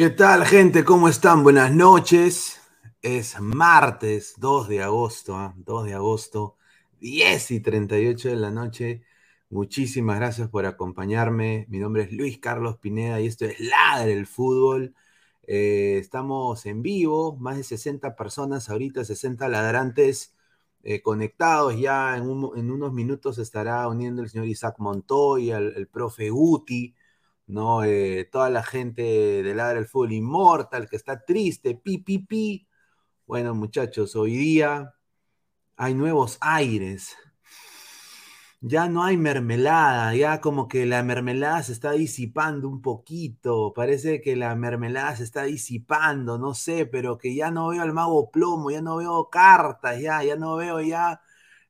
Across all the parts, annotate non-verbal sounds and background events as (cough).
¿Qué tal, gente? ¿Cómo están? Buenas noches. Es martes 2 de agosto, 2 ¿ah? de agosto, 10 y 38 de la noche. Muchísimas gracias por acompañarme. Mi nombre es Luis Carlos Pineda y esto es Ladre el Fútbol. Eh, estamos en vivo, más de 60 personas ahorita, 60 ladrantes eh, conectados. Ya en, unos minutos estará uniendo el señor Isaac Montoya, el, el profe Guti. ¿No? Eh, toda la gente del área del fútbol inmortal que está triste, pi, pi, pi. Bueno, muchachos, hoy día hay nuevos aires. Ya no hay mermelada, ya como que la mermelada se está disipando un poquito. Parece que la mermelada se está disipando, no sé, pero que ya no veo al mago plomo, ya no veo cartas, ya, ya no veo ya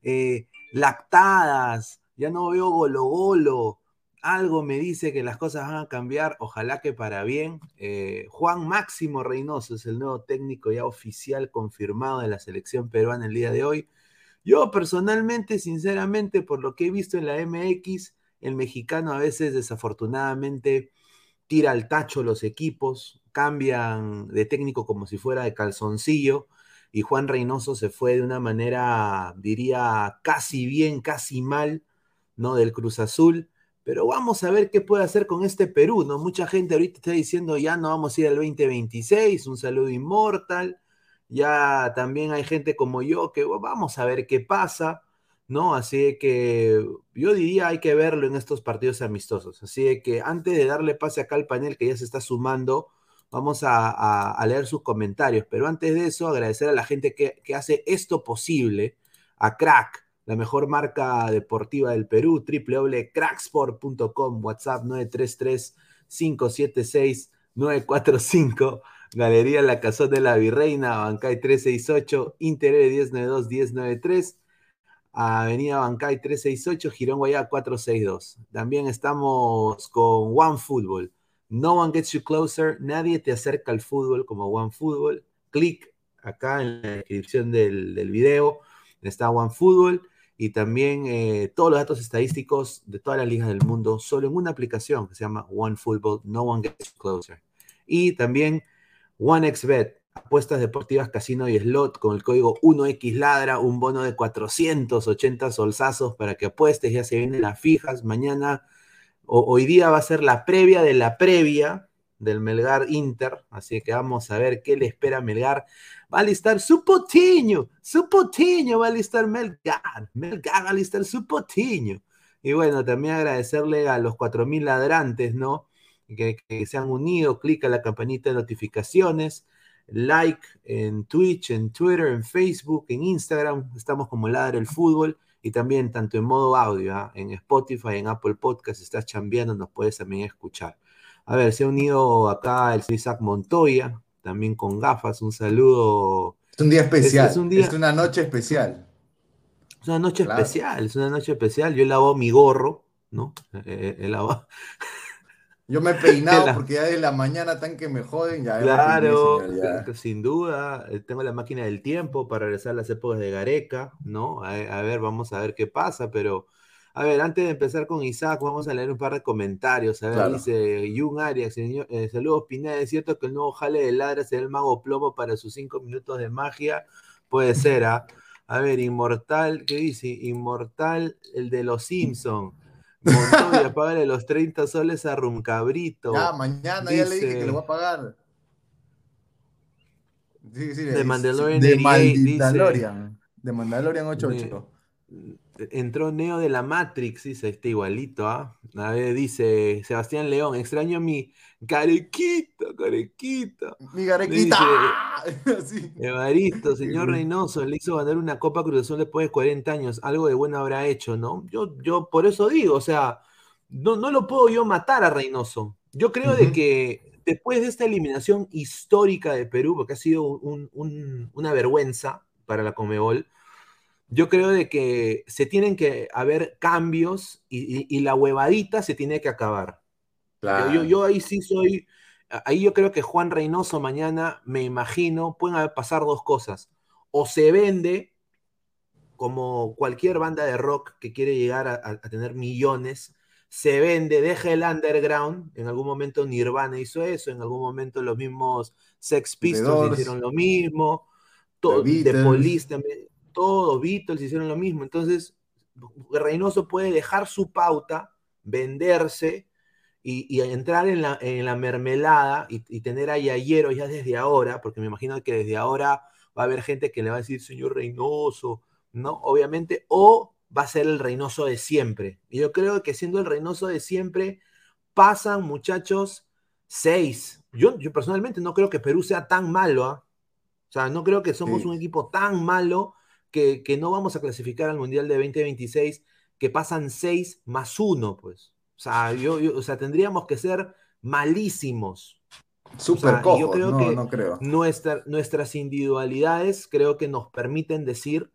eh, lactadas, ya no veo golo golo algo me dice que las cosas van a cambiar, ojalá que para bien. Eh, Juan Máximo Reynoso es el nuevo técnico ya oficial confirmado de la selección peruana el día de hoy. Yo personalmente, sinceramente, por lo que he visto en la MX, el mexicano a veces desafortunadamente tira al tacho los equipos, cambian de técnico como si fuera de calzoncillo y Juan Reynoso se fue de una manera, diría, casi bien, casi mal, ¿no? Del Cruz Azul pero vamos a ver qué puede hacer con este Perú, ¿no? Mucha gente ahorita está diciendo ya no vamos a ir al 2026, un saludo inmortal. Ya también hay gente como yo que vamos a ver qué pasa, ¿no? Así que yo diría hay que verlo en estos partidos amistosos. Así que antes de darle pase acá al panel que ya se está sumando, vamos a, leer sus comentarios. Pero antes de eso, agradecer a la gente que, que hace esto posible, a Crack, la mejor marca deportiva del Perú, www.cracksport.com, WhatsApp 933-576-945, Galería La Cazón de la Virreina, Bancay 368, Interior 1092-1093, Avenida Bancay 368, Girón Guayá 462. También estamos con One Football. No one gets you closer, nadie te acerca al fútbol como One Football. Clic acá en la descripción del, del video está OneFootball y también eh, todos los datos estadísticos de todas las ligas del mundo solo en una aplicación que se llama OneFootball, No One Gets Closer. Y también OneXBet, apuestas deportivas, casino y slot con el código 1X Ladra, un bono de 480 solsazos para que apuestes, ya se vienen las fijas, mañana o, hoy día va a ser la previa de la previa del Melgar Inter, así que vamos a ver qué le espera Melgar. Va a listar su potiño, su potiño va a listar Melgar, Melgar va a listar su potiño. Y bueno, también agradecerle a los 4.000 ladrantes, ¿no? Que, se han unido, clic a la campanita de notificaciones, like en Twitch, en Twitter, en Facebook, en Instagram, estamos como Ladra el Fútbol y también tanto en modo audio, ¿ah? en Spotify, en Apple Podcast, estás chambeando, nos puedes también escuchar. A ver, se ha unido acá el Isaac Montoya, también con gafas, un saludo. Es un día especial, Es- es un día- es una noche especial. Es una noche Claro. especial, es una noche especial. Yo he lavado mi gorro, ¿no? Eh, he lavado- Yo me he peinado (laughs) La- porque ya de la mañana tan que me joden, ya Claro, ya. sin duda. eh, Tengo la máquina del tiempo para regresar a las épocas de Gareca, ¿no? A, a ver, vamos a ver qué pasa, pero a ver, antes de empezar con Isaac, vamos a leer un par de comentarios. A ver, Claro. dice Jun Arias, eh, saludos Pineda, ¿es cierto que el nuevo jale de ladra será el mago plomo para sus cinco minutos de magia? Puede ser, ¿ah? A ver, Inmortal, ¿qué dice? Inmortal, el de los Simpson. Montoya, (laughs) págale los 30 soles a Rumcabrito. Ya, mañana ya le dije que le voy a pagar. Sí, sí, De Mandalorian de 88 dice- Mandalorian. De Mandalorian 88. Entró Neo de la Matrix, dice, está igualito, ¿ah? A ver, dice Sebastián León, extraño mi carequita, carequita. Mi garequita. Sí. Evaristo, señor Reynoso, le hizo ganar una Copa Cruz Azul después de 40 años. Algo de bueno habrá hecho, ¿no? Yo, yo por eso digo, o sea, no, no lo puedo yo matar a Reynoso. Yo creo de que después de esta eliminación histórica de Perú, porque ha sido un- un- una vergüenza para la Comebol, yo creo de que se tienen que haber cambios y, y- y la huevadita se tiene que acabar. Yo- Claro. Yo, yo ahí sí soy, ahí yo creo que Juan Reynoso mañana, me imagino, pueden pasar dos cosas. O se vende como cualquier banda de rock que quiere llegar a, tener millones, se vende, deja el underground, en algún momento Nirvana hizo eso, en algún momento los mismos Sex Pistols hicieron lo mismo, The. Police también, todos Beatles hicieron lo mismo, entonces Reynoso puede dejar su pauta, venderse y, y entrar en la, en la mermelada y, y tener a Yayero ya desde ahora, porque me imagino que desde ahora va a haber gente que le va a decir, señor Reynoso, ¿no? Obviamente, o va a ser el Reynoso de siempre. Y yo creo que siendo el Reynoso de siempre, pasan, muchachos, seis. Yo, yo personalmente no creo que Perú sea tan malo, ¿ah? O sea, no creo que somos Sí. un equipo tan malo que, que no vamos a clasificar al Mundial de 2026, que pasan seis más uno, pues. O sea, yo, yo- o sea, tendríamos que ser malísimos. Súper o sea, cojos, yo creo no, que no creo. Nuestra- nuestras individualidades creo que nos permiten decir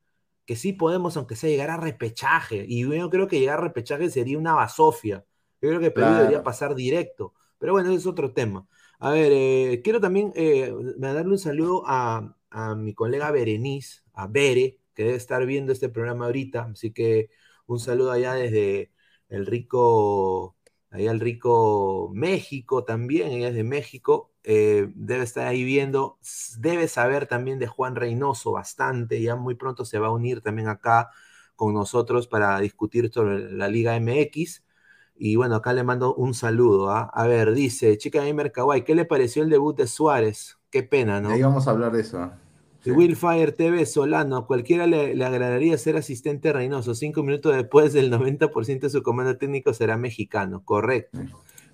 que sí podemos, aunque sea llegar a repechaje. Y yo creo que llegar a repechaje sería una basofia. Yo creo que Perú Claro. debería pasar directo. Pero bueno, ese es otro tema. A ver, eh, quiero también eh, darle un saludo a, a mi colega Berenice, a Bere, que debe estar viendo este programa ahorita. Así que un saludo allá desde el rico, allá el rico México también, ella es de México. eh, debe estar ahí viendo, debe saber también de Juan Reynoso bastante, ya muy pronto se va a unir también acá con nosotros para discutir sobre la Liga MX. Y bueno, acá le mando un saludo. ¿ah? A ver, dice Chica Gamer Kawaii, ¿qué le pareció el debut de Suárez? Qué pena, ¿no? Ahí vamos a hablar de eso. Y Willfire TV Solano, a cualquiera le, le agradaría ser asistente Reynoso. Cinco minutos después del 90% de su comando técnico será mexicano. Correcto.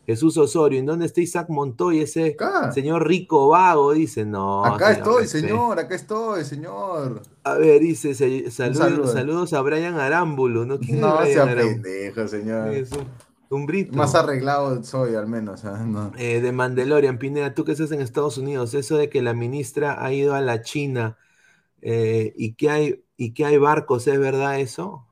Jesús Osorio, ¿en dónde está Isaac Montoy, ese Acá. señor rico vago? Dice, no. Acá señor, estoy, respeto. señor, acá estoy, señor. A ver, dice, saludos, saludo. saludos a Brian Arámbulo, ¿no? ¿Quién No es sea Brian pendejo, señor. Es Más arreglado soy, al menos. ¿ah? No. Eh, de Mandalorian, Pineda, tú que estás en Estados Unidos, eso de que la ministra ha ido a la China eh, y, que hay, y que hay barcos, ¿es verdad eso?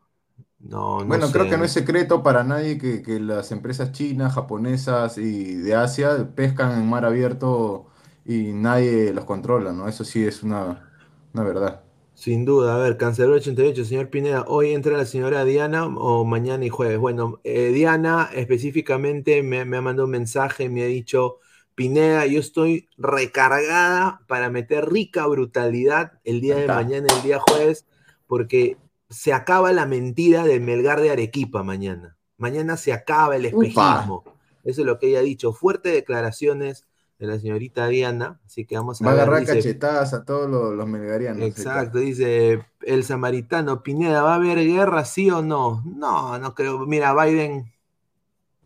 No, no Bueno, creo que no es secreto para nadie que, que las empresas chinas, japonesas y de Asia pescan en mar abierto y nadie los controla, ¿no? Eso sí es una, una verdad. Sin duda, a ver, Cancelero 88, señor Pineda, ¿hoy entra la señora Diana o mañana y jueves? Bueno, eh, Diana específicamente me, me ha mandado un mensaje, me ha dicho, Pineda, yo estoy recargada para meter rica brutalidad el día de mañana, el día jueves, porque se acaba la mentira del Melgar de Arequipa mañana. Mañana se acaba el espejismo. Eso es lo que ella ha dicho. Fuertes declaraciones de la señorita Diana, así que vamos a Va a agarrar dice- cachetadas a todos los, los melgarianos. Exacto, dice el samaritano, Pineda, ¿va a haber guerra, sí o no? No, no creo. Mira, Biden,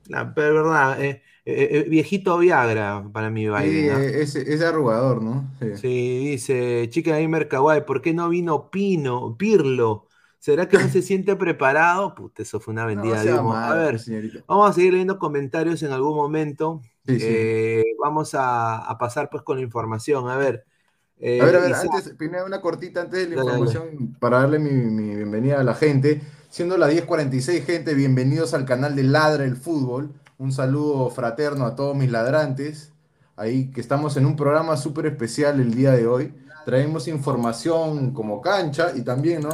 la verdad, eh, eh, eh, viejito Viagra para mí Sí, Biden. eh, es, es arrugador, ¿no? Sí. Sí, dice, chica Gamer Kawaii, ¿por qué no vino Pino, Pirlo? ¿Será que no se siente preparado? Puta, eso fue una vendida de humo. A ver, señorita. vamos a seguir leyendo comentarios en algún momento. Sí, sí. Eh, vamos a, a pasar pues con la información. A ver. eh, A ver, a ver, Isaac- antes, Pineda, una cortita antes de la Dale, dale. información para darle mi, mi bienvenida a la gente. Siendo las 10:46, gente, bienvenidos al canal de Ladra el Fútbol. Un saludo fraterno a todos mis ladrantes. Ahí que estamos en un programa súper especial el día de hoy. Traemos información como cancha y también, ¿no?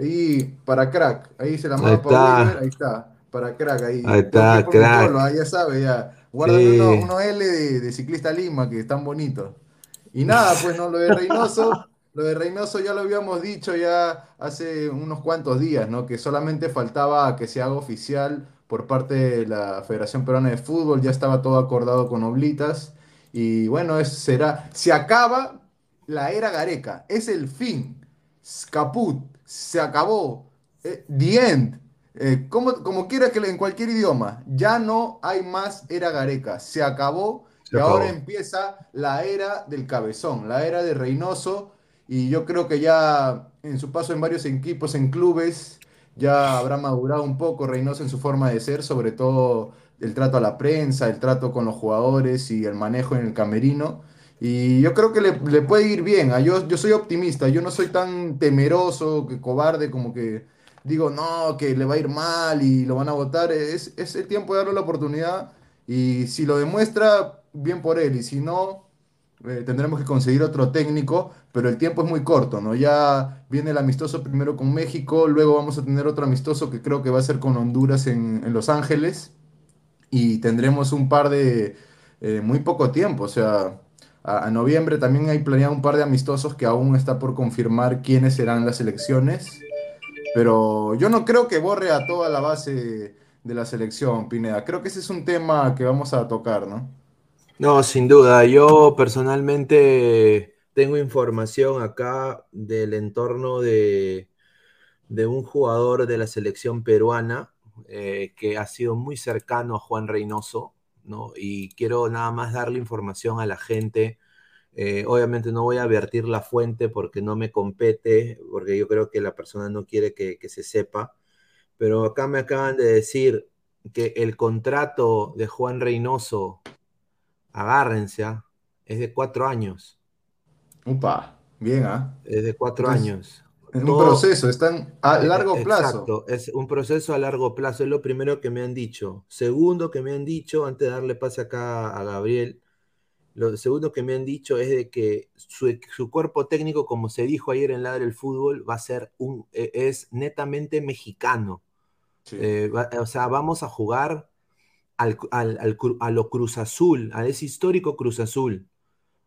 Ahí para crack. Ahí se la Ahí manda Ahí está. Para crack. Ahí, Ahí está, crack. polo, ah, ya sabe, ya. Guardan Sí. uno, uno L de, de ciclista Lima que están bonitos. Y nada, pues no, lo de Reynoso, (laughs) lo de Reynoso ya lo habíamos dicho ya hace unos cuantos días, ¿no? Que solamente faltaba que se haga oficial por parte de la Federación Peruana de Fútbol, ya estaba todo acordado con Oblitas. Y bueno, eso será. Se acaba la era Gareca, es el fin. Caput, se acabó. Eh, the end. Eh, como, como quiera que le- en cualquier idioma, ya no hay más era Gareca, se acabó Se y ahora empieza la era del cabezón, la era de Reynoso y yo creo que ya en su paso en varios equipos, en clubes, ya habrá madurado un poco Reynoso en su forma de ser, sobre todo el trato a la prensa, el trato con los jugadores y el manejo en el camerino. Y yo creo que le, le puede ir bien. ah, Yo, yo soy optimista, yo no soy tan temeroso, que cobarde, como que digo, no, que le va a ir mal y lo van a votar. Es, es el tiempo de darle la oportunidad y si lo demuestra, bien por él. Y si no, eh, tendremos que conseguir otro técnico, pero el tiempo es muy corto, ¿no? Ya viene el amistoso primero con México, luego vamos a tener otro amistoso que creo que va a ser con Honduras en, en Los Ángeles y tendremos un par de eh, muy poco tiempo, o sea, a, noviembre también hay planeado un par de amistosos que aún está por confirmar quiénes serán las selecciones, pero yo no creo que borre a toda la base de la selección, Pineda. Creo que ese es un tema que vamos a tocar, ¿no? No, sin duda. Yo personalmente tengo información acá del entorno de, de un jugador de la selección peruana eh, que ha sido muy cercano a Juan Reynoso, ¿no? Y quiero nada más darle información a la gente. Eh, obviamente no voy a vertir la fuente porque no me compete, porque yo creo que la persona no quiere que, que se sepa. Pero acá me acaban de decir que el contrato de Juan Reynoso agárrense, ¿ah? es de cuatro años. Upa, bien, ¿ah? Es de cuatro Entonces, años. Es un proceso, están a eh, largo plazo. Exacto, es un proceso a largo plazo, es lo primero que me han dicho. Segundo que me han dicho, antes de darle pase acá a Gabriel, lo segundo que me han dicho es de que su, su cuerpo técnico, como se dijo ayer en Ladre el Fútbol, va a ser un, eh, es netamente mexicano. Sí. Eh, va- o sea, vamos a jugar al, al- al a lo Cruz Azul, a ese histórico Cruz Azul.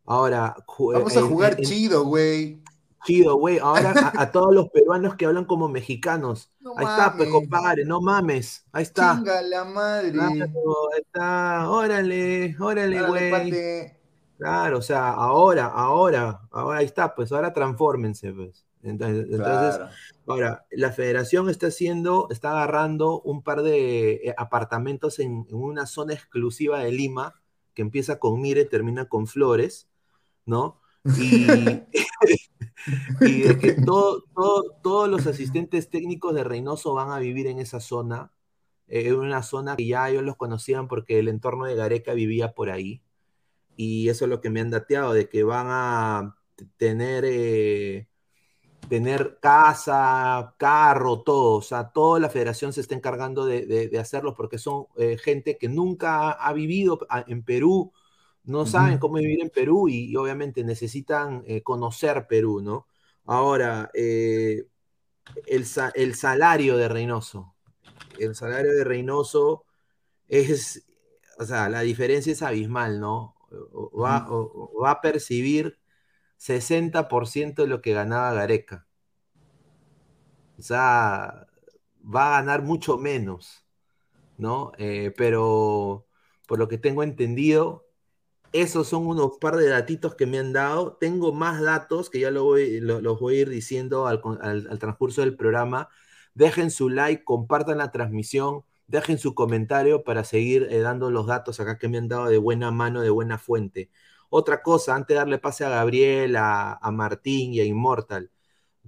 Ahora, ju- Vamos a jugar en- chido, güey. chido, güey. Ahora a, a todos los peruanos que hablan como mexicanos. (laughs) No Ahí está, pues, compadre, no mames. Ahí está. Chinga la madre. Ahí está. Órale, órale, güey. Claro, o sea, ahora, ahora, ahora ahí está, pues ahora transfórmense, pues. Entonces, entonces, ahora, la federación está haciendo, está agarrando un par de eh, apartamentos en, en una zona exclusiva de Lima, que empieza con Mire, termina con Flores, ¿no? Y, y de que todo, todo- todos los asistentes técnicos de Reynoso van a vivir en esa zona, eh, en una zona que ya ellos los conocían porque el entorno de Gareca vivía por ahí. Y eso es lo que me han dateado, de que van a tener, eh, tener casa, carro, todo. O sea, toda la federación se está encargando de, de, de hacerlo porque son eh, gente que nunca ha, vivido en Perú, no saben cómo vivir en Perú y, y obviamente necesitan eh, conocer Perú, ¿no? Ahora, el, el salario de Reynoso. El salario de Reynoso es, o sea, la diferencia es abismal, ¿no? O- Va, o- o va a percibir 60% de lo que ganaba Gareca. O sea, va a ganar mucho menos, ¿no? Eh, pero por lo que tengo entendido, esos son unos par de datitos que me han dado. Tengo más datos que ya lo voy- lo- los voy a ir diciendo al, al- al transcurso del programa. Dejen su like, compartan la transmisión, dejen su comentario para seguir eh, dando los datos acá que me han dado de buena mano, de buena fuente. Otra cosa, antes de darle pase a Gabriel, a, a Martín y a Immortal.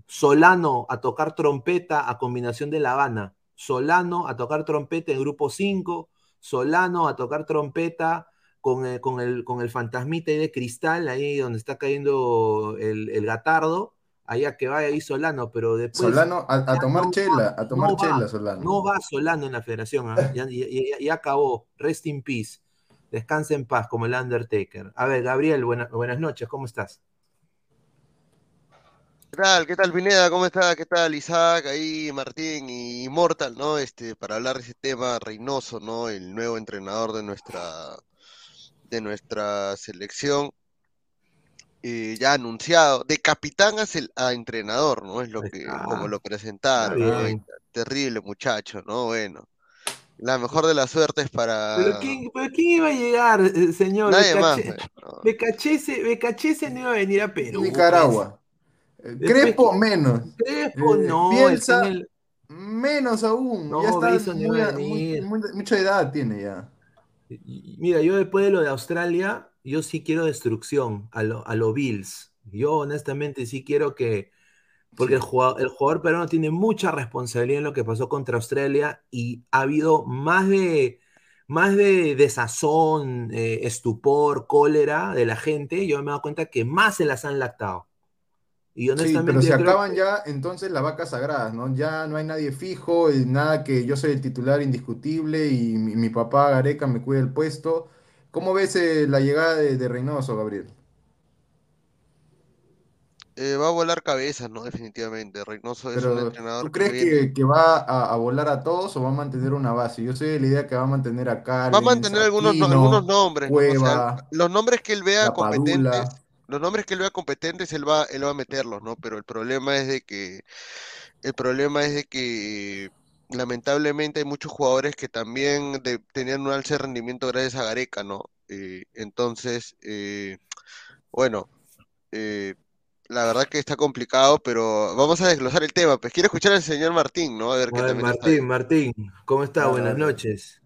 Solano a tocar trompeta a combinación de La Habana. Solano a tocar trompeta en grupo 5. Solano a tocar trompeta con, el- con el, con el fantasmita ahí de cristal, ahí donde está cayendo el, el gatardo. Allá que vaya ahí Solano, pero después. Solano, a, tomar no chela, va, a tomar no va, chela, Solano. No va Solano en la federación. ¿ah? Ya, ya- ya- ya acabó. Rest in peace. Descansa en paz, como el Undertaker. A ver, Gabriel, buena- buenas noches, ¿cómo estás? ¿Qué tal? ¿Qué tal, Pineda? ¿Cómo está? ¿Qué tal, Isaac, ahí, Martín y Immortal, ¿no? Este, para hablar de ese tema, Reynoso, ¿no? El nuevo entrenador de nuestra, de nuestra selección, eh, ya anunciado, de capitán a, entrenador, ¿no? Es lo que, como lo presentaron. Terrible muchacho, ¿no? Bueno, la mejor de las suertes para... ¿Pero quién, pero quién iba a llegar, eh, señor? Nadie más, Becache- pues, ¿no? Becachese, Becachese no iba a venir a Perú. Nicaragua. Eh, Después- Crepo menos. Crespo, Eh, no. En el- menos aún. No, ya está muy- iba a muy- venir. muy- mucha edad tiene ya. Mira, yo después de lo de Australia, yo sí quiero destrucción a lo, a lo Bills. Yo honestamente sí quiero que, porque el jugador, el jugador peruano tiene mucha responsabilidad en lo que pasó contra Australia y ha habido más de, más de desazón, eh, estupor, cólera de la gente. Yo me he dado cuenta que más se las han lactado. Y Sí, honestamente pero se acaban ya entonces las vacas sagradas, ¿no? Ya no hay nadie fijo, nada que yo soy el titular indiscutible y mi, mi papá Gareca me cuida el puesto. ¿Cómo ves eh, la llegada de, de Reynoso, Gabriel? Eh, va a volar cabezas, ¿no? Definitivamente. Reynoso es un entrenador ¿tú crees que, que va a, a volar a todos o va a mantener una base? Yo soy de la idea que va a mantener a Va a mantener algunos, no- Aquino, algunos nombres, ¿no? O sea, Cueva, los nombres que él vea Padula. competentes, los nombres que él vea competentes, él va, él va a meterlos, ¿no? Pero el problema es de que, el problema es de que lamentablemente hay muchos jugadores que también de- tenían un alce de rendimiento gracias a Gareca, ¿no? Eh, entonces, eh, bueno, eh, la verdad que está complicado, pero vamos a desglosar el tema. Pues quiero escuchar al señor Martín, ¿no? A ver qué está. Martín, Martín, ¿cómo está? Dale, Buenas noches.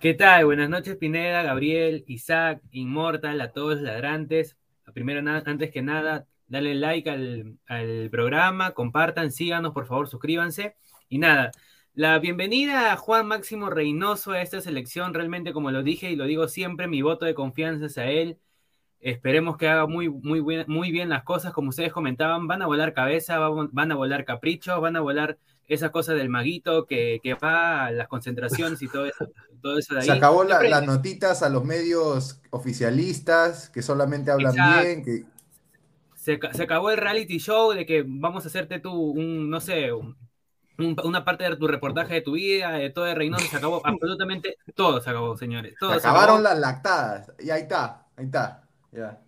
¿Qué tal? Buenas noches, Pineda, Gabriel, Isaac, Inmortal, a todos los ladrantes. Primero, antes que nada, dale like al, al programa, compartan, síganos, por favor, suscríbanse. Y nada, la bienvenida a Juan Máximo Reynoso a esta selección, realmente, como lo dije y lo digo siempre, mi voto de confianza es a él. Esperemos que haga muy, muy, bien, muy bien las cosas, como ustedes comentaban, van a volar cabeza, va- van a volar caprichos, van a volar esa cosa del maguito que, que va a las concentraciones y todo eso, (laughs) todo eso de ahí. Se acabó la- las notitas a los medios oficialistas que solamente hablan Exacto. bien, que se, se acabó el reality show de que vamos a hacerte tú un, no sé, un- una parte de tu reportaje de tu vida, de todo de Reynoso, se acabó (laughs) absolutamente todo, se acabó, señores. Todo se se acabaron acabó. las lactadas. Y ahí está, ahí está. Ya.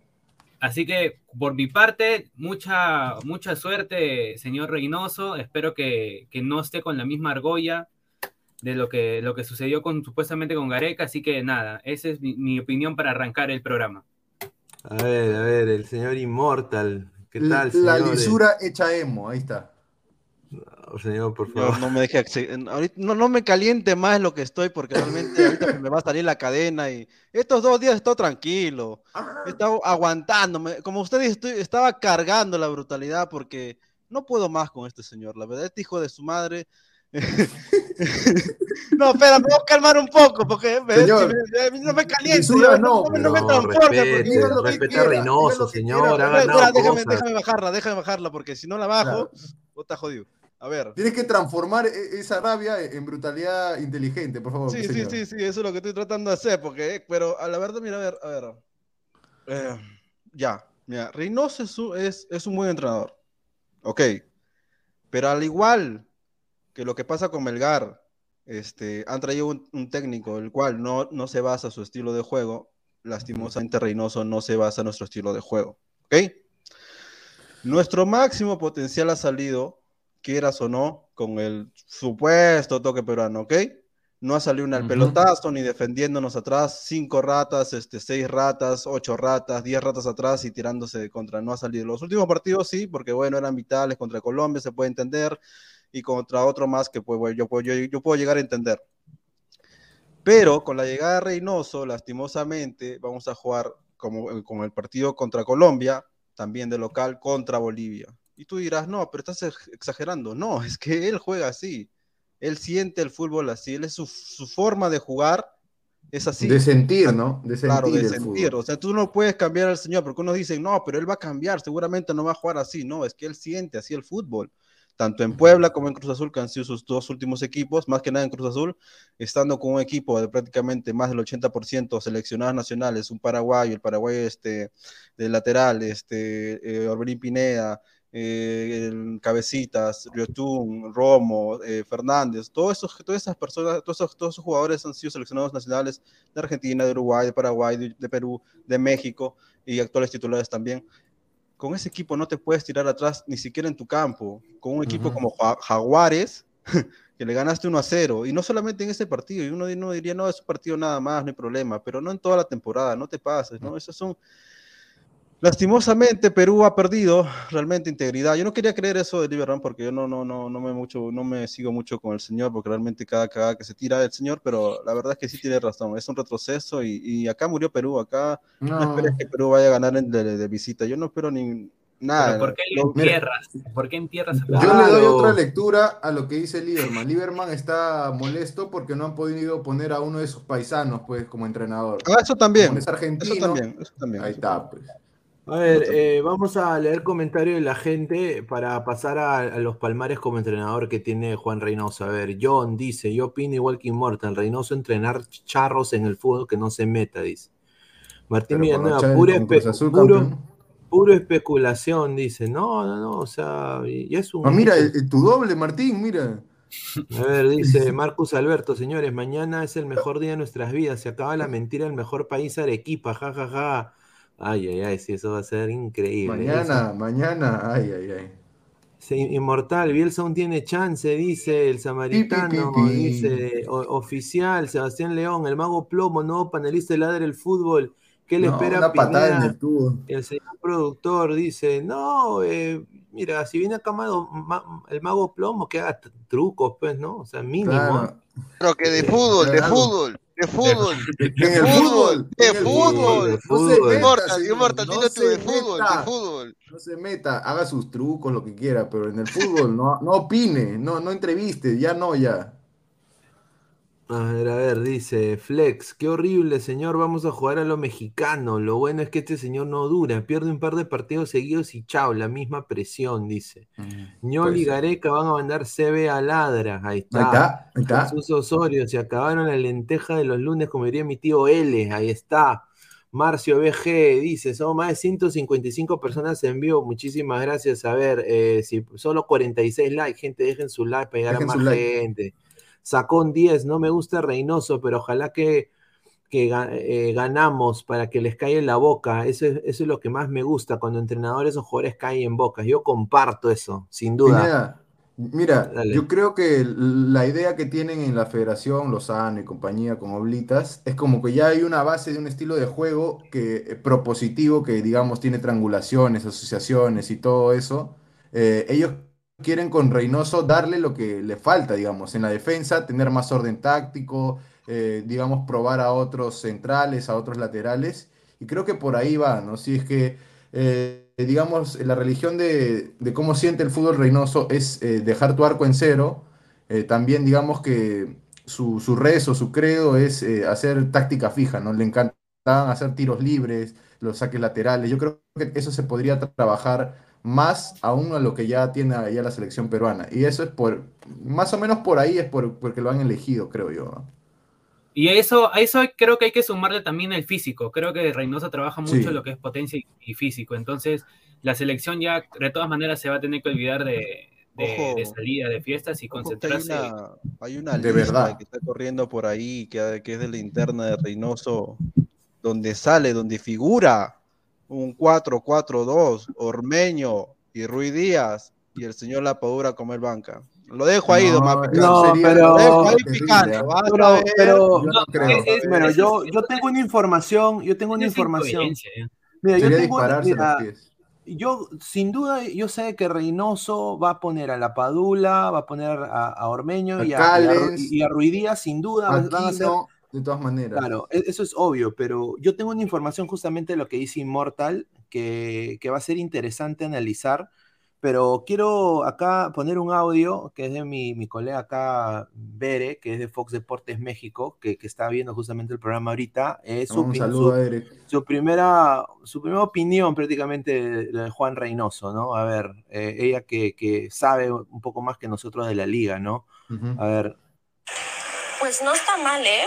Así que, por mi parte, mucha, mucha suerte, señor Reynoso. Espero que, que no esté con la misma argolla de lo que, lo que sucedió con, supuestamente con Gareca. Así que nada, esa es mi, mi opinión para arrancar el programa. A ver, a ver, el señor Immortal. ¿Qué La- tal, La señores? lisura hecha emo, ahí está. Señor, por favor. no me deje ahorita no, no me caliente más lo que estoy porque realmente ahorita me va a salir la cadena y estos dos días he estado tranquilo, he estado aguantándome, como usted dice, estoy- estaba cargando la brutalidad porque no puedo más con este señor, la verdad, este hijo de su madre. (laughs) no, espera, me voy a calmar un poco porque me- Señor, me- no me caliente, no, no, me- no me No, transporte. respete, porque- Diga lo que respete quiera, a Reynoso, señor. déjame, bajarla, déjame bajarla porque si no la bajo, Claro. puta jodido. A ver. Tienes que transformar e- esa rabia en brutalidad inteligente, por favor. Sí, sí, señor. sí, sí, eso es lo que estoy tratando de hacer, porque, pero a la verdad, mira, a ver, a ver. Eh, ya, Mira, Reynoso es, es un buen entrenador. Ok. Pero al igual que lo que pasa con Melgar, este, han traído un, un técnico el cual no, no se basa su estilo de juego. Lastimosamente, Reynoso no se basa en nuestro estilo de juego. ¿Ok? Nuestro máximo potencial ha salido, quieras o no, con el supuesto toque peruano, ¿ok? No ha salido ni al pelotazo, ni defendiéndonos atrás, cinco ratas, este, seis ratas, ocho ratas, diez ratas atrás y tirándose de contra. No ha salido. Los últimos partidos sí, porque bueno, eran vitales contra Colombia, se puede entender, y contra otro más que pues, bueno, yo, puedo, yo, yo puedo llegar a entender. Pero con la llegada de Reynoso, lastimosamente, vamos a jugar como, como el partido contra Colombia, también de local contra Bolivia. Y tú dirás, no, pero estás ex- exagerando. No, es que él juega así. Él siente el fútbol así. Él es su, su forma de jugar es así. De sentir, ¿no? De sentir Claro, de sentir. fútbol. O sea, tú no puedes cambiar al señor porque unos dicen, no, pero él va a cambiar, seguramente no va a jugar así. No, es que él siente así el fútbol. Tanto en Puebla como en Cruz Azul, que han sido sus dos últimos equipos, más que nada en Cruz Azul, estando con un equipo de prácticamente más del 80% seleccionados nacionales, un paraguayo, el paraguayo este, de lateral, este, eh, Orbelín Pineda, eh, el Cabecitas, Riotún, Romo, eh, Fernández, todos esos, todas esas personas, todos esos, todos esos jugadores han sido seleccionados nacionales de Argentina, de Uruguay, de Paraguay, de, de Perú, de México y actuales titulares también. Con ese equipo no te puedes tirar atrás ni siquiera en tu campo. Con un equipo como Ja- Jaguares, (laughs) que le ganaste 1 a 0, y no solamente en ese partido, y uno, uno diría, no, es un partido nada más, no hay problema, pero no en toda la temporada, no te pases, ¿no? Esos son, Lastimosamente, Perú ha perdido realmente integridad. Yo no quería creer eso de Liberman porque yo no, no, no, no, me mucho, no me sigo mucho con el señor, porque realmente cada cagada que se tira el señor, pero la verdad es que sí tiene razón. Es un retroceso y, y acá murió Perú. Acá no, No. esperes que Perú vaya a ganar en- de, de visita. Yo no espero ni nada. ¿Pero ¿Por qué lo entierras? ¿Por qué entierras a Yo le doy otra lectura a lo que dice Lieberman. Lieberman está molesto porque no han podido poner a uno de sus paisanos, pues, como entrenador. Ah, eso también. Como es Eso argentino. también. Eso también. Ahí eso está, pues. A ver, eh, vamos a leer comentarios de la gente para pasar a, a los palmares como entrenador que tiene Juan Reynoso. A ver, John dice, yo opino igual que Immortal, Reynoso entrenar charros en el fútbol que no se meta, dice. Martín Pero Villanueva, pura, espe- puro, puro especulación, dice. No, no, no, o sea, y es un... Ah, mira, el- el- tu doble, Martín, mira. A ver, dice (laughs) Marcus Alberto, señores, mañana es el mejor día de nuestras vidas. Se acaba la mentira del mejor país Arequipa, jajaja. Ja, ja. Ay, ay, ay, sí, eso va a ser increíble. Mañana, mañana. Ay, ay, ay. Sí, inmortal, Bielsa aún tiene chance, dice el samaritano, pi, pi. dice o- oficial, Sebastián León, el mago plomo, nuevo panelista de Ladre el Fútbol. ¿Qué le No, espera una patada en el tubo. El señor productor dice, no, eh, mira, si viene acá mago- ma- el mago plomo, que haga trucos, pues, ¿no? O sea, mínimo. Claro. Pero que de fútbol, de fútbol, de (laughs) fútbol, En de el fútbol. fútbol, de fútbol. de No se fútbol. no tú de fútbol, de fútbol. No se meta, haga sus trucos, lo que quiera, pero en el fútbol no, no opine, no, no entreviste, ya no, ya. A ver, a ver, dice Flex, qué horrible, señor, vamos a jugar a lo mexicano. Lo bueno es que este señor no dura, pierde un par de partidos seguidos y chao, la misma presión, dice. Ñoli Puede ser. Gareca van a mandar CB a Ladra, ahí Ahí está. ahí está. Jesús Osorio, se acabaron la lenteja de los lunes, como diría mi tío L, ahí está. Marcio BG dice, son más de 155 personas en vivo, muchísimas gracias. A ver, eh, si solo 46 likes, gente, dejen su like para llegar Dejen a más like. gente. Sacón 10, no me gusta Reynoso, pero ojalá que, que eh, ganamos para que les caiga en la boca. Eso es, eso es lo que más me gusta, cuando entrenadores o jugadores caen en boca. Yo comparto eso, sin duda. Pineda, mira, Dale. yo creo que la idea que tienen en la Federación Lozano y compañía con Oblitas es como que ya hay una base de un estilo de juego que eh, propositivo que digamos tiene triangulaciones, asociaciones y todo eso. Eh, ellos quieren con Reynoso darle lo que le falta, digamos, en la defensa, tener más orden táctico, eh, digamos, probar a otros centrales, a otros laterales. Y creo que por ahí va, ¿no? Si es que, eh, digamos, la religión de, cómo siente el fútbol Reynoso es eh, dejar tu arco en cero, también digamos que su, su rezo, su credo es hacer táctica fija, ¿no? Le encantan hacer tiros libres, los saques laterales. Yo creo que eso se podría tra- trabajar más aún a lo que ya tiene ya la selección peruana. Y eso es por, más o menos por ahí es por, porque lo han elegido, creo yo. ¿no? Y a eso, a eso creo que hay que sumarle también el físico. Creo que Reynoso trabaja mucho Sí. lo que es potencia y, y físico. Entonces, la selección ya de todas maneras se va a tener que olvidar de, de, Ojo. de salida, de fiestas y hay concentrarse. una, hay una De lista verdad. que está corriendo por ahí, que, que es de la interna de Reynoso, donde sale, donde figura un 4-4-2, Ormeño y Rui Díaz y el señor Lapadura comer banca. Lo dejo ahí, No, Mapi. No, pero- Lo Pero, no creo. es- es- bueno, es- yo, yo tengo una información, yo tengo una información. ¿eh? Mira, yo tengo mira, yo sin duda, yo sé que Reynoso va a poner a la Padula, va a poner a, a Ormeño A y a, y a y a Ruidía, sin duda van van a ser no, de todas maneras. Claro, e- eso es obvio, pero yo tengo una información justamente de lo que dice Immortal que, que va a ser interesante analizar, pero quiero acá poner un audio que es de mi, mi colega acá, Bere, que es de Fox Deportes México, que, que está viendo justamente el programa ahorita. Es su, Un saludo su- a Eric. su primera, su primera opinión prácticamente de, de Juan Reynoso, ¿no? A ver, eh, ella que, que sabe un poco más que nosotros de la liga, ¿no? Ujú. A ver, Pues no está mal, ¿eh?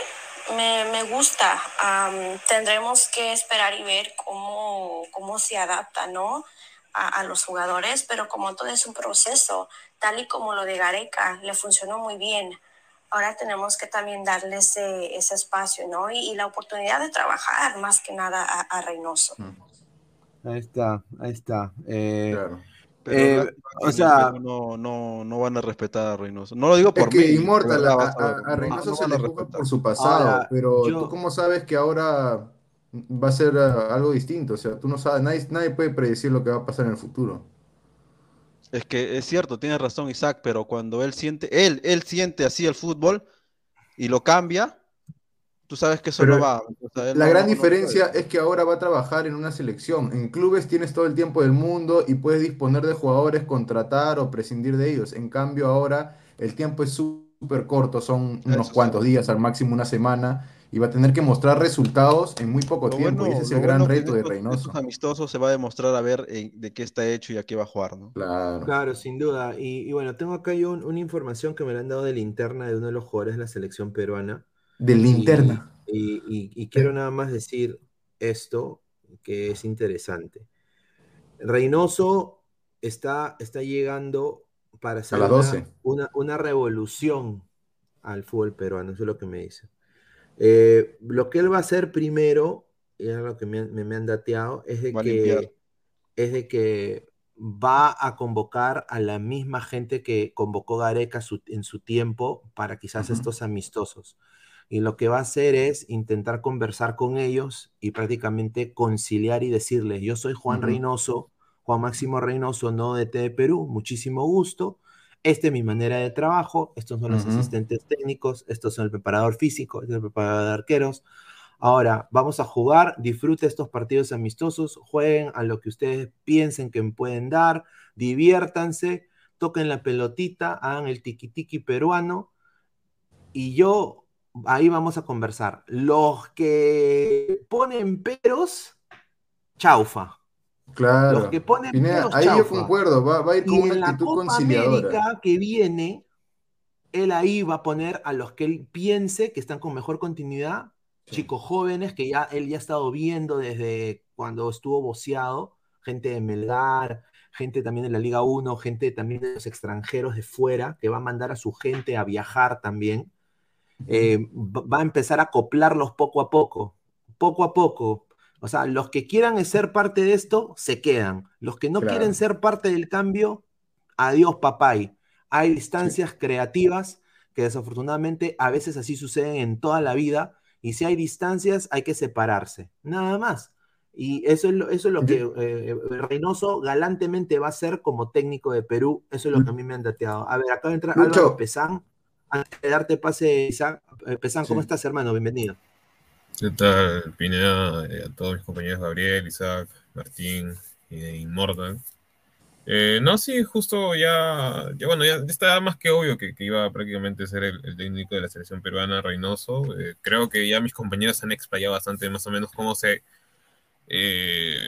Me, me gusta. Am, tendremos que esperar y ver cómo, cómo se adapta, ¿no? A, a los jugadores, pero como todo es un proceso, tal y como lo de Gareca, le funcionó muy bien. Ahora tenemos que también darle ese, ese espacio, ¿no? Y, y la oportunidad de trabajar más que nada a, a Reynoso. ahí está, ahí está. Eh, Claro. Pero Eh, que o sea- no, no, no van a respetar a Reynoso. No lo digo Es por que mí. de Immortal, verdad, a, a Reynoso no se le por su pasado, Ahora, pero yo- tú cómo sabes que ahora va a ser ah, algo distinto, o sea, tú no sabes, nadie, nadie puede predecir lo que va a pasar en el futuro. Es que es cierto, tienes razón Isaac, pero cuando él siente, él, él siente así el fútbol y lo cambia, tú sabes que eso Pero no va. o sea, él La no- gran no- diferencia puede. es que ahora va a trabajar en una selección. En clubes tienes todo el tiempo del mundo y puedes disponer de jugadores, contratar o prescindir de ellos. En cambio, ahora el tiempo es súper corto, son Eso unos sí. cuantos días, al máximo una semana, y va a tener que mostrar resultados en muy poco Lo tiempo. y ese es el gran bueno reto de Reynoso. estos amistosos se va a demostrar a ver eh, de qué está hecho y a qué va a jugar, ¿no? Claro. Claro, sin duda. Y, y bueno, tengo acá yo un- una información que me la han dado de linterna de uno de los jugadores de la selección peruana. De linterna. Y, y- y quiero nada más decir esto, que es interesante. Reynoso está, está llegando para hacer las una, 12. una- una revolución al fútbol peruano, eso es lo que me dice. Eh, lo que él va a hacer primero, y es lo que me, han- me- me han dateado, es de Va que, es de que va a convocar a la misma gente que convocó Gareca su- en su tiempo para quizás estos amistosos. Y lo que va a hacer es intentar conversar con ellos y prácticamente conciliar y decirles, yo soy Juan Ujú. Reynoso, Juan Máximo Reynoso, no de T de Perú, muchísimo gusto. Esta es mi manera de trabajo, estos son los asistentes técnicos, estos son el preparador físico, este es el preparador de arqueros. Ahora, vamos a jugar, disfrute estos partidos amistosos, jueguen a lo que ustedes piensen que pueden dar, diviértanse, toquen la pelotita, hagan el tiki-tiki peruano y yo, ahí vamos a conversar. Los que ponen peros, chaufa. Claro. Los que ponen Pineda, peros, ahí yo concuerdo, va, va a ir con Y una en la actitud Copa conciliadora. América que viene, él ahí va a poner a los que él piense que están con mejor continuidad, Sí. chicos jóvenes que ya él ya ha estado viendo desde cuando estuvo boceado, gente de Melgar, gente también de la Liga 1, gente también de los extranjeros de fuera, que va a mandar a su gente a viajar también. Eh, va a empezar a acoplarlos poco a poco, poco a poco. O sea, los que quieran ser parte de esto, se quedan. Los que no Claro. quieren ser parte del cambio, adiós papay. Hay distancias creativas que desafortunadamente a veces así suceden en toda la vida y si hay distancias hay que separarse, nada más. Y eso es lo, eso es lo que eh, Reynoso galantemente va a hacer como técnico de Perú, eso es lo que a mí me han dateado. A ver, acá entra Lucho. Álvaro Pesán, antes de darte pase, Isaac, eh, Pesán, ¿cómo Sí. estás hermano? Bienvenido. ¿Qué tal, Pineda? Eh, a todos mis compañeros Gabriel, Isaac, Martín y de Immortal. Eh, no, sí, justo ya, ya bueno, ya está más que obvio que, que iba a prácticamente ser el, el técnico de la selección peruana, Reynoso. Eh, creo que ya mis compañeros han explayado bastante más o menos cómo se eh,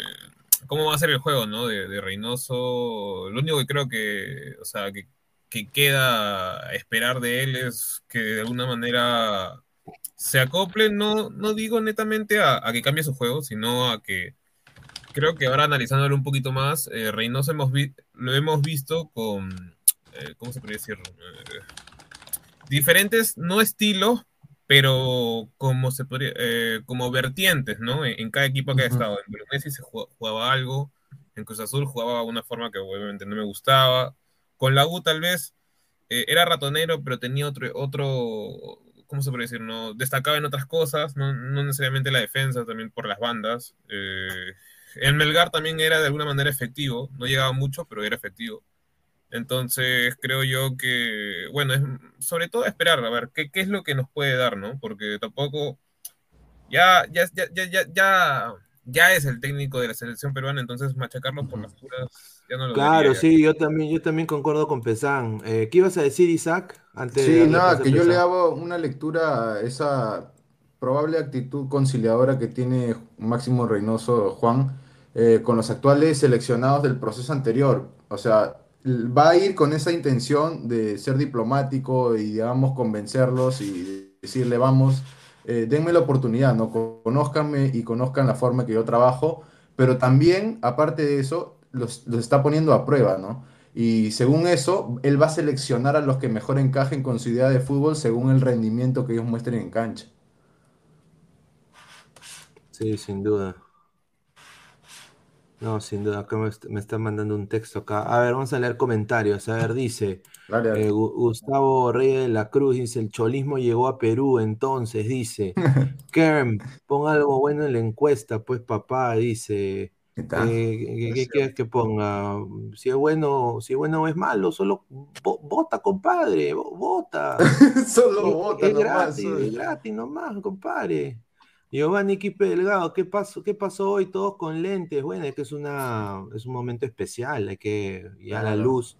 cómo va a ser el juego, ¿no? De, de Reynoso. Lo único que creo que, o sea, que, que queda esperar de él es que de alguna manera se acople, no, no digo netamente a, a que cambie su juego, sino a que creo que ahora analizándolo un poquito más, eh, Reynoso hemos lo hemos visto con, eh, ¿cómo se podría decir? Eh, diferentes, no estilos, pero como se podría, eh, como vertientes, ¿no? En, en cada equipo que ha estado. En Messi se jugaba, jugaba algo, en Cruz Azul jugaba de una forma que obviamente no me gustaba. Con la U tal vez eh, era ratonero, pero tenía otro, otro, ¿cómo se puede decir? No? Destacaba en otras cosas, no, no necesariamente la defensa, también por las bandas. Eh, en Melgar también era de alguna manera efectivo, no llegaba mucho, pero era efectivo. Entonces creo yo que, bueno, es sobre todo esperar, a ver, qué, qué es lo que nos puede dar, ¿no? Porque tampoco, ya, ya, ya, ya, ya, ya, es el técnico de la selección peruana, entonces machacarlo por las puras, ya no lo Claro, sí, yo también, yo también concuerdo con Pesán. Eh, ¿qué ibas a decir, Isaac? Antes Sí, nada, que yo le hago una lectura a esa probable actitud conciliadora que tiene Máximo Reynoso Juan eh, con los actuales seleccionados del proceso anterior. O sea, va a ir con esa intención de ser diplomático y, digamos, convencerlos y decirle, vamos, eh, denme la oportunidad, ¿no? Co- Conózcanme y conozcan la forma que yo trabajo, pero también, aparte de eso, los, los está poniendo a prueba, ¿no? Y según eso, él va a seleccionar a los que mejor encajen con su idea de fútbol según el rendimiento que ellos muestren en cancha. Sí, sin duda. No, sin duda. Acá me, est- me están mandando un texto acá. A ver, vamos a leer comentarios. A ver, dice Dale, dale. eh, Gu- Gustavo Reyes de la Cruz, dice, el cholismo llegó a Perú, entonces, dice. (laughs) Kerm, pon algo bueno en la encuesta, pues papá, dice. Eh, ¿qué, qué quieres que ponga? Si es bueno, si es bueno o es malo, solo vo- vota, compadre, vo- vota. (laughs) Solo Es- vota es nomás. gratis, soy. es gratis nomás, compadre. Giovanni Quipe Delgado, ¿qué pasó, qué pasó hoy todos con lentes? Bueno, es que es una, es un momento especial, hay que, ya la Claro. luz,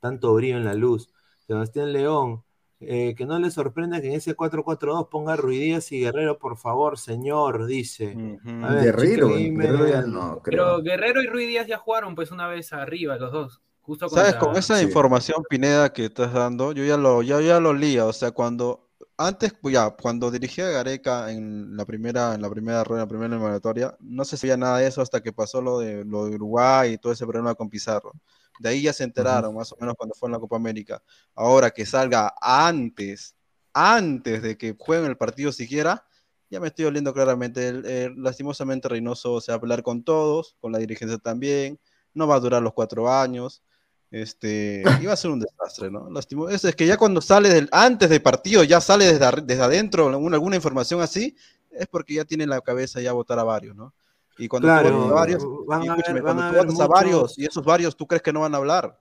tanto brillo en la luz. Sebastián León, eh, que no le sorprenda que en ese 4-4-2 ponga Ruidías y Guerrero, por favor, señor, dice. A ver, Guerrero, ya Pero. Guerrero y Ruiz Díaz ya jugaron pues una vez arriba, los dos. Justo ¿Sabes? contra... Con esa Sí. información, Pineda, que estás dando, yo ya lo, ya, ya lo lía. O sea, cuando antes, pues, ya, cuando dirigía a Gareca en la primera, en la primera rueda, en la primera eliminatoria, no se sabía nada de eso hasta que pasó lo de, lo de Uruguay y todo ese problema con Pizarro. De ahí ya se enteraron, más o menos cuando fue en la Copa América. Ahora que salga antes, antes de que jueguen el partido siquiera, ya me estoy oliendo claramente. El- el- lastimosamente Reynoso se va a pelear con todos, con la dirigencia también. No va a durar los cuatro años. Este, iba a ser un desastre, ¿no? Lastimo- es, es que ya cuando sale del, antes del partido, ya sale desde, desde adentro alguna, alguna información así, es porque ya tiene en la cabeza ya votar a varios, ¿no? Y cuando tú votas a varios, van y a escúchame, cuando tú votas a varios y esos varios, ¿tú crees que no van a hablar?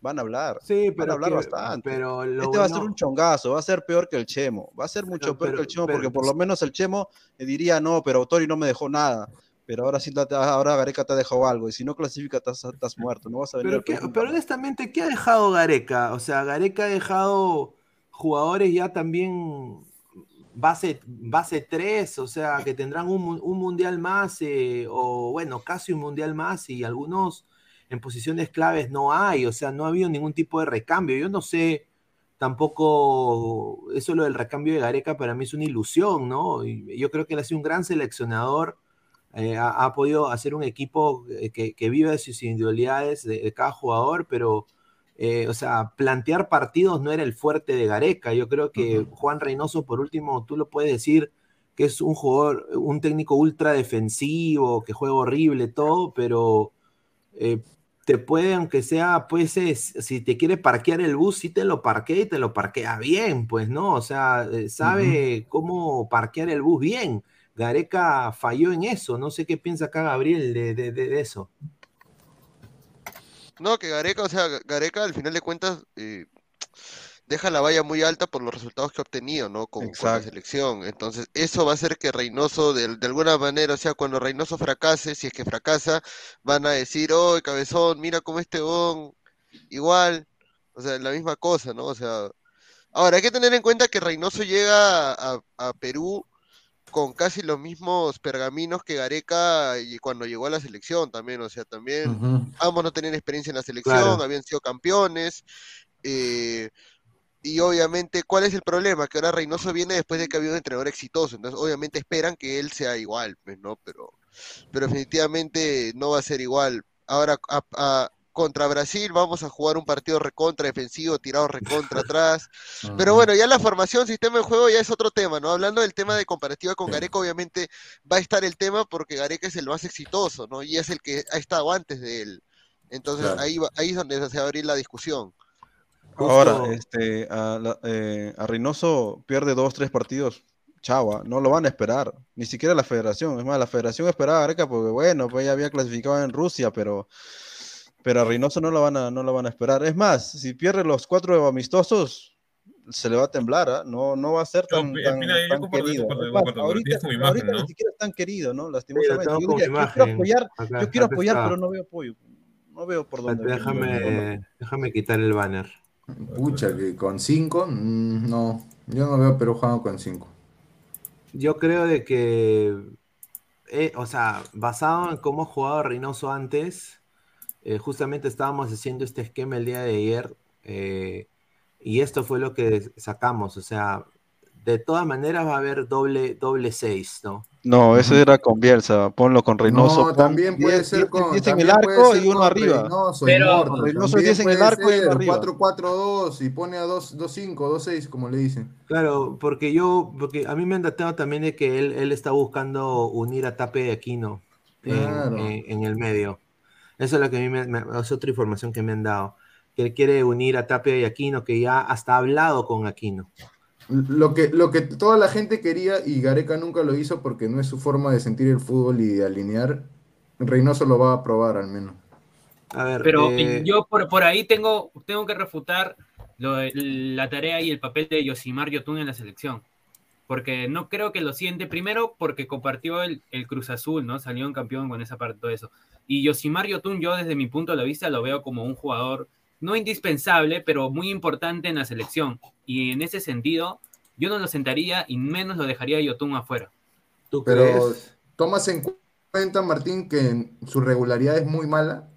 Van a hablar, Sí, van a pero, hablar que- bastante. pero Este va a ser un chongazo, va a ser peor que el Chemo, va a ser mucho Pero- peor pero- que el Chemo, pero- porque por lo menos el Chemo eh, diría, no, pero Tori no me dejó nada. Pero ahora sí, ahora Gareca te ha dejado algo, y si no clasifica, estás, estás muerto, no vas a venir Pero, qué- pero honestamente, ¿qué ha dejado Gareca? O sea, Gareca ha dejado jugadores ya también base, base 3, o sea, que tendrán un, un mundial más, eh, o bueno, casi un mundial más, y algunos en posiciones claves no hay, o sea, no ha habido ningún tipo de recambio. Yo no sé tampoco, eso lo del recambio de Gareca para mí es una ilusión, ¿no? Yo creo que él ha sido un gran seleccionador eh, ha, podido hacer un equipo eh, que, que vive de sus individualidades de, de cada jugador, pero, eh, o sea, plantear partidos no era el fuerte de Gareca. Yo creo que Juan Reynoso, por último, tú lo puedes decir que es un jugador, un técnico ultra defensivo, que juega horrible, todo, pero eh, te puede, aunque sea, pues, es- si te quiere parquear el bus, sí te lo parquea y te lo parquea bien, pues, ¿no? O sea, eh, sabe cómo parquear el bus bien. Gareca falló en eso. No sé qué piensa acá Gabriel de, de- de- de eso. No, que Gareca, o sea, Gareca al final de cuentas eh, deja la valla muy alta por los resultados que ha obtenido, ¿no? Con, con la selección. Entonces, eso va a hacer que Reynoso, de, de alguna manera, o sea, cuando Reynoso fracase, si es que fracasa, van a decir, oh, cabezón, mira cómo este bon, igual, o sea, la misma cosa, ¿no? O sea, ahora hay que tener en cuenta que Reynoso llega a, a Perú con casi los mismos pergaminos que Gareca y cuando llegó a la selección también, o sea, también ambos no tenían experiencia en la selección, Claro. habían sido campeones, eh, y obviamente, ¿cuál es el problema? Que ahora Reynoso viene después de que había un entrenador exitoso, entonces obviamente esperan que él sea igual, pues, ¿no? Pero, pero definitivamente no va a ser igual. Ahora, a- a- contra Brasil vamos a jugar un partido recontra defensivo, tirado recontra (laughs) atrás. Pero bueno, ya la formación, sistema de juego ya es otro tema, ¿no? Hablando del tema de comparativa con Gareca, obviamente va a estar el tema porque Gareca es el más exitoso, ¿no? Y es el que ha estado antes de él. Entonces Claro. ahí, va- ahí es donde se va a abrir la discusión. Ahora, este, a, la- eh, a Reynoso pierde dos, tres partidos. Chava, no lo van a esperar, ni siquiera la federación. Es más, la federación esperaba a Gareca porque, bueno, pues ya había clasificado en Rusia, pero, pero a Reynoso no lo van a, no lo van a esperar. Es más, si pierde los cuatro amistosos, se le va a temblar, ¿ah? No, no va a ser tan, comparto- querido. ahorita, tienes como imagen, ahorita ¿no? ni siquiera es tan querido, ¿no? Lastimosamente. Yo, quiero apoyar, Acá- yo quiero apoyar, pero no veo apoyo. No veo por dónde. Déjame, déjame quitar el banner. Pucha, que con 5, no. Yo no veo Perú jugando con 5. Yo creo de que, eh, o sea, basado en cómo ha jugado Reynoso antes, eh, justamente estábamos haciendo este esquema el día de ayer eh, y esto fue lo que sacamos, o sea, de todas maneras va a haber doble, doble seis, ¿no? No, ese era con Bielsa. Ponlo con Reynoso. No, pon también puede 10, ser 10, con. 10 en el arco ser y uno arriba. Reynoso Pero-. Reynoso También 10 en el arco y uno arriba. 4-4-2 y pone a 2-5, 2-6, como le dicen. Claro, porque yo, porque a mí me han dateado también de que él, él está buscando unir a Tape y Aquino en, Claro. en- en el medio. Eso es lo que a mí me, me- es otra información que me han dado. Que él quiere unir a Tapia y Aquino, que ya hasta ha hablado con Aquino. Lo que, lo que toda la gente quería y Gareca nunca lo hizo porque no es su forma de sentir el fútbol y de alinear, Reynoso lo va a probar al menos. A ver, Pero eh, yo por, por ahí tengo, tengo que refutar lo la tarea y el papel de Yosimar Yotun en la selección. Porque no creo que lo siente, primero porque compartió el, el Cruz Azul, ¿no? Salió un campeón con esa parte, todo eso. Y Yosimar Yotun, yo desde mi punto de vista lo veo como un jugador no indispensable, pero muy importante en la selección. Y en ese sentido, yo no lo sentaría y menos lo dejaría a Yotun afuera. ¿tú Pero crees? tomas en cuenta, Martín, que su regularidad es muy mala.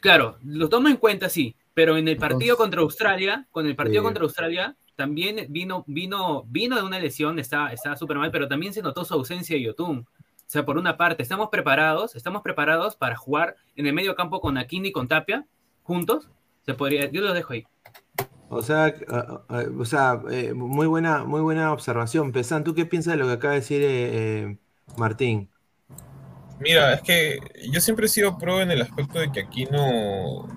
Claro, lo tomo en cuenta, sí, pero en el partido Entonces, contra Australia, con el partido sí. contra Australia, también vino, vino, vino de una lesión, estaba, estaba súper mal, pero también se notó su ausencia de Yotun. O sea, por una parte, estamos preparados, estamos preparados para jugar en el medio campo con Aquini y con Tapia, juntos. Se podría, yo los dejo ahí. O sea, o sea eh, muy, buena, muy buena observación. Pesan, ¿tú qué piensas de lo que acaba de decir eh, eh, Martín? Mira, es que yo siempre he sido pro en el aspecto de que aquí no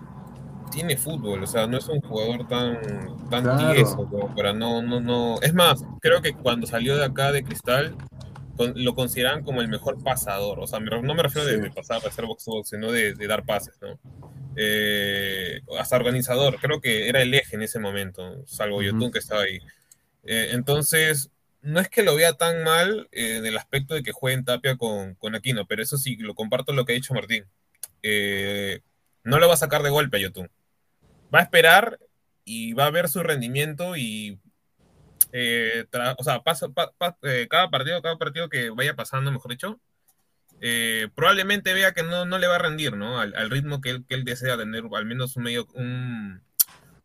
tiene fútbol, o sea, no es un jugador tan, tan Claro. tieso como para no, no, no. Es más, creo que cuando salió de acá de Cristal con- lo consideran como el mejor pasador, o sea, me no me refiero de, Sí. de pasar, de hacer box box, sino de, de dar pases, ¿no? Eh, hasta organizador, creo que era el eje en ese momento, salvo Ujú. Yotun que estaba ahí. Eh, entonces, no es que lo vea tan mal eh, en el aspecto de que juegue en Tapia con, con Aquino, pero eso sí, lo comparto lo que ha dicho Martín. Eh, no lo va a sacar de golpe a Yotun. Va a esperar y va a ver su rendimiento y eh, o sea, eh, cada partido, cada partido que vaya pasando, mejor dicho, eh, probablemente vea que no, no le va a rendir, ¿no? Al, ritmo que él, que él desea tener, al menos un medio, un,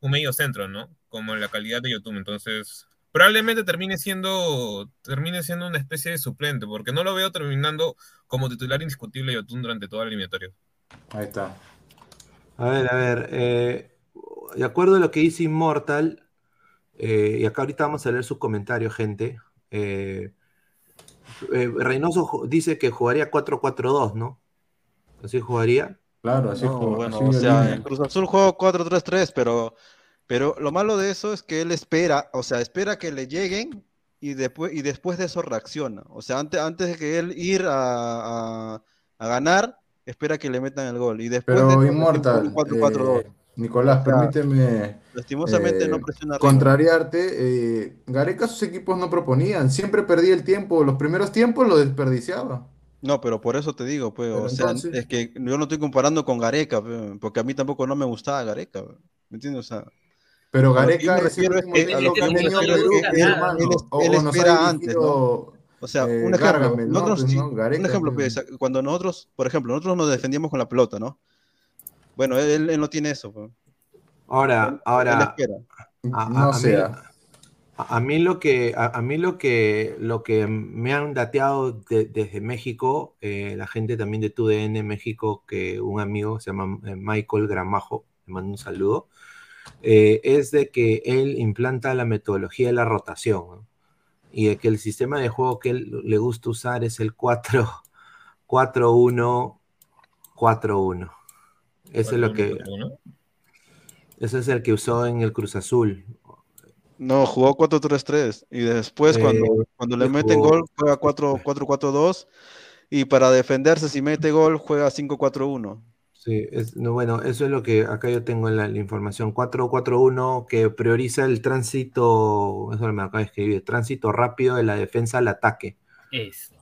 un medio centro, ¿no? Como en la calidad de YouTube. Entonces, probablemente termine siendo, termine siendo una especie de suplente, porque no lo veo terminando como titular indiscutible de Yotun durante toda la eliminatoria. Ahí está. A ver, a ver, de acuerdo a lo que dice Immortal, eh, y acá ahorita vamos a leer sus comentarios, gente. eh, eh, Reynoso dice que jugaría 4-4-2, ¿no? Así jugaría. Claro, así No, juega, bueno, así o de sea, en Cruz Azul juego 4-3-3, pero, pero lo malo de eso es que él espera, o sea, espera que le lleguen y después, y después de eso reacciona. O sea, antes, antes de que él ir a, a- a ganar, espera que le metan el gol. Y después de Pero eso, Inmortal, recién juega 4-4-2. Nicolás, permíteme lastimosamente eh, no presiona contrariarte. eh, Gareca sus equipos no proponían, siempre perdía el tiempo, los primeros tiempos lo desperdiciaba. No, pero por eso te digo, pues, Pero o sea, es que yo no estoy comparando con Gareca, porque a mí tampoco no me gustaba Gareca, ¿me entiendes? O sea, Pero Gareca refiero es que, a lo que Perú, él, espera antes, ¿no? O sea, eh, un ejemplo, nosotros, Pues, un ejemplo, pues. pues, cuando nosotros, por ejemplo, nosotros nos defendíamos con la pelota, ¿no? Bueno, él, él no tiene eso, pe. Ahora, Él, ahora. A, No a- a sé, mí, a- a mí lo que a, a mí lo que lo que me han dateado de- desde México, eh, la gente también de TUDN México, que un amigo se llama eh, Michael Gramajo, le mando un saludo, eh, es de que él implanta la metodología de la rotación, ¿no? Y de que el sistema de juego que él le gusta usar es el 4 4-1 4-1. Eso es lo que ese es el que usó en el Cruz Azul. No, jugó 4-3-3 y después Eh, cuando, cuando le meten jugó- gol juega 4 4-4-2 y para defenderse si mete gol juega 5-4-1. Sí, es, no, bueno, eso es lo que acá yo tengo en la, la información. 441 que prioriza el tránsito, eso me acaba de escribir, tránsito rápido de la defensa al ataque. Eso.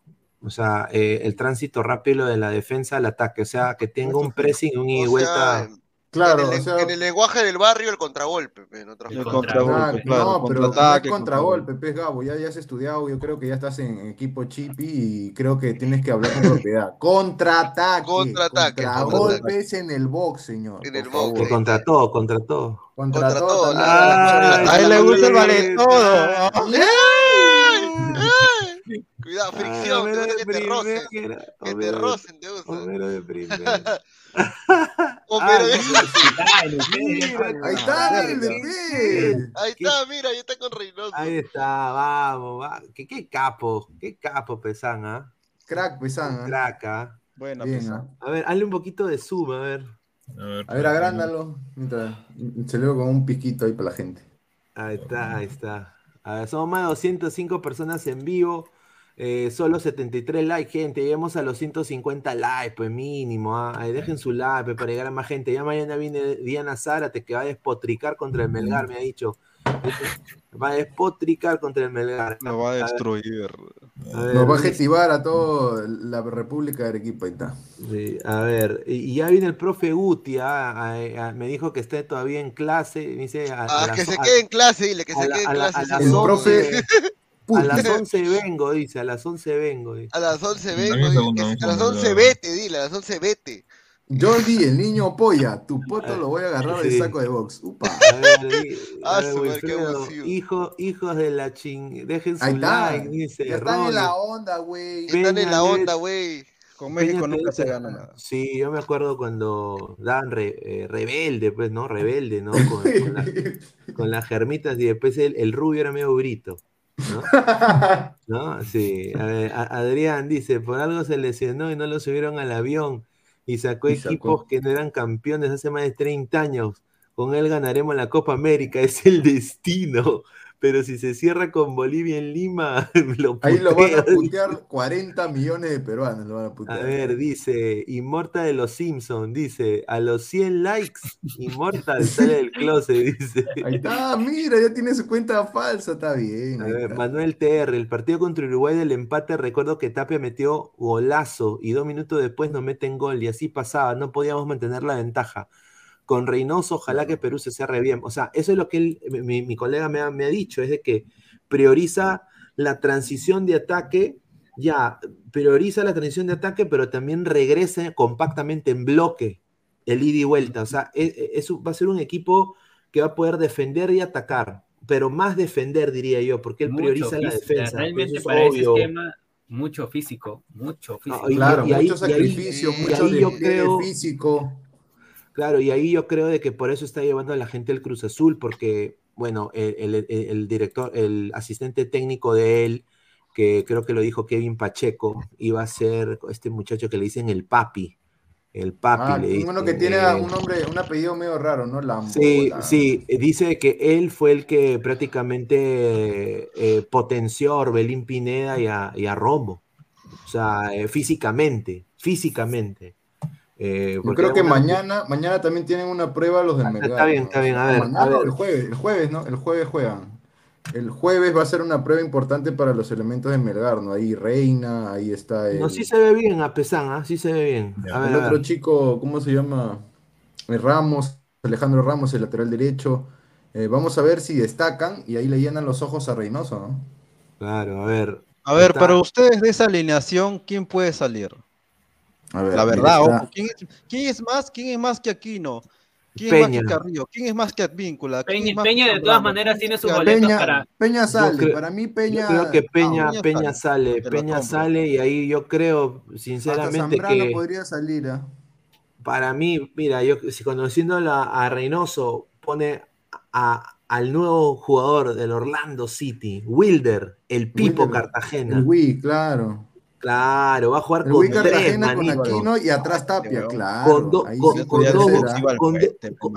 O sea, eh, el tránsito rápido de la defensa al ataque. O sea, que tenga un pressing, un ida y vuelta. Claro, en, el, o sea, en el lenguaje del barrio, el contragolpe. pe, en otras El contragolpe, Ah, claro, no, pero no es contraataque, contragolpe, pez Gabo, ya, ya has estudiado, yo creo que ya estás en equipo chipi y creo que tienes que hablar con propiedad. Contraataque, Contraataque, contragolpes en el box, señor. En el box. Que contra todo, contra todo. Contra, Contra todo, todo. Ah, A él le gusta el vale Ay, todo. Cuidado, Ah, fricción, te que te rocen. Que te Homero de- rocen, te gusta. Homero de primera. (laughs) Homero Ah, de- Mira, Ahí está, el de. Ahí está, mira, ahí está con Reynoso. Ahí está, vamos, va. ¿Qué, qué capo, qué capo, Pesan, ¿ah? Crack, Pesan. ¿ah? Crack, ¿ah? Buena, Bien, pues, ¿ah? A ver, hazle un poquito de zoom, a ver. A ver, A ver, agrándalo. Mientras se le ve con un piquito ahí para la gente. Ahí está, ahí está. A ver, somos más de 205 personas en vivo. Eh, solo 73 likes, gente. Lleguemos a los 150 likes, pues mínimo. ah. Ahí dejen su like pues, para llegar a más gente. Ya mañana viene Diana Zárate que va a despotricar contra el Melgar, me ha dicho. (laughs) Va a despotricar contra el Melgar. Lo va a destruir. A ver, Nos va a adjetivar a toda la República de Arequipa, está. Sí, a ver, y, ya viene el profe Guti, ah, me dijo que está todavía en clase, dice a, a Ah, que se quede en clase, dile que se quede en la- clase. a sí. las El 11, (laughs) profe a las 11 vengo, dice, a las 11 vengo. dice. A las 11 Dame vengo, segundo, un a las segundo. 11 vete, dile, a las 11 vete. Jordi, el niño polla, tu poto lo voy a agarrar del Sí. saco de box. Upa. A ver, di- (laughs) a Ah, ver, Wilfredo, hijo, hijos de la ching, dejen su Ahí está. like, dice, Ya están en la onda, güey. Están en la onda, güey. Con México Peña nunca se gana nada. Sí, yo me acuerdo cuando daban re- eh, rebelde, pues, ¿no? Rebelde, ¿no? (laughs) Con, con la- con las germitas y después el, el rubio era medio brito, ¿no? (laughs) ¿No? Sí. A ver, a- Adrián dice, por algo se lesionó y no lo subieron al avión y sacó Y sacó. equipos que no eran campeones hace más de 30 años. Con él ganaremos la Copa América, (laughs) es el destino. Pero si se cierra con Bolivia en Lima, (laughs) lo Ahí lo van a putear 40 millones de peruanos, lo van a A putear. ver, dice, Immortal de los Simpsons, dice, a los 100 likes, Immortal (laughs) sale del closet, dice. Ahí está, mira, ya tiene su cuenta falsa, está bien. A ver, está. Manuel TR, el partido contra Uruguay del empate, recuerdo que Tapia metió golazo y dos minutos después nos meten gol y así pasaba, no podíamos mantener la ventaja. Con Reynoso, ojalá que Perú se cierre bien. O sea, eso es lo que él, mi, mi colega me ha, me ha dicho, es de que prioriza la transición de ataque, ya, prioriza la transición de ataque, pero también regresa compactamente en bloque el ida y vuelta. O sea, es, es- va a ser un equipo que va a poder defender y atacar, pero más defender, diría yo, porque él Mucho prioriza la defensa. Realmente es para ese obvio. esquema, mucho físico, mucho físico. No, y- Claro, y mucho ahí- sacrificio, y mucho ahí yo creo- físico. Claro, y ahí yo creo de que por eso está llevando a la gente el Cruz Azul, porque, bueno, el, el- el- el director, el asistente técnico de él, que creo que lo dijo Kevin Pacheco, iba a ser este muchacho que le dicen el papi. El papi Ah, le uno que tiene eh, un nombre, un apellido medio raro, ¿no? Lambo. Sí, la- sí, dice que él fue el que prácticamente eh, potenció a Orbelín Pineda y a, y a Romo. O sea, eh, físicamente, físicamente. Eh, Yo creo que una- mañana, mañana también tienen una prueba los del Melgar. está bien, está bien, a ver, Mañana a o ver. el jueves, el jueves, ¿no? El jueves juegan. El jueves va a ser una prueba importante para los elementos de Melgar, ¿no? Ahí Reina, ahí está el, No, sí se ve bien, a pesar, ¿ah? sí se ve bien. A ver, el a otro ver. chico, ¿cómo se llama? Eh, Ramos, Alejandro Ramos, el lateral derecho. Eh, vamos a ver si destacan y ahí le llenan los ojos a Reynoso, ¿no? Claro, a ver. A ver, Está- para ustedes de esa alineación, ¿quién puede salir? A ver, La verdad, ojo, ¿quién es, quién es más? ¿Quién es más que Aquino? ¿Quién es más Peña. que Carrillo? ¿Quién es más que Advíncula? ¿Quién Peña, Peña que de todas maneras tiene sus Peña- boletos Peña, para. Peña sale, creo- para mí Yo Peña. creo que Peña, Peña Peña sale, Peña sale y ahí yo creo, sinceramente, que podría salir. ¿ah? para mí, mira, yo si conociendo a, Reynoso, pone a- al nuevo jugador del Orlando City, Wilder, el Pipo Wilder, Cartagena. El Wii, claro. Claro, va a jugar con tres, Cartagena con manito. Aquino y atrás Tapia, claro. Con, do- ahí con- sí con podría dos, box- ¿ah?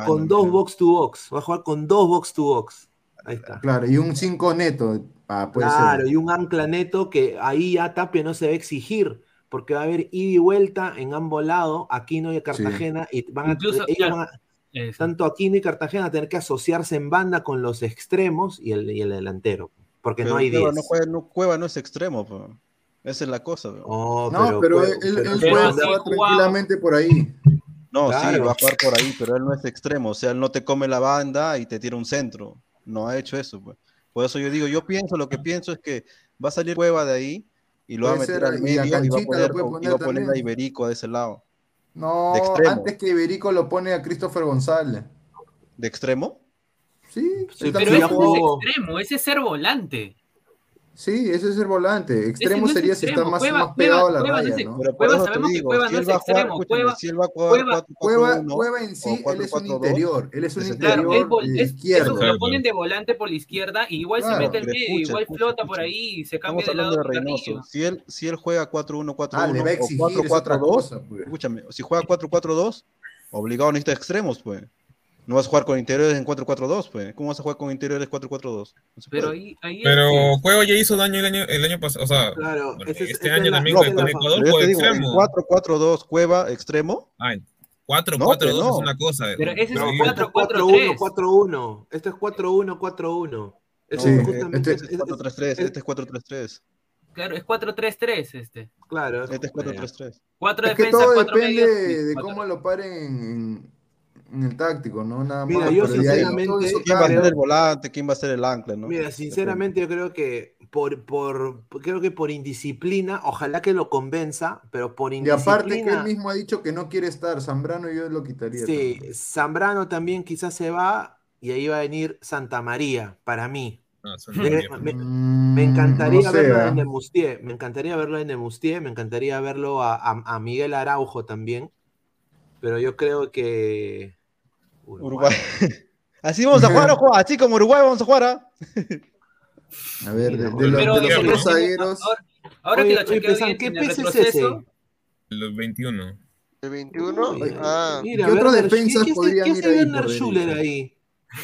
con dos to box. Va a jugar con dos box to box. Ahí está. Claro, y un 5 neto. Ah, puede Claro, ser. y un ancla neto que ahí ya Tapia no se va a exigir, porque va a haber ida y vuelta en ambos lados, Aquino y Cartagena, y van a, Incluso, ellos claro, van a- Eso. tanto Aquino y Cartagena a tener que asociarse en banda con los extremos y el, y el delantero, porque Pero no hay Cueva 10. no, juega, no, Cueva no es extremo, po. Esa es la cosa. Oh, No, pero, él, él pero- él pero puede jugar tranquilamente por ahí. No, sí, va a jugar por ahí, pero él no es extremo, o sea, él no te come la banda y te tira un centro. No ha hecho eso, pues. Por eso yo digo, yo pienso, lo que pienso es que va a salir Cueva de ahí y lo va a meter ser, al medio y va a poner, y va a poner a. Iberico de ese lado. No, De extremo. antes que Iberico lo pone a Christopher González. ¿De extremo? Sí, Sí, Pero ese es extremo, ese es ser volante. Sí, ese es el volante. Extremo no sería si está más, Cueva- más pegado a la Cueva- Cueva no raya, ¿no? Pero Cueva eso te sabemos que digo, Cueva si no él es va a jugar, extremo, Cueva- si él va a jugar Cueva- 4 Cueva, Cueva en sí, él es un interior. Él es un Claro, interior de es- izquierdo. eso lo ponen de volante por la izquierda y igual Claro, se mete al medio, escucha, igual escucha, flota por ahí y se cambia Estamos de lado de. Si él, si él juega 4-1-4-1 Ah, le va a o exigir, es otra 4-4-2, cosa, pues. escúchame, si juega 4-4-2, obligado necesita extremos, pues. No vas a jugar con interiores en 4-4-2, pues. ¿Cómo vas a jugar con interiores 4-4-2? No Pero ahí, ahí Pero este, Cueva ya hizo daño el año, el año pasado. O sea, Claro, bueno, es- este es año la- también esa con, es Ecuador en extremo. 4-4-2, Cueva, extremo. Ay, 4-4-2 No, no. es una cosa. Pero ese es Pero un ahí- 4-4-3. 4-1, esto es 4-1-4-1. Esto Sí, es justamente- este- es- Este es 4-3-3, este es 4-3-3. Claro, es 4-3-3 este. Claro, Este es 4-3-3. Cuatro Es que defensas, todo cuatro depende medios. y de cómo lo paren en, el táctico, ¿no? Nada Mira, más. yo ahí todo sinceramente- eso ¿Quién va a ser el volante? ¿Quién va a ser el ancla? ¿no? Mira, sinceramente yo creo que por, por, creo que por indisciplina, ojalá que lo convenza, pero por Y aparte que él indisciplina, mismo ha dicho que no quiere estar, Zambrano yo lo quitaría. sí, también. Zambrano también quizás se va y ahí va a venir Santa María, para mí. Ah, Me, María. me- me encantaría no sé, verlo ¿ah? en Nemustier, me encantaría verlo en Nemustier, me encantaría verlo a, a- a Miguel Araujo también, pero yo creo que Uruguay. (laughs) Así vamos a jugar, ojo, así como Uruguay vamos a jugar. ¿ah? A ver, de, de Pero de los otros zagueros. ahora, ahora Oye, que lo chequeo bien ¿qué pez es retroceso, Los 21. ¿El 21? Oye, Ah, Mira, ¿Qué otros Werner- defensas ¿qué- qué- podrían qué hace Werner Schuller ahí?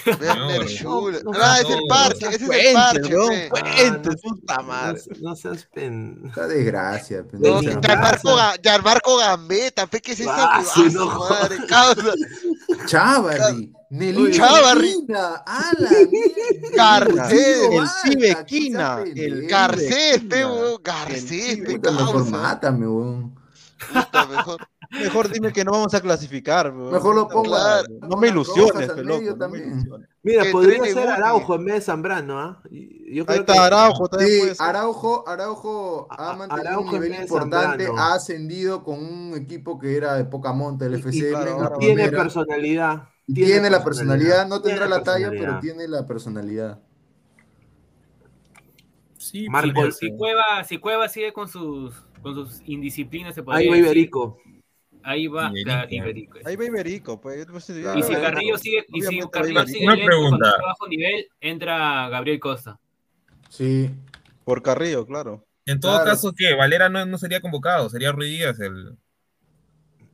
Werner No, Schuller. no, Ah, es no, el no parche, ese es el parche. puta No, madre. no seas pen. Esta desgracia. No, pendejo. Ni Gianmarco, casa. Ga- Gianmarco Gambetta, pe, ¿qué es eso? Ah, Ah, no madre, causa. Chavarri. Nelly Chavarri. Garcés, el Cibequina, el. Garcés, pe, Garcés, weón. Garcés, pe, causa. mátame, weón. Puta, mejor. Mejor dime que no vamos a clasificar. Mejor lo pongo. No me ilusiones, rojas al pe, loco, medio no me también. ilusiones. Mira, podría ser Guti. Araujo en vez de Zambrano, ¿ah? Ahí está que Araujo, también Sí, puede ser. Araujo, Araujo ha mantenido Araujo un nivel importante, Zambrano. ha ascendido con un equipo que era de poca monta, el FC y- claro, tiene primera. personalidad. Tiene la personalidad, no tiene tendrá la talla, pero tiene la personalidad. Sí, Marco- podría si. Cueva, si Cueva sigue con sus, con sus indisciplinas, se Ahí podría va decir, Iberico. Ahí va Iberico. Ahí va Iberico, pues. Claro. Y si Carrillo sigue, y si Carrillo sigue Una con pregunta. este bajo nivel, entra Gabriel Costa. Sí. Por Carrillo, claro. En todo Claro. caso, ¿qué? Valera no, no sería convocado, sería Ruiz Díaz el.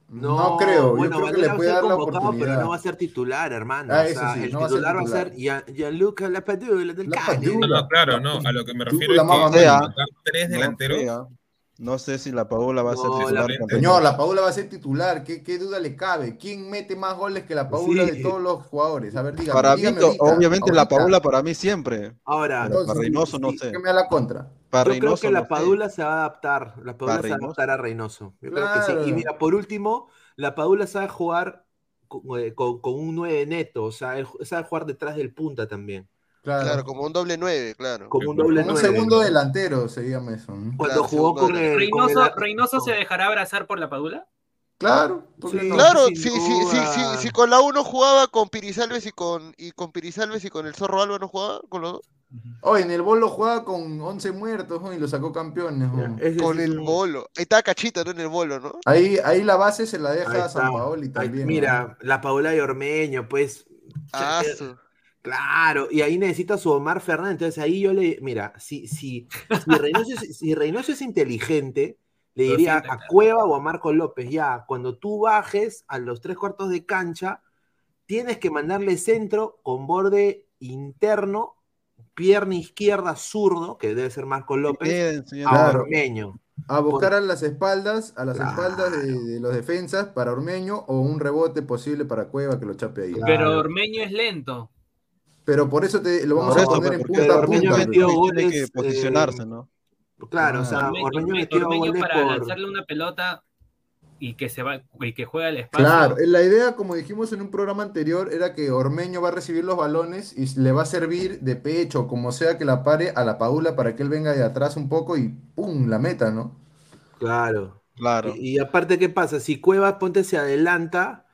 No, creo, bueno, yo creo que Valera le va a puede ser dar la convocado, oportunidad. Pero no va a ser titular, hermano. Ah, o eso sea, sí, el no va a ser titular va a titular. ser Gia- Gianluca Lapadula del La Cali. No, claro, no. A lo que me refiero la es que mía. sacar tres No delanteros. No sé si la Paola va a ser No, titular. la- Señor, la Paula va a ser titular. ¿Qué, qué duda le cabe? ¿Quién mete más goles que la Paula Sí. de todos los jugadores? A ver, dígame. Para mí, dígame to- ahorita, obviamente la. Paola para mí siempre. Ahora, Pero para Reynoso no sí, sé. que me da la contra. Para yo creo que la no sé. Padula se va a adaptar. La Padula Para se va a Reynoso. adaptar a Reynoso. Yo creo que sí. Y mira, por último, la Padula sabe jugar con, eh, con- con un 9 neto. O sea, sabe jugar detrás del punta también. Claro. Claro, como un doble nueve, claro. Como un doble un 9. segundo delantero se llama eso. ¿no? Cuando Claro, jugó con ¿Reynoso, el- ¿Reynoso se dejará abrazar por la Padula? Claro, ¿por qué Sí, no? Claro, si, si, si, si, duda. si con la 1 jugaba con Pirisalves y con, y con Pirisalves y con el Zorro Alba no jugaba, con los dos. Oye, en el bolo jugaba con 11 muertos ¿no? y lo sacó campeones. Con sí el un- bolo. Ahí estaba Cachita, ¿no? En el bolo, ¿no? Ahí, ahí la base se la deja a. San Paoli también. mira, la Paula y Ormeño, pues. Ah, Claro, y ahí necesita su Omar Fernández. Entonces ahí yo le. Mira, si, si, si, Reynoso, es, si Reynoso es inteligente, le diría a. Cueva o a Marco López: ya, cuando tú bajes a los tres cuartos de cancha, tienes que mandarle centro con borde interno, pierna izquierda, zurdo, que debe ser Marco López, a. Ormeño. A buscar a las espaldas, a las Claro. espaldas de, de los defensas para Ormeño o un rebote posible para Cueva que lo chape ahí. Claro. Pero Ormeño es lento. Pero por eso te, lo vamos a eso, poner en punta a punta. metió tiene que goles, posicionarse, eh, ¿no? Claro, o sea, Orme- Ormeño Orme- metió Ormeño goles para por. lanzarle una pelota y que se va y que juega el espacio. Claro, eh, la idea, como dijimos en un programa anterior, era que Ormeño va a recibir los balones y le va a servir de pecho, como sea que la pare a la Paula para que él venga de atrás un poco y ¡pum! la meta, ¿no? Claro. Claro. Y, y aparte, ¿qué pasa? Si Cuevas, ponte, se adelanta,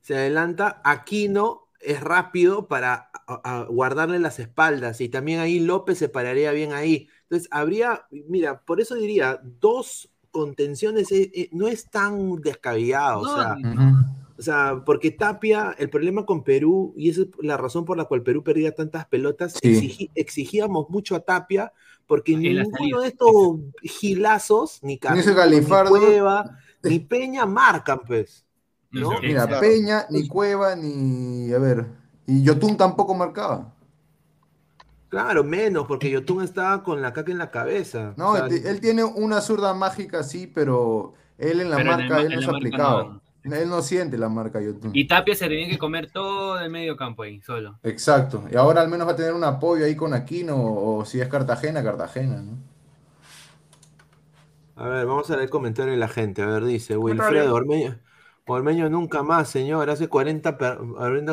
se adelanta, Aquino es rápido para a- a guardarle las espaldas y también ahí López se pararía bien ahí. Entonces, habría, mira, por eso diría, dos contenciones eh, eh, no es tan descabellado, o sea, no. o sea, porque Tapia, el problema con Perú, y esa es la razón por la cual Perú perdía tantas pelotas, Sí. exigi- exigíamos mucho a Tapia, porque En ninguno salida. de estos gilazos, ni ni. Cueva, (laughs) ni Peña marcan, pues. ¿no? Mira. Peña, ni Cueva, ni. A ver. Y Yotun tampoco marcaba. Claro, menos, porque Yotun estaba con la caca en la cabeza. No, O sea, él, él tiene una zurda mágica, sí, pero él en la Pero en el marca, ma- él en no se aplicado. Él no siente la marca Yotun. Y Tapia se tenía que comer todo el medio campo ahí, solo. Exacto. Y ahora al menos va a tener un apoyo ahí con Aquino, o, o si es Cartagena, Cartagena, ¿no? A ver, vamos a ver el comentario de la gente. A ver, dice Wilfredo Ormeño. Ormeño nunca más, señor. Hace 40, per-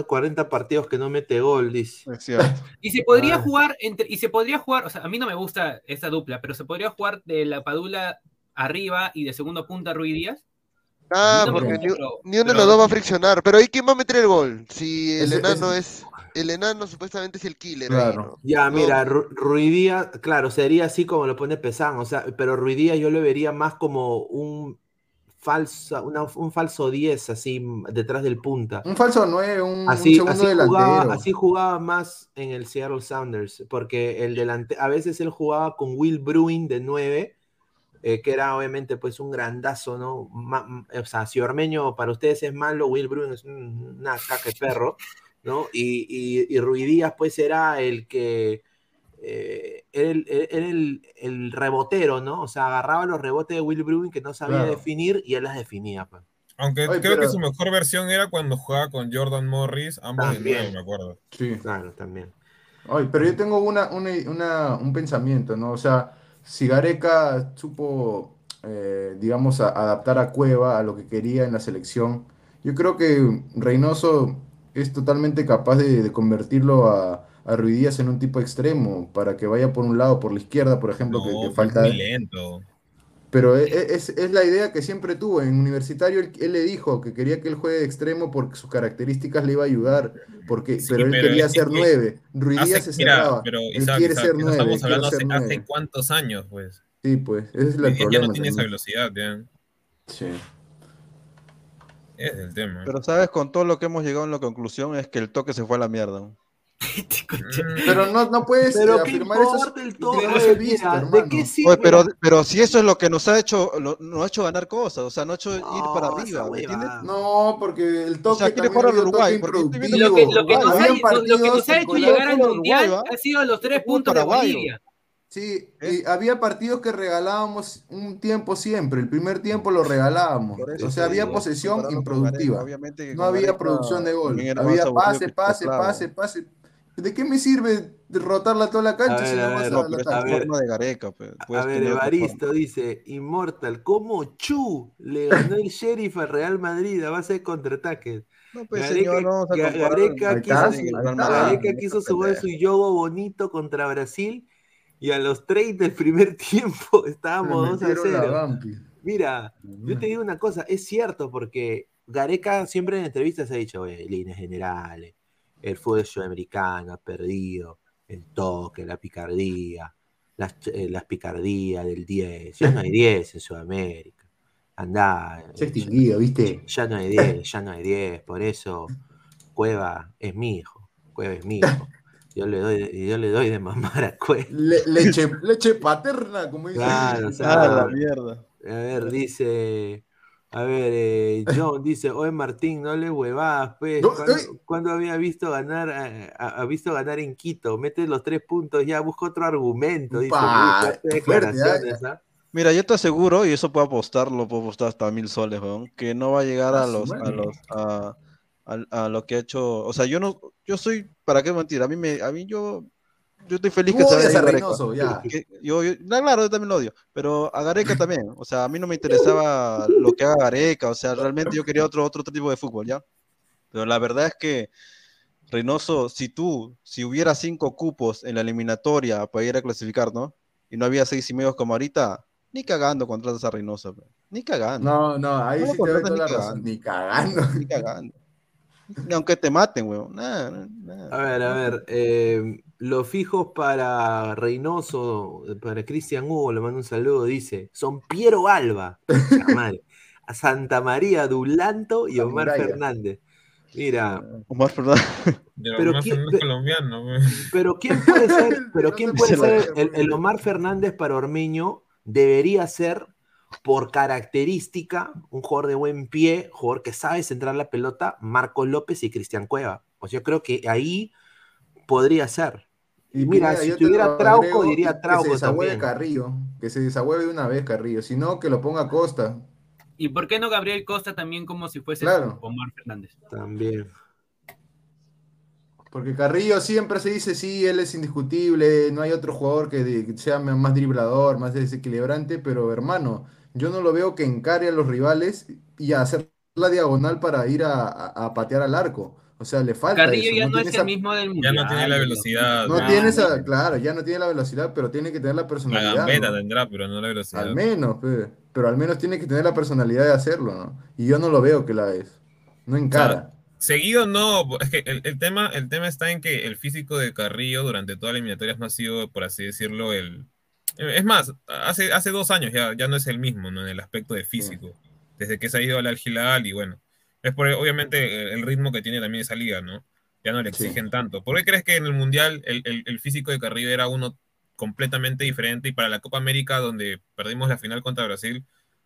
40 partidos que no mete gol, dice. Es cierto. (laughs) Y se podría Ah. jugar entre, y se podría jugar, o sea, a mí no me gusta esa dupla, pero se podría jugar de la Padula arriba y de segundo punta Rui Díaz. Ah, no porque gusta, ni, pero- ni uno de los dos va a friccionar. Pero ahí, ¿quién va a meter el gol? Si el Ese- enano ese- es. El enano supuestamente es el killer ahí, Claro. ¿no? Ya, No, mira, Ru- Ruidíaz, claro, sería así como lo pone Pesán, o sea, pero Ruidíaz yo lo vería más como un falso, una- un falso 10, así, detrás del punta. Un falso 9, un, un Así, segundo así, jugaba, delantero. así jugaba más en el Seattle Sounders, porque el delante, a veces él jugaba con Will Bruin de 9, eh, que era obviamente pues un grandazo, ¿no? Ma- o sea, si Ormeño para ustedes es malo, Will Bruin es un- una caca de perro, ¿no? Y, y, y Rui Díaz pues era el que... eh, era el, era el- el rebotero, ¿no? O sea, agarraba los rebotes de Will Bruin que no sabía Claro. definir y él las definía. pues. Aunque Oye, creo que su mejor versión era cuando jugaba con Jordan Morris, ambos de nueve, me acuerdo. Sí. Claro, también. Ay, pero yo tengo una, una, una- un pensamiento, ¿no? O sea, si Gareca supo, eh, digamos, a- adaptar a Cueva a lo que quería en la selección, yo creo que Reynoso es totalmente capaz de, de convertirlo a, a Ruiz Díaz en un tipo extremo, para que vaya por un lado, por la izquierda, por ejemplo, que- No, que, falta. muy lento. Pero e- e- es, es la idea que siempre tuvo. En Universitario él, él le dijo que quería que él juegue de extremo porque sus características le iba a ayudar, porque, Sí, pero él pero quería es ser nueve. Díaz se mira, cerraba. pero él Isaac, quiere Isaac, ser nueve, estamos hablando hace, nueve. hace cuántos años, pues. Sí, pues, ese es el ya problema no tiene esa velocidad, ya. Sí. Es el tema. Pero sabes, con todo lo que hemos llegado en la conclusión es que el toque se fue a la mierda. Mm, Pero no, no puedes eh, Pero qué afirmar eso ¿de qué sirve? Oye, pero, pero si eso es lo que nos ha hecho, lo- nos ha hecho ganar cosas, o sea, no ha hecho ir para arriba, esa ¿me entiendes? No, porque el toque O sea, quiere jugar al Uruguay, porque Lo que, lo que improductivo. nos ha, lo que nos hecho llegar al mundial uruguayo, ha sido los tres puntos de. Bolivia. Sí, ¿Eh? y había partidos que regalábamos un tiempo siempre. El primer tiempo lo regalábamos. O sea, había digo, posesión improductiva. Gareca, obviamente que No había producción de gol. Había pase, pase, pase, pase. ¿De qué me sirve rotarla toda la cancha A si ver, no a vas ver, a es a la ataque? ver. forma de Gareca, pues, A ver, Evaristo dice, Inmortal, ¿cómo Chu le ganó el (laughs) sheriff al Real Madrid a base de contraataques? No, pues Gareca, señor, no vamos a Gareca quiso, Madrid su. Gareca quiso jugar yogo bonito contra Brasil y a los 30 del primer (laughs) tiempo estábamos 2 a metieron la 0. Vampi. Mira, yo te digo una cosa, es cierto, porque Gareca siempre en entrevistas ha dicho, "Oye, líneas generales, el fútbol sudamericano ha perdido el toque, la picardía, las, eh, las picardías del 10. Ya no hay (laughs) 10 en Sudamérica. Andá. Se ha extinguido, ¿viste? Ya no hay 10, (laughs) ya no hay 10. Por eso Cueva es mi hijo. Cueva es mi hijo. (laughs) Yo le doy, yo le doy de mamar a Cueva. Le- leche, leche paterna, como dice. Claro, o sea, Ah, la mierda. A ver, dice. A ver, eh, John dice, oye Martín, no le huevadas, pues. No, ¿Cuándo, ay. cuándo había visto ganar, eh, ha, ha visto ganar en Quito? Mete los tres puntos, ya busca otro argumento. Dice, Pa, "Uy, fuerte fuerte, declaraciones, ¿ah?". Mira, yo te aseguro, y eso puedo apostarlo, puedo apostar hasta mil soles, weón, que no va a llegar A los, a los, a, a- a lo que ha hecho. O sea, yo no, yo soy, ¿para qué mentir? A mí me, a mí yo, yo estoy feliz que se odias vaya a Gareca. Reynoso, ya. (laughs) Yo, yo- no, claro, yo también lo odio, pero a Gareca también. O sea, a mí no me interesaba lo que haga Gareca, o sea, realmente yo quería otro, otro tipo de fútbol, ¿ya? Pero la verdad es que Reynoso, si tú, si hubiera cinco cupos en la eliminatoria para ir a clasificar, ¿no? Y no había seis y medio como ahorita, ni cagando contratas a Reynoso, pe. ni cagando. No, no, ahí No sí te doy toda la razón. Ni cagando. Ni cagando. Ni aunque te maten, weón. Nada, nada. A ver, a ver, eh, los fijos para Reynoso, para Cristian Hugo, le mando un saludo, dice, son Piero Alba, (laughs) a Santa María Dulanto y Omar. Fernández. Mira, Omar Fernández. Pero, quién- colombiano, pero ¿quién puede (laughs) ser, pero quién puede ser el, el Omar Fernández para Ormeño? Debería ser, por característica, un jugador de buen pie, jugador que sabe centrar la pelota, Marcos López y Cristian Cueva. Pues yo creo que ahí podría ser. Y Mira, Pineda, si yo te tuviera Trauco, agrego, diría que se Trauco desahueve también. Carrillo. Que se desahueve de una vez Carrillo. Si no, que lo ponga Costa. ¿Y por qué no Gabriel Costa también como si fuese Claro. Omar Fernández? También. Porque Carrillo siempre se dice, sí, él es indiscutible, no hay otro jugador que de- sea más driblador, más desequilibrante, pero hermano, yo no lo veo que encare a los rivales y a hacer la diagonal para ir a, a- a patear al arco. O sea, le falta Carrillo eso, ya no no es tiene el mismo del Ya mundial. no tiene la velocidad. No ¿no? tiene esa, claro, ya no tiene la velocidad, pero tiene que tener la La personalidad, gambeta ¿no? tendrá, pero no la velocidad. Al menos, pe, pero al menos tiene que tener la personalidad de hacerlo, ¿no? Y yo no lo veo que la es. No encara. Seguido no, es que el, el tema, el tema está en que el físico de Carrillo durante toda la eliminatoria no ha sido, por así decirlo, el... Es más, hace, hace dos años ya, ya no es el mismo, ¿no? En el aspecto de físico. Desde que se ha ido al Al Hilal y bueno, es por obviamente el, ritmo que tiene también esa liga, ¿no? Ya no le Sí. exigen tanto. ¿Por qué crees que en el Mundial el, el- el físico de Carrillo era uno completamente diferente y para la Copa América, donde perdimos la final contra Brasil,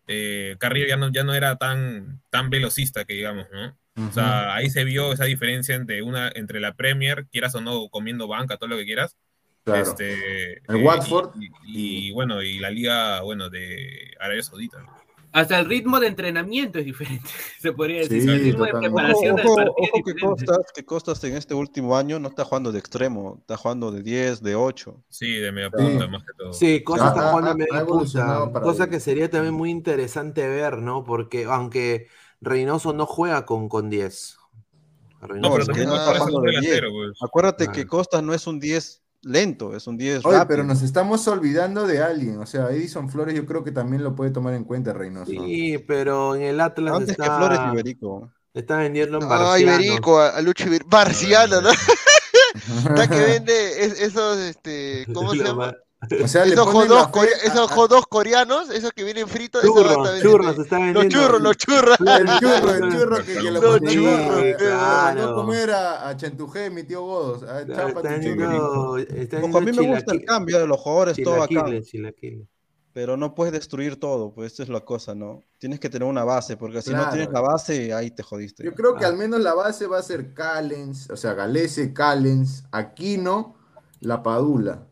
eh, Carrillo ya no, ya no era tan, tan velocista que digamos, ¿no? O sea, ahí se vio esa diferencia entre una, entre la Premier, quieras o no, comiendo banca, todo lo que quieras. Claro. Este, El eh, Watford. Y, y- y, bueno, y la liga, bueno, de Arabia Saudita. ¿No? Hasta el ritmo de entrenamiento es diferente, (laughs) se podría decir. Sí, el ritmo de totalmente. Ojo, preparación del ojo, ojo es que. Costas, que Costas en este último año no está jugando de extremo, está jugando de 10, de 8. Sí, de media Sí. punta, más que todo. Sí, cosa Ha- está jugando a media punta, cosa que sería también muy interesante ver, ¿no? Porque aunque Reynoso no juega con, con 10. No, Reynoso pero si también no no está jugando de delantero, 10. pues. Acuérdate Claro. que Costas no es un 10 lento, es un 10 Oye, rápido. pero nos estamos olvidando de alguien. O sea, Edison Flores yo creo que también lo puede tomar en cuenta Reynoso. Sí, pero en el Atlas Antes que Flores Iberico. está vendiendo en Ah, Barciano. Iberico, a, a Lucho Iberico. Barciano, ¿no? (laughs) (laughs) Está que vende es- esos, este, (laughs) ¿cómo se llama? O sea, Esos hot dogs, esos coreanos, esos que vienen fritos, esos Churros, está churros, vendiendo. está Los churros, los churros. El churro, el (laughs) churro que, que Los churros, claro. mandó comer a, a Chentujé, mi tío Godos. A, chapa tu Ojo, a mí me gusta el cambio de los jugadores, todo acá. chilaquiles. Pero no puedes destruir todo, pues esa es la cosa, ¿no? Tienes que tener una base, porque si no tienes la base, ahí te jodiste. Yo creo que Ah. al menos la base va a ser Callens, o sea, Galese, Callens, Aquino, La Padula.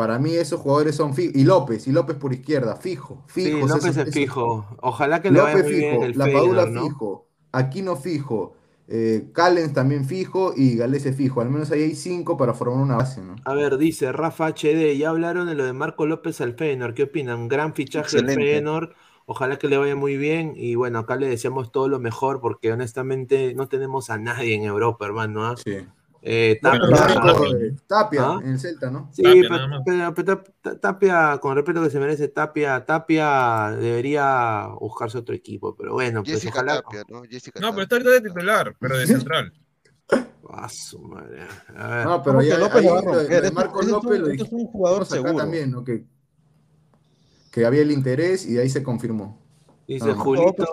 Para mí esos jugadores son fijos. Y López, y López por izquierda, fijo, Sí, fijos. López esos- es esos- fijo. Ojalá que le vaya López bien fijo, el La Padula ¿no? fijo, Aquino fijo, eh, Callens también fijo y Galese fijo. Al menos ahí hay cinco para formar una base, ¿no? A ver, dice Rafa HD, ya hablaron de lo de Marco López al Feyenoord, ¿qué opinan? Gran fichaje del. Feyenoord, ojalá que le vaya muy bien y bueno, acá le deseamos todo lo mejor porque honestamente no tenemos a nadie en Europa, hermano, ¿ah? Sí. Eh, Tapia, Tapia, eh, Tapia, ¿Ah? en el Celta, ¿no? Sí, Tapia, pero, Tapia, con respeto que se merece, Tapia, Tapia debería buscarse otro equipo, pero bueno, pues Jessica ojalá. Tapia, ¿no? Jessica No, pero está ahorita de titular, pero de central. Ah, su madre. A ver. No, pero ¿Cómo que ya López ahí lo a lo de- lo romper? de Este- Marcos este es un- López lo este es un jugador seguro. también, ¿no? Que, que había el interés y de ahí se confirmó. Dice Julito.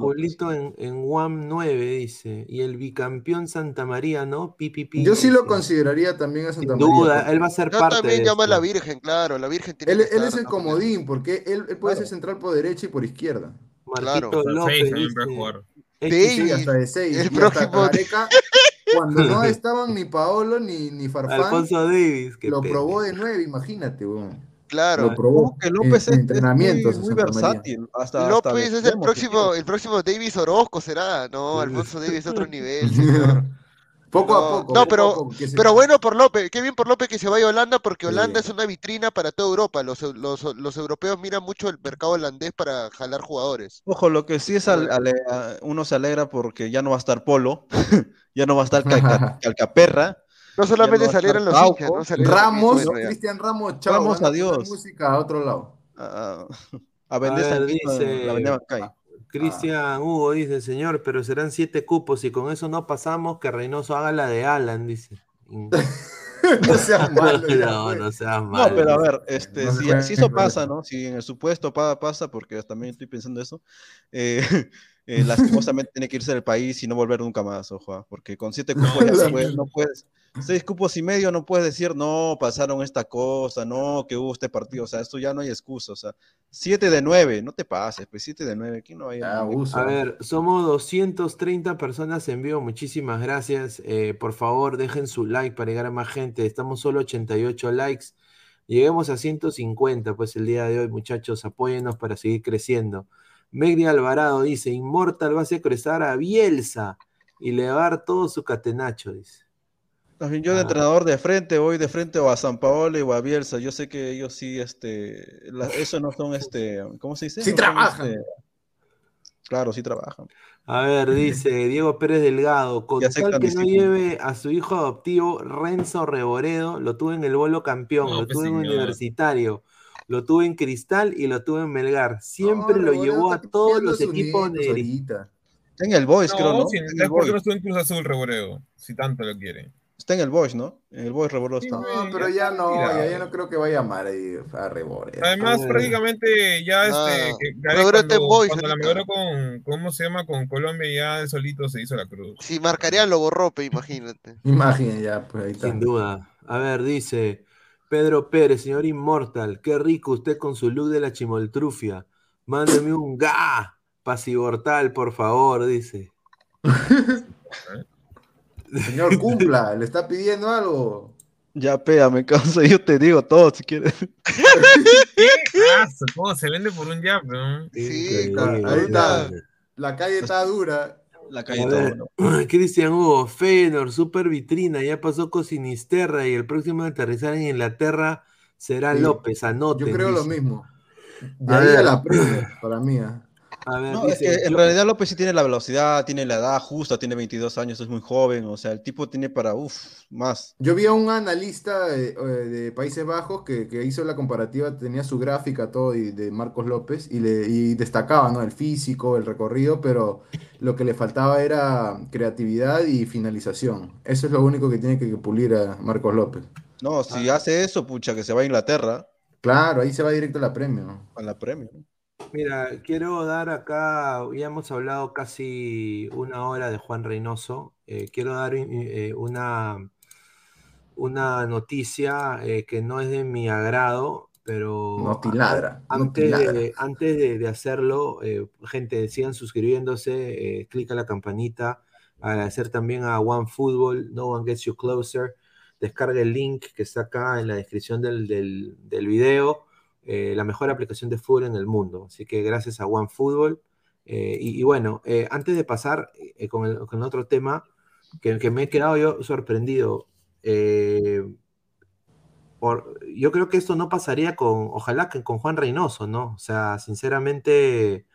Julito en, en WAM 9, dice. Y el bicampeón Santa María, ¿no? Pi, pi, pi, Yo sí lo consideraría también a Santa Sin María. duda, él va a ser Yo parte también de llamo a la esto. Virgen, claro, la Virgen tiene Él, que él estar, es el ¿no? comodín, porque él, él puede ser central por derecha y por izquierda. Claro. Marquito Hasta López Sí, hasta de seis. El y hasta próximo- (laughs) cuando no estaban ni Paolo ni, ni Farfán, Alfonso Davis, que lo probó de nueve, imagínate, weón. Claro. Lo probó que López en, en es- es, muy, versátil. Hasta, López es el próximo, el próximo Davis Orozco será, no, Alfonso Davis es otro (laughs) nivel, señor. Poco a poco. no, poco pero- a poco, que se- Pero bueno por López, qué bien por López que se vaya a Holanda porque Sí. Holanda es una vitrina para toda Europa. Los, los, los europeos miran mucho el mercado holandés para jalar jugadores. Ojo, lo que sí es, al- ale- a- uno se alegra porque ya no va a estar Polo, (laughs) ya no va a estar Calca- (laughs) Calcaperra. No solamente no salieron los hinchas, ¿no? Salieron Ramos. Cristian Ramos, chao. Ramos, adiós. música a otro lado. a, a vender A ver, dice- la Bancay. Cristian Hugo dice, señor, pero serán siete cupos y con eso no pasamos que Reynoso haga la de Alan, dice. (laughs) no seas (laughs) malo. no, no seas No, malo. pero a ver, este, No si, si eso pasa, ¿no? Si en el supuesto pa- pasa, porque también estoy pensando eso, eh, (laughs) eh, lastimosamente tiene que irse del país y no volver nunca más, ojo, ah, porque con siete cupos ya no puedes, no puedes, seis cupos y medio no puedes decir, no, pasaron esta cosa, no, que hubo este partido, o sea, esto ya no hay excusa, o sea, siete de nueve, no te pases, pues siete de nueve, ¿quién no? Ya, abuso. A ver, somos 230 personas en vivo, muchísimas gracias. Eh, por favor, dejen su like para llegar a más gente. Estamos solo 88 likes. Lleguemos a 150, pues el día de hoy, muchachos, apóyennos para seguir creciendo. Megri Alvarado dice, Inmortal va a secuestrar a Bielsa y le va a dar todo su catenacho, dice. También yo de Ah. entrenador de frente voy de frente o a San Paolo o a Bielsa. Yo sé que ellos sí, este, la- eso no son, este, ¿cómo se dice? Sí No son, trabajan. este, claro, sí trabajan. A ver, dice Diego Pérez Delgado, con tal que no disciplina. lleve a su hijo adoptivo Renzo Reboredo, lo tuve en el bolo campeón, No, lo pues, tuve en universitario, lo tuve en Cristal y lo tuve en Melgar. Siempre No, lo Reboredo llevó a todos los equipos de en el Boys, creo, No, ¿no? si en el ¿sabes por qué no Boys. estuvo en Cruz Azul Reboreo? Si tanto lo quiere. Está en el Boys, ¿no? En el Boys Rebordo está. No, pero ya no, ya, ya no creo que vaya a amar ahí a Rebore. Además, Ah. prácticamente ya Ah, este, que cuando, Boys cuando la mejoró con, ¿cómo se llama? Con Colombia ya solito se hizo la cruz. Si marcarían lo borrope, imagínate. (laughs) Imaginen ya, pues ahí está. Sin duda. A ver, dice Pedro Pérez, señor Inmortal, qué rico usted con su look de la chimoltrufia. Mándeme un ga, pasivortal, por favor, dice. (laughs) Señor, cumpla, le está pidiendo algo. Ya, pégame, causa, yo te digo todo si quieres. ¿Qué? (laughs) Ah, ¿Cómo se vende por un? ¿no? Sí. Ahí está. La calle está dura. La calle ver, todo. Cristian Hugo, Feyenoord, super vitrina, ya pasó con Sinisterra y el próximo a aterrizar en Inglaterra será Sí. López, anoten. Yo creo lo mismo. De A ahí ver. a la Premier, para mí. ah. A ver, No, es que en realidad López sí tiene la velocidad, tiene la edad justa, tiene 22 años, es muy joven, o sea, el tipo tiene para, uff, más. Yo vi a un analista eh, eh, de Países Bajos que, que hizo la comparativa, tenía su gráfica todo y de Marcos López y, le, y destacaba, ¿no? El físico, el recorrido, pero lo que le faltaba era creatividad y finalización. Eso es lo único que tiene que pulir a Marcos López. No, si hace eso, pucha, que se va a Inglaterra Claro, ahí se va directo a la premio. ¿no? a la premio. Mira, quiero dar acá, ya hemos hablado casi una hora de Juan Reynoso. eh, quiero dar eh, una, una noticia eh, que no es de mi agrado, pero No te ladra, no te antes, ladra. de, antes de, de hacerlo, eh, gente, sigan suscribiéndose, eh, clic a la campanita. Agradecer también a OneFootball, No One Gets You Closer. Descarga el link que está acá en la descripción del, del, del video eh, la mejor aplicación de fútbol en el mundo. Así que gracias a OneFootball. Eh, y, bueno, eh, antes de pasar eh, con, otro tema, que, me he quedado yo sorprendido. Por, yo creo que esto no pasaría con, ojalá que con Juan Reynoso, ¿no? O sea, sinceramente,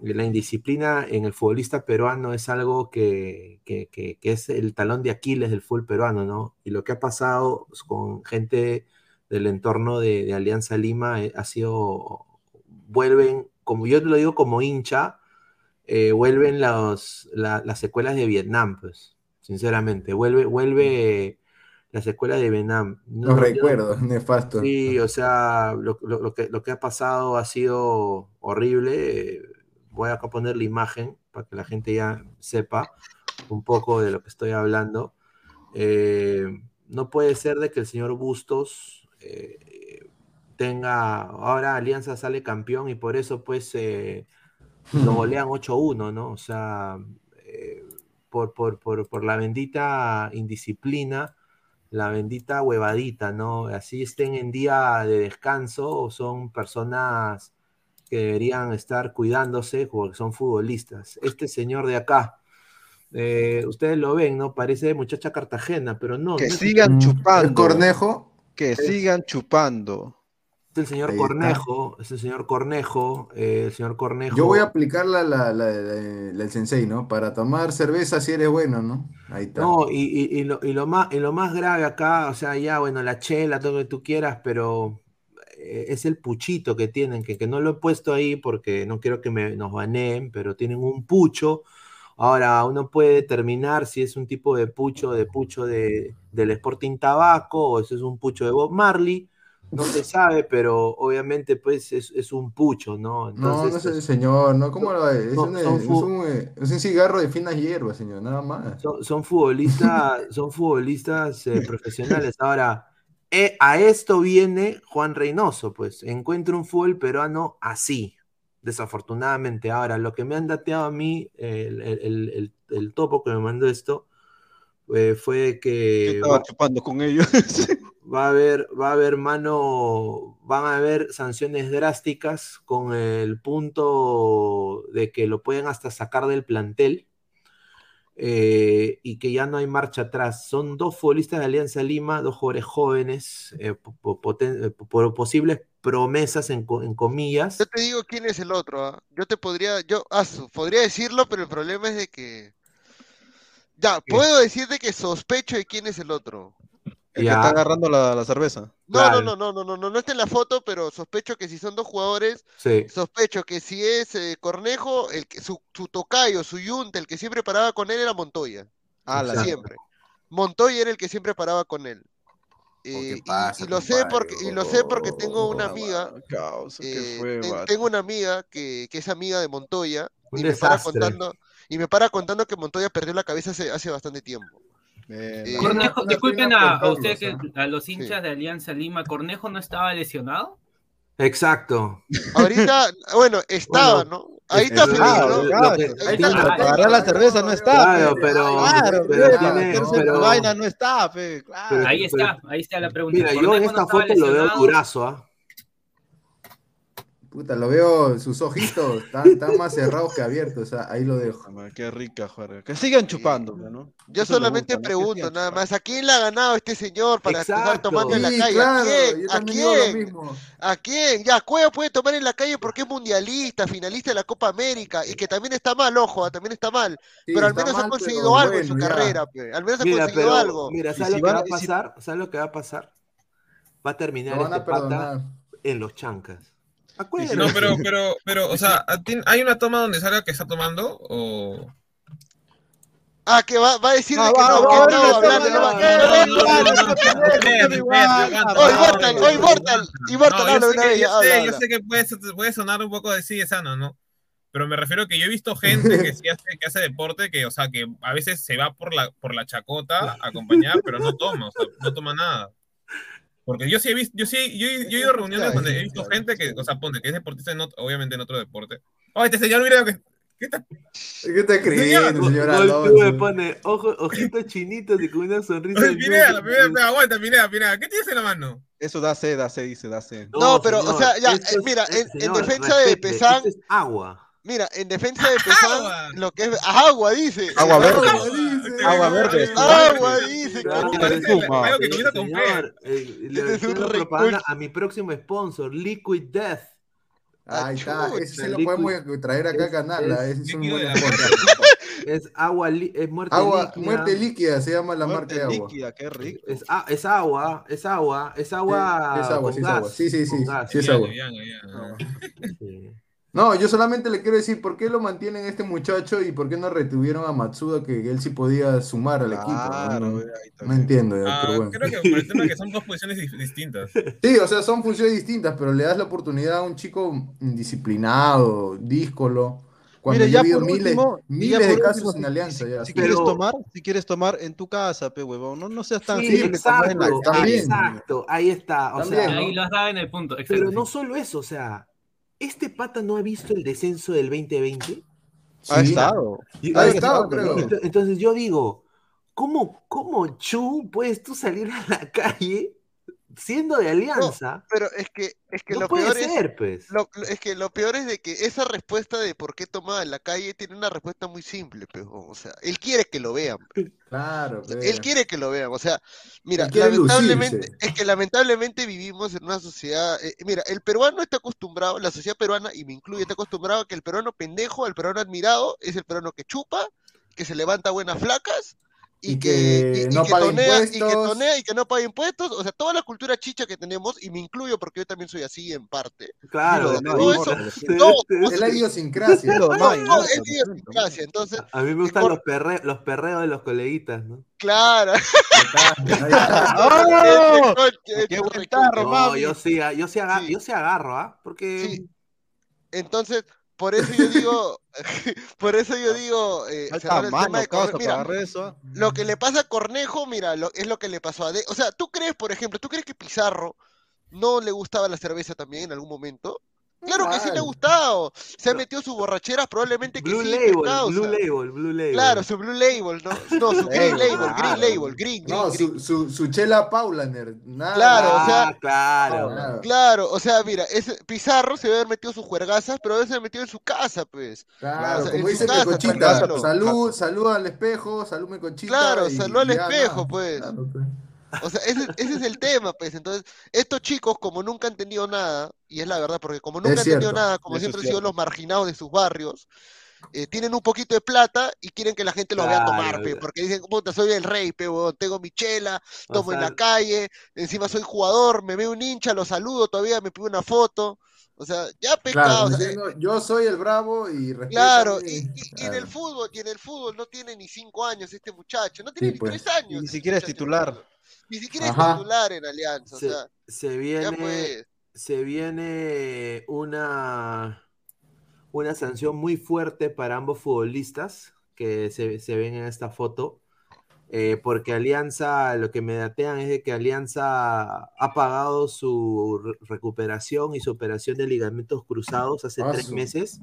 la indisciplina en el futbolista peruano es algo que- que- que es el talón de Aquiles del fútbol peruano, ¿no? Y lo que ha pasado con gente del entorno de, de Alianza Lima eh, ha sido, vuelven, como yo lo digo como hincha, eh, vuelven los, la- las secuelas de Vietnam, pues, sinceramente, vuelve, vuelve las secuelas de Vietnam. No, Los recuerdos, nefasto. Sí, o sea, lo, lo- lo que, lo que ha pasado ha sido horrible. Voy acá a poner la imagen para que la gente ya sepa un poco de lo que estoy hablando. Eh, no puede ser de que el señor Bustos eh, tenga, ahora Alianza sale campeón y por eso pues eh, lo golean 8-1, ¿no? O sea, eh, por, por, por, por la bendita indisciplina, la bendita huevadita, ¿no? Así estén en día de descanso o son personas que deberían estar cuidándose porque son futbolistas. Este señor de acá, eh, ustedes lo ven, ¿no? Parece muchacha cartagena, pero no. Que no es- sigan chupando. ¿El Cornejo? Que Es- sigan chupando. Es el señor. Cornejo, es el señor Cornejo, eh, el señor Cornejo. Yo voy a aplicar la, la, la, la- la del sensei, ¿no? Para tomar cerveza si eres bueno, ¿no? Ahí está. No, y, y- y lo, y lo más, y lo más grave acá, o sea, ya, bueno, la chela, todo lo que tú quieras, pero eh, es el puchito que tienen, que, que no lo he puesto ahí porque no quiero que me, nos baneen, pero tienen un pucho. Ahora, uno puede determinar si es un tipo de pucho, de pucho de, del Sporting Tabaco, o si es un pucho de Bob Marley, no se (laughs) sabe, pero obviamente, pues, es, es un pucho, ¿no? No, no Entonces, es el señor, ¿no? ¿Cómo lo es? Un, eh, es un cigarro de finas hierbas, señor, nada más. Son, son futbolistas, (laughs) son futbolistas eh, profesionales. Ahora, eh, a esto viene Juan Reynoso, pues. Encuentra un fútbol peruano así, desafortunadamente. Ahora, lo que me han dateado a mí, el, el- el- el- el topo que me mandó esto, eh, fue que Estaba va, chupando con ellos. (laughs) va a haber, va a haber mano, van a haber sanciones drásticas con el punto de que lo pueden hasta sacar del plantel eh, y que ya no hay marcha atrás. Son dos futbolistas de Alianza Lima, dos jugadores jóvenes, eh, po- po- eh, por posibles promesas en, co- en comillas. Yo te digo quién es el otro, ¿ah? Yo te podría, yo, ah, podría decirlo, pero el problema es de que. Ya, puedo decir de que sospecho de quién es el otro. El que está agarrando la, la cerveza. No, Claro. no, no, no, no, no, no, no está en la foto, pero sospecho que si son dos jugadores, Sí. sospecho que si es eh, Cornejo, el que, su, su tocayo, su yunta, el que siempre paraba con él era Montoya. Ah, la. Siempre. Montoya era el que siempre paraba con él. Eh, y- pasa, y, lo sé porque, y lo sé porque tengo una Oh, amiga, causa, ¿qué eh, fue, ten- vato? tengo una amiga que, que es amiga de Montoya Un y me para contando, y me para contando que Montoya perdió la cabeza hace, hace bastante tiempo. Eh, Cornejo, una disculpen a, ustedes, que, a los hinchas de Alianza Lima, ¿Cornejo no estaba lesionado? Exacto. Ahorita, bueno, estaba, Bueno, ¿no? Ahí es está feliz, ¿no? Claro, que- Ahí está, para agarrar la cerveza no está. Claro, pe. pero- Claro, pero pe, tiene- para meterse pero- en la vaina no está. Pero- Ahí está, ahí está la pregunta. Mira, yo en ¿Cornejo esta no foto lo veo durazo, ¿ah? Puta, lo veo, sus ojitos están, están más cerrados que abiertos, o sea, ahí lo dejo. Qué rica, Jorge. Que sigan chupando, ¿no? Yo Eso solamente pregunto nada más, ¿a quién le ha ganado este señor para estar Exacto. tomando en la calle? claro, ¿A quién? ¿A quién? ¿A quién? Ya, Cueva puede tomar en la calle porque es mundialista, finalista de la Copa América, y que también está mal, ojo, ah, también está mal, Sí, pero al menos ha conseguido pero algo en su ya. carrera, pe. Al menos ha Mira, conseguido pero, algo. mira, ¿sabes si lo que va a pasar? ¿Sabes lo que va a pasar? Va a terminar este a pata en los chancas. No, pero, (laughs) pero, pero, o sea, ¿hay una toma donde salga que está tomando? O. Ah, que va, va a decir de Ah, que va, no, va, que va, no, hablando, no, va, va- va, ¡Eh, va, eh, va, Espérate, espérate, aguanta, ¡Oh, aguanta. Immortal! ¡Oh, Immortal! Immortal, No, habla yo sé una que, vez, yo sé, yo habla. sé que puede, puede sonar un poco de sí de sano, ¿no? Pero me refiero que yo he visto gente que sí hace, que hace deporte, que, o sea, que a veces se va por la, por la chacota a acompañar, pero no toma, o sea, no toma nada. Porque yo sí he visto, yo sí, yo, he- yo he ido a reuniones donde he visto gente que, o sea, ponte, que es deportista, en otro- obviamente en otro deporte. Oh, este señor, mira, que, ¿qué está? ¿Qué está escribiendo, señor pone ojo- ojitos chinitos y con una sonrisa. Oye, de Pineda. Pineda, aguanta, Pineda, Pineda, ¿qué tienes en la mano? Eso da sed, da sed, dice, da sed. No, pero, señor, o sea, ya, eh, es- mira, eh, en, en señor, defensa de respete, Pesán, esto es agua. mira, en defensa de Pesán, lo que es agua, dice. Agua verde. Agua, dice. Agua verde. Agua, dice. Claro, parece el- que señor, eh, le Este es propaganda a mi próximo sponsor, Liquid Death. Ahí está, ese sí lo podemos traer acá a es- Canala, es- ese es. Es (laughs) agua, es muerte Agua, líquida. muerte líquida se llama la Muerte marca de agua. líquida, qué rico. Es, a- es agua, es agua, es agua. es agua, con sí es agua. Sí, sí, sí, sí es agua. liviano, liviano. Sí. No, yo solamente le quiero decir por qué lo mantienen este muchacho y por qué no retuvieron a Matsuda que él sí podía sumar al equipo. Claro, No, no entiendo, ya, Ah, pero bueno. creo que por el tema que son (laughs) dos posiciones dif- distintas. Sí, o sea, son funciones distintas, pero le das la oportunidad a un chico indisciplinado, díscolo, cuando Mire, ya ya ha habido por miles, último, y miles ya de por casos último, en Alianza. si, ya. si Pero- quieres tomar, si quieres tomar en tu casa, pe huevón, no, no seas tan Sí, simple tomar en la exacto, exacto, ahí está. O También, sea, ¿no? Ahí lo has dado en el punto. Exacto, pero no solo eso, o sea, ¿este pata no ha visto el descenso del 2020? Ha Sí. estado. Y- Ha estado, creo. entonces yo digo, ¿cómo, cómo Chu puedes tú salir a la calle siendo de alianza? Pero es que, es que No, lo puede peor es, ser, pues. lo- lo- es que lo peor es de que esa respuesta de por qué tomaba en la calle tiene una respuesta muy simple, pero, o sea, él quiere que lo vean. Claro, O sea, pe. él quiere que lo vean, o sea, mira, lamentablemente, lucirse. es que lamentablemente vivimos en una sociedad, eh, mira, el peruano está acostumbrado, la sociedad peruana, y me incluye, está acostumbrado a que el peruano pendejo, el peruano admirado, es el peruano que chupa, que se levanta buenas flacas, y, Y que, que y- y no que tonea, y que impuestos. tonea y que no paga impuestos, o sea, toda la cultura chicha que tenemos, y me incluyo porque yo también soy así en parte, Claro, no, todo no, eso, no, no, Es la idiosincrasia. No, no, no, es idiosincrasia, entonces, A mí me gustan por- los, perre- los perreos de los coleguitas, ¿no? claro. ¡Oh! (laughs) Ese ¡Qué coche- buen tarro, No, mami! yo sí, yo sí, aga- Sí. yo sí agarro, ¿ah? Porque Sí. Entonces, por eso yo digo, (laughs) por eso yo digo, eh, Falta cerrar el tema mano, de causa, Cornejo. para Mira, eso. ¿ah? lo que le pasa a Cornejo, mira, lo- es lo que le pasó a De. O sea, ¿tú crees, por ejemplo, tú crees que Pizarro no le gustaba la cerveza también en algún momento? Claro que sí le ha gustado. Se ha metido sus borracheras, probablemente que Blue sí, Label, causa. Blue Label, Blue Label. Claro, su Blue Label, ¿no? No, su Green Label, Green. Label, Green, Green, No, Green. su, su, su chela Paulaner. Nada. Claro, o sea- claro. Claro. Claro, o sea, mira, ese Pizarro se debe haber metido sus juergazas, pero debe haber metido en su casa, pues. Claro, O sea, como dice casa, Mecochita, salud, salud al espejo, salud Mecochita. Claro, y- salud al y ya, espejo, pues. Claro, pues. O sea, ese, ese es el tema, pues. Entonces, estos chicos, como nunca han tenido nada, y es la verdad, porque como nunca Es han tenido cierto, nada, como siempre han sido los marginados de sus barrios, eh, tienen un poquito de plata y quieren que la gente los vea Claro, tomar, pe, ya. porque dicen, puta, soy el rey, pe, huevón, tengo mi chela, O tomo en la calle, encima soy jugador, me veo un hincha, lo saludo, todavía me pido una foto. O sea, ya Claro, pecado. diciendo, yo soy el bravo y Claro, y, en el fútbol, y en el fútbol no tiene ni cinco años este muchacho, no tiene Sí, ni pues. tres años. Ni este siquiera es titular. Ni siquiera es Ajá. titular en Alianza, o se, sea, se ya viene, pues. se viene una, una sanción muy fuerte para ambos futbolistas que se, se ven en esta foto. eh, porque Alianza, lo que me datean es de que Alianza ha pagado su re- recuperación y su operación de ligamentos cruzados hace Ah, tres meses.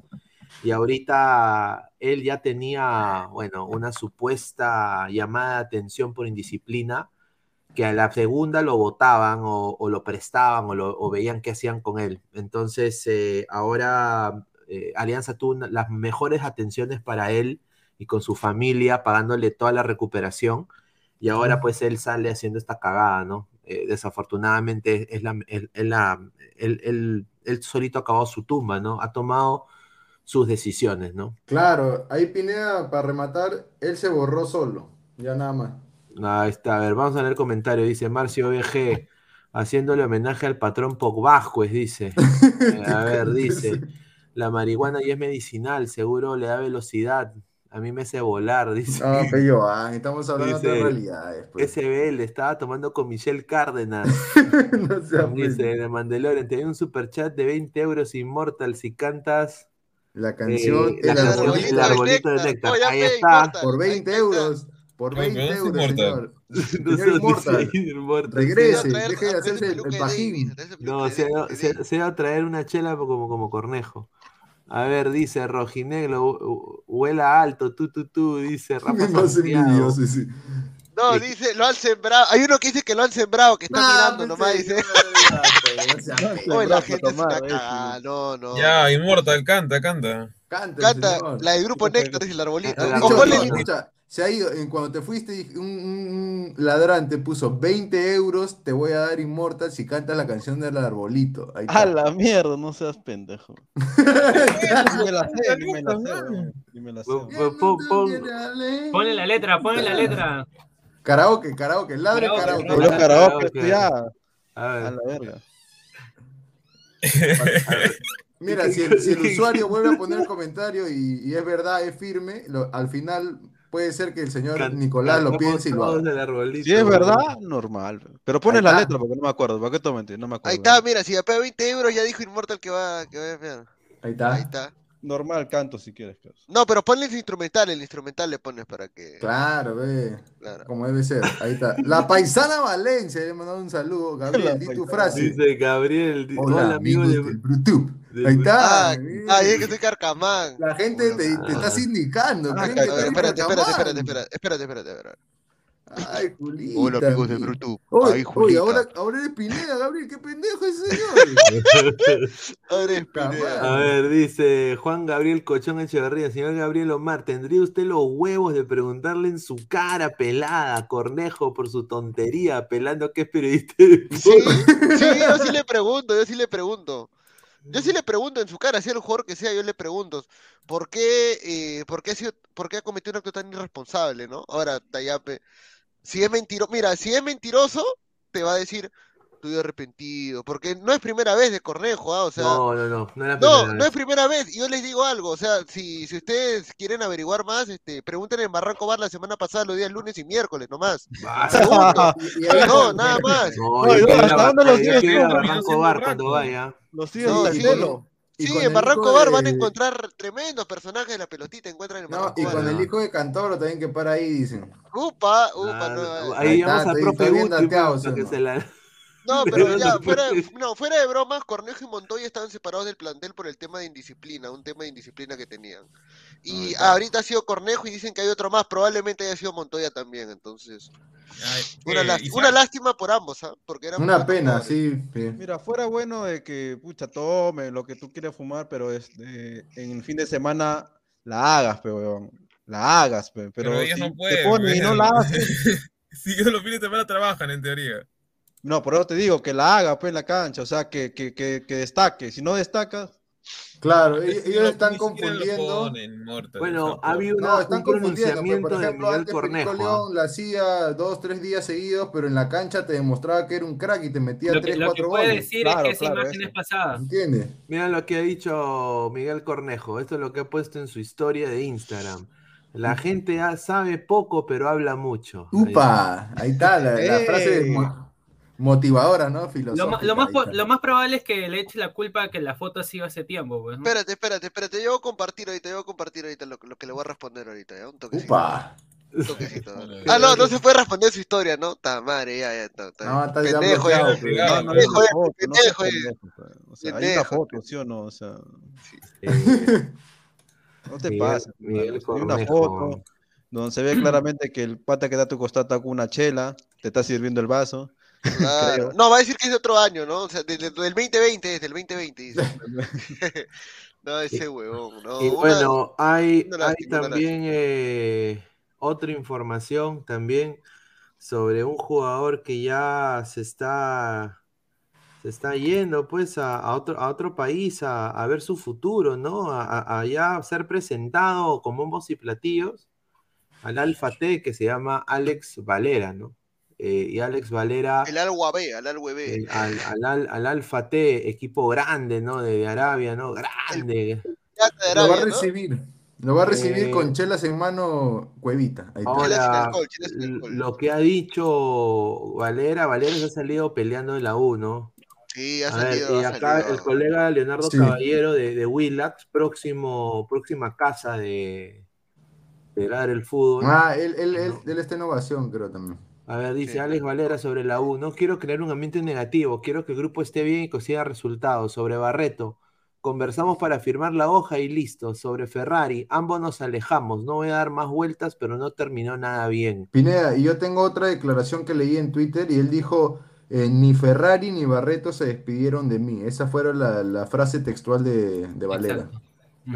Y ahorita él ya tenía, bueno, una supuesta llamada de atención por indisciplina, que a la segunda lo votaban o, o lo prestaban o, lo, o veían qué hacían con él. Entonces, eh, ahora eh, Alianza tuvo una- las mejores atenciones para él y con su familia, pagándole toda la recuperación. Y ahora pues él sale haciendo esta cagada, ¿no? Eh, desafortunadamente es la, él, él él- solito ha acabado su tumba, ¿no? Ha tomado sus decisiones, ¿no? Claro, ahí Pineda, para rematar, él se borró solo. Ya nada más. Ahí está, a ver, vamos a leer el comentario. Dice Marcio BG, haciéndole homenaje al patrón Pogbasquez, dice. (laughs) Eh, a ver, dice, la marihuana ya es medicinal, seguro le da velocidad. A mí me hace volar, dice. Ah, pero ah, estamos hablando de realidades. Pues. SBL, estaba tomando con Michelle Cárdenas. (laughs) no sea, Dice, de Mandalorian, te doy un superchat de 20 euros Immortal si cantas la canción eh, la El canción Arbolito El de arbolito de Néctar. Ahí está. Por Ahí 20 está. euros. Por No, 20 pero no es euros, señor. No Señor Immortal. Regrese, deje de hacerse el, pajín. No, se, va a traer una chela como, como cornejo. A ver, dice Rojinegro, hu- hu- huela alto, tú, tú, tú, dice Rafa envidioso, sí. No, dice, lo han sembrado. Hay uno que dice que lo han sembrado, que está Nah, mirando pues, nomás, sí, dice. pues, No, Oye, la Sembrado gente es una tomar, eh, cagada. No, no. Ya, Inmortal, canta, canta. Canta señor. la del grupo Néctar, dice el arbolito. O ponle Se ha ido, en cuando te fuiste, un, un- ladrante puso 20 euros, te voy a dar Immortal si cantas la canción del arbolito. Ahí está. A la mierda, no seas pendejo. (laughs) Me la sé, me la sé, me la sé. Ponle la letra, ponle la letra. Karaoke, karaoke, ladre Karaoke, karaoke. Volvió karaoke. karaoke, esto karaoke. ya. A ver. A la verga. Mira, (laughs) si el, si el usuario vuelve a poner el comentario y, y es verdad, es firme, lo- al final puede ser que el señor Can- Nicolás lo piense y lo haga. el arbolito, Si es verdad, normal. Pero pones la letra porque no me acuerdo. ¿Para qué te? No me acuerdo. Ahí está, mira, si me paga 20 euros ya dijo Immortal que va, que va a enviar. Ahí está. Ahí está. Normal canto si quieres. pues. No, pero ponle el instrumental, el instrumental le pones para que. Claro, ve. Claro. Como debe ser. Ahí está. La (laughs) paisana Valencia, le he mandado un saludo. Gabriel, di tu frase. Dice Gabriel, di- Hola, hola, amigo amigos de, del Bluetooth. de- Ahí está. Ah, bien. ah, es que soy carcamán. La gente te, te está sindicando. Ah, espérate, espérate, Carcamán. espérate, espérate, espérate, espérate, espérate. Ay, Julita. Hola, amigos de. Oye, Ay, oye, Julita. ahora, ahora eres Pineda, Gabriel. Qué pendejo ese señor. (laughs) Ahora es Pineda. A ver, dice Juan Gabriel Cochón Echeverría, señor Gabriel Omar, ¿tendría usted los huevos de preguntarle en su cara pelada Cornejo por su tontería, apelando que es periodista de Sí, sí, yo sí le (laughs) pregunto, yo sí le pregunto. Yo sí le pregunto en su cara, sea el jugador que sea, yo le pregunto, ¿por qué, eh, por qué ha sido, por qué ha cometido un acto tan irresponsable, ¿no? Ahora, Tayape, si es mentiroso, mira, si es mentiroso, te va a decir, estoy arrepentido, porque no es primera vez de Cornejo, ¿ah? O sea, No, no, no, no es no, primera no vez. es primera vez. Y yo les digo algo, o sea, si, si ustedes quieren averiguar más, este, pregunten en Barranco Bar la semana pasada, los días lunes y miércoles nomás. (laughs) No, nada más. No, No, yo ¿y quiero ir hasta a dónde Bar- los yo sigues quiero ir a? Barranco Bar cuando vaya. Los sigues No, hasta sí. Y Sí, en Barranco Bar de- van a encontrar tremendos personajes de la pelotita, encuentran en No, Barranco y Bar. con el no. hijo de Cantoro también que para ahí, dicen. Upa, upa, no, ahí Ahí llamamos está, al está profe bien Guti dateado, para ¿sí o que no? se la... (laughs) No, (laughs) pero ya, no fuera no, fuera de bromas, Cornejo y Montoya estaban separados del plantel por el tema de indisciplina, un tema de indisciplina que tenían. Y ahorita ha sido Cornejo y dicen que hay otro más, probablemente haya sido Montoya también, entonces. Ay, Una, eh, lás- Isaac, una lástima por ambos, ¿ah? Porque eran Una pena, jugadores. sí. sí. Mira, fuera bueno de que, pucha, tome lo que tú quieras fumar, pero este, en el fin de semana la hagas, pe, weón. La hagas, pe, pero, pero ellos si no te pueden. pones y no la (laughs) hagas, Si ellos los fines de semana trabajan, en teoría. no, por eso te digo, que la haga, pues, en la cancha, o sea, que, que, que, que destaque. Si no destacas, Claro, Es ellos, no- están confundiendo. ponen, Mortal, Bueno, ha habido No, una- están un confundiendo. pues, pronunciamiento por de ejemplo, Miguel antes Cornejo. ¿ah? León la hacía dos, tres días seguidos, pero en la cancha te demostraba que era un crack y te metía Lo que, tres, lo que cuatro puede goles. decir Claro, es que esa claro, imagen eso. es pasada. ¿Entiendes? Mira lo que ha dicho Miguel Cornejo. Esto es lo que ha puesto en su historia de Instagram. La gente sabe poco, pero habla mucho. Ahí Upa, ahí está la, frase mo- motivadora, ¿no? Lo, ma- Filosófica. lo más, ahí está. lo más probable es que le eche la culpa a que la foto ha sido hace tiempo. Pues, ¿no? Espérate, espérate, espérate, yo voy a compartir ahorita, yo voy a compartir ahorita lo, lo que le voy a responder ahorita, ¿ya? Un toquecito. Upa. Un toquecito. (laughs) Hola. Ah, no, no se puede responder su historia, ¿no? Ta madre, ya, ya, ta, ta. No, está ya Pendejo, ya. pues. Ya, no, no, pendejo, no seas pendejo, pendejo, pe. O sea, hay una Pendejo. foto, ¿sí o no? O sea, Eh, (laughs) no te pases. Una foto donde se ve claramente que el pata que da tu costado está con una chela, te está sirviendo el vaso. Claro. No, va a decir que es de otro año, ¿no? O sea, desde del 2020, desde el 2020, dice. (laughs) no, ese huevón, no. Y Una- bueno, hay, una hay una también eh, otra información también sobre un jugador que ya se está, se está yendo pues a, a otro, a otro país a, a ver su futuro, ¿no? A ya ser presentado con bombos y platillos al Alfa T que se llama Alex Valera, ¿no? Eh, y Alex Valera El Al B, al B. el- al, al, al- al Alfa T, equipo grande, ¿no? De, de Arabia, ¿no? Grande. De Lo va a ¿no? recibir. Lo va a recibir Eh, con chelas en mano, cuevita. Ahí Ahora, alcohol, lo que ha dicho Valera, Valera se ha salido peleando en la U, ¿no? Sí, ha A ver, salido, y ha acá salido. el colega Leonardo Sí. Caballero de, de Willax, próximo, próxima casa de, de Ladre el Fútbol. Ah, él, él, él, él está en ovación, creo también. A ver, dice Sí. Alex Valera sobre la U. No quiero crear un ambiente negativo, quiero que el grupo esté bien y consiga resultados. Sobre Barreto, conversamos para firmar la hoja y listo. Sobre Ferrari, ambos nos alejamos. No voy a dar más vueltas, pero no terminó nada bien. Pineda, y yo tengo otra declaración que leí en Twitter y él dijo, eh, ni Ferrari ni Barreto se despidieron de mí. Esa fue la, la frase textual de, de Valera. Exacto.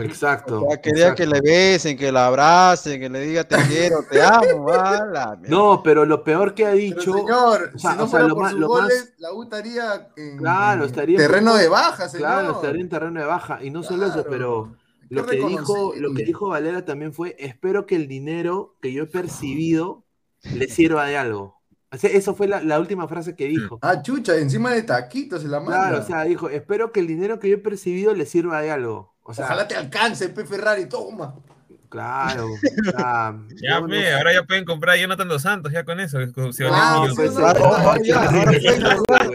Exacto. O sea, quería exacto. que le besen, que la abracen, que le diga te quiero, te amo. (laughs) a la mierda. No, pero lo peor que ha dicho. Señor, o sea, si no o sea, fuera lo por más- sus lo más- la U estaría en Claro, estaría en terreno de baja, señor. Claro, estaría en terreno de baja. Y no solo eso, pero lo que, dijo, lo que dijo Valera también fue, espero que el dinero que yo he percibido (laughs) le sirva de algo. O sea, eso fue la, la última frase que dijo. Ah, chucha, encima de taquitos se la manda. Claro, o sea, dijo, espero que el dinero que yo he percibido le sirva de algo. O sea, Ojalá te alcance, P. Ferrari, toma. claro. o (laughs) Ya, no sé. ahora ya pueden comprar a Jonathan dos Santos, ya con eso. Ahora, pueden ya, arreglar,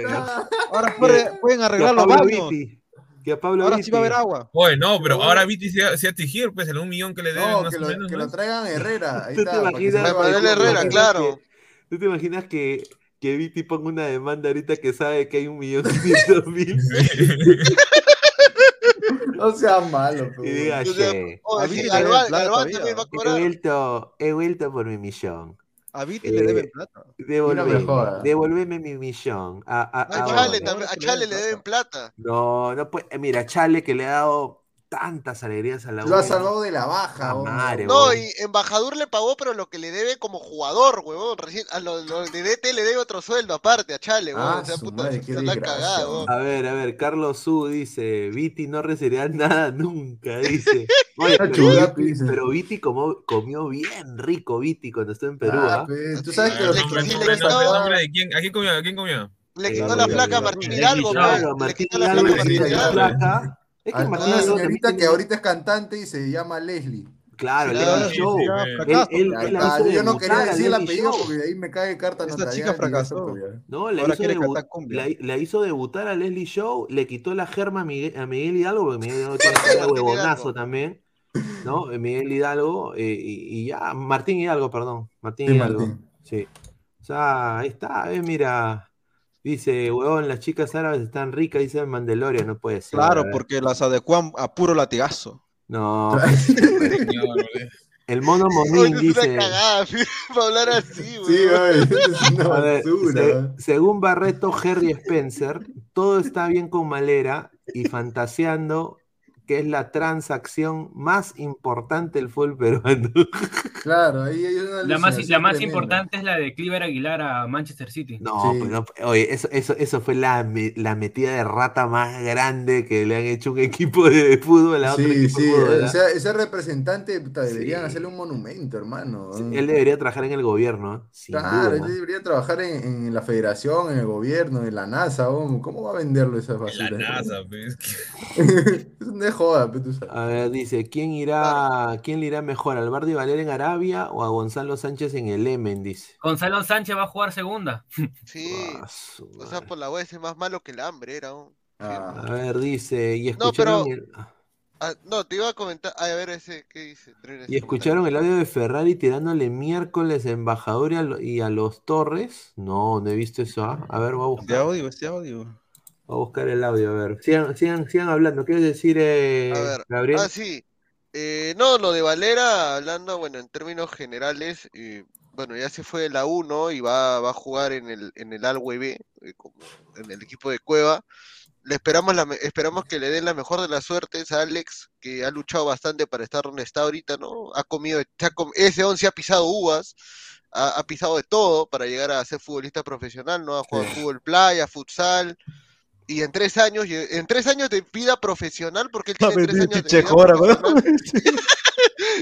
ya. ahora puede- pueden Que a arreglar los Pablo baños. Viti. Que a Pablo Ahora Viti. sí va a haber agua. Oye, no, pero ahora Viti se va a exigir, pues, el un millón que le deben No, más que o lo, menos. que ¿no? lo traigan a Herrera. Ahí ¿Tú te está, se imaginas? Herrera, claro. que- ¿Tú te imaginas que, que Viti ponga una demanda ahorita que sabe que hay un millón quinientos mil (laughs) (laughs) No sea malo, y pe. diga, che, he vuelto, he vuelto por mi millón. A Viti Eh, le deben plata. Devolveme, devolveme mi millón. A, a- A a Chale le deben plata. No, no puede. Mira, Chale que le ha dado tantas alegrías a la Lo ha U. salvado de la baja. Madre, No, y Embajador le pagó, pero lo que le debe como jugador, huevón. Recién, a lo, lo de DT le debe otro sueldo aparte a Chale, huevón. Ah, o sea, puta, madre, se desgracia, cagado. A ver, a ver, Carlos Su dice, Viti no recibirá (laughs) nada nunca, dice. Oye, Está pero pero Viti comió, comió bien rico, Viti, cuando estuvo en Perú, Ah, ¿ah? pe, Tú sabes que los. ¿A quién comió? ¿A quién comió? Le Eh, quitó la flaca a Martín Hidalgo, no, pues. Claro, Le Martín quitó la Hidalgo flaca le quitó la. Es que a Martín una Hidalgo señorita también que ahorita es cantante y se llama Leslie. Claro, claro, sí, Show. yo no quería debutar decir el apellido Show. porque de ahí me cae carta Esta chica fracasó. No, la Ahora hizo, quiere debu- cantar cumbia. la, la hizo debutar a Leslie Show, le quitó la germa a Miguel, a Miguel Hidalgo, porque Miguel Hidalgo tiene (laughs) Martín huevonazo también, ¿no? Miguel Hidalgo, eh, y, y ya, Martín Hidalgo, perdón, Martín Sí, Hidalgo, Martín. sí. O sea, ahí está, eh, mira, dice, huevón, las chicas árabes están ricas, dice Mandalorian, no puede ser. Claro, porque las adecuan a puro latigazo. No, (laughs) boludo. el mono (laughs) Monín es una dice... cagada, (laughs) para hablar así, Sí, es una basura. se- según Barreto Harry Spencer, todo está bien con Malera y fantaseando que es la transacción más importante del fútbol peruano. (laughs) Claro, ahí hay una La más, la más importante es la de Cliver Aguilar a Manchester City. No, Sí. pero oye, eso, eso, eso fue la, la metida de rata más grande que le han hecho un equipo de fútbol a otro Sí, equipo sí, de fútbol. o sea, ese representante puta, deberían Sí. hacerle un monumento, hermano. Sí, Él debería trabajar en el gobierno, sin Claro, duda. él debería trabajar en, en la federación, en el gobierno, en la NASA. ¿Cómo va a venderlo esa En la basura? NASA, (laughs) pues. es un joda. A ver, dice, ¿quién irá, quién le irá mejor, al Bardi Valera en Arabia o a Gonzalo Sánchez en el Emen? Dice. Gonzalo Sánchez va a jugar segunda. (laughs) Sí, Ah, o sea, por la web es más malo que el hambre, era. Ah, A ver, dice, y No, escucharon, pero- el, Ah, no, te iba a comentar. Ay, a ver, ese, ¿qué dice? Ese y escucharon el audio de Ferrari tirándole miércoles a embajador y a, lo- y a los Torres. No, no he visto eso. ¿ah? A ver, voy a Este buscar, audio, este audio. A buscar el audio, a ver. Sigan, sigan, sigan hablando. ¿Quieres decir, eh, A ver, Gabriel? Ah, sí. Eh, no, lo de Valera, hablando, bueno, en términos generales, eh, bueno, ya se fue de la 1 y va, va a jugar en el, en el Alwe B, eh, como en el equipo de Cueva. Le esperamos, la, esperamos que le den la mejor de las suertes a Alex, que ha luchado bastante para estar donde está ahorita, ¿no? Ha comido, ha com- ese 11 ha pisado uvas, ha, ha pisado de todo para llegar a ser futbolista profesional, ¿no? Ha jugado Sí. fútbol playa, futsal, y en tres años, en tres años de vida profesional, porque él tiene tres años de vida (laughs)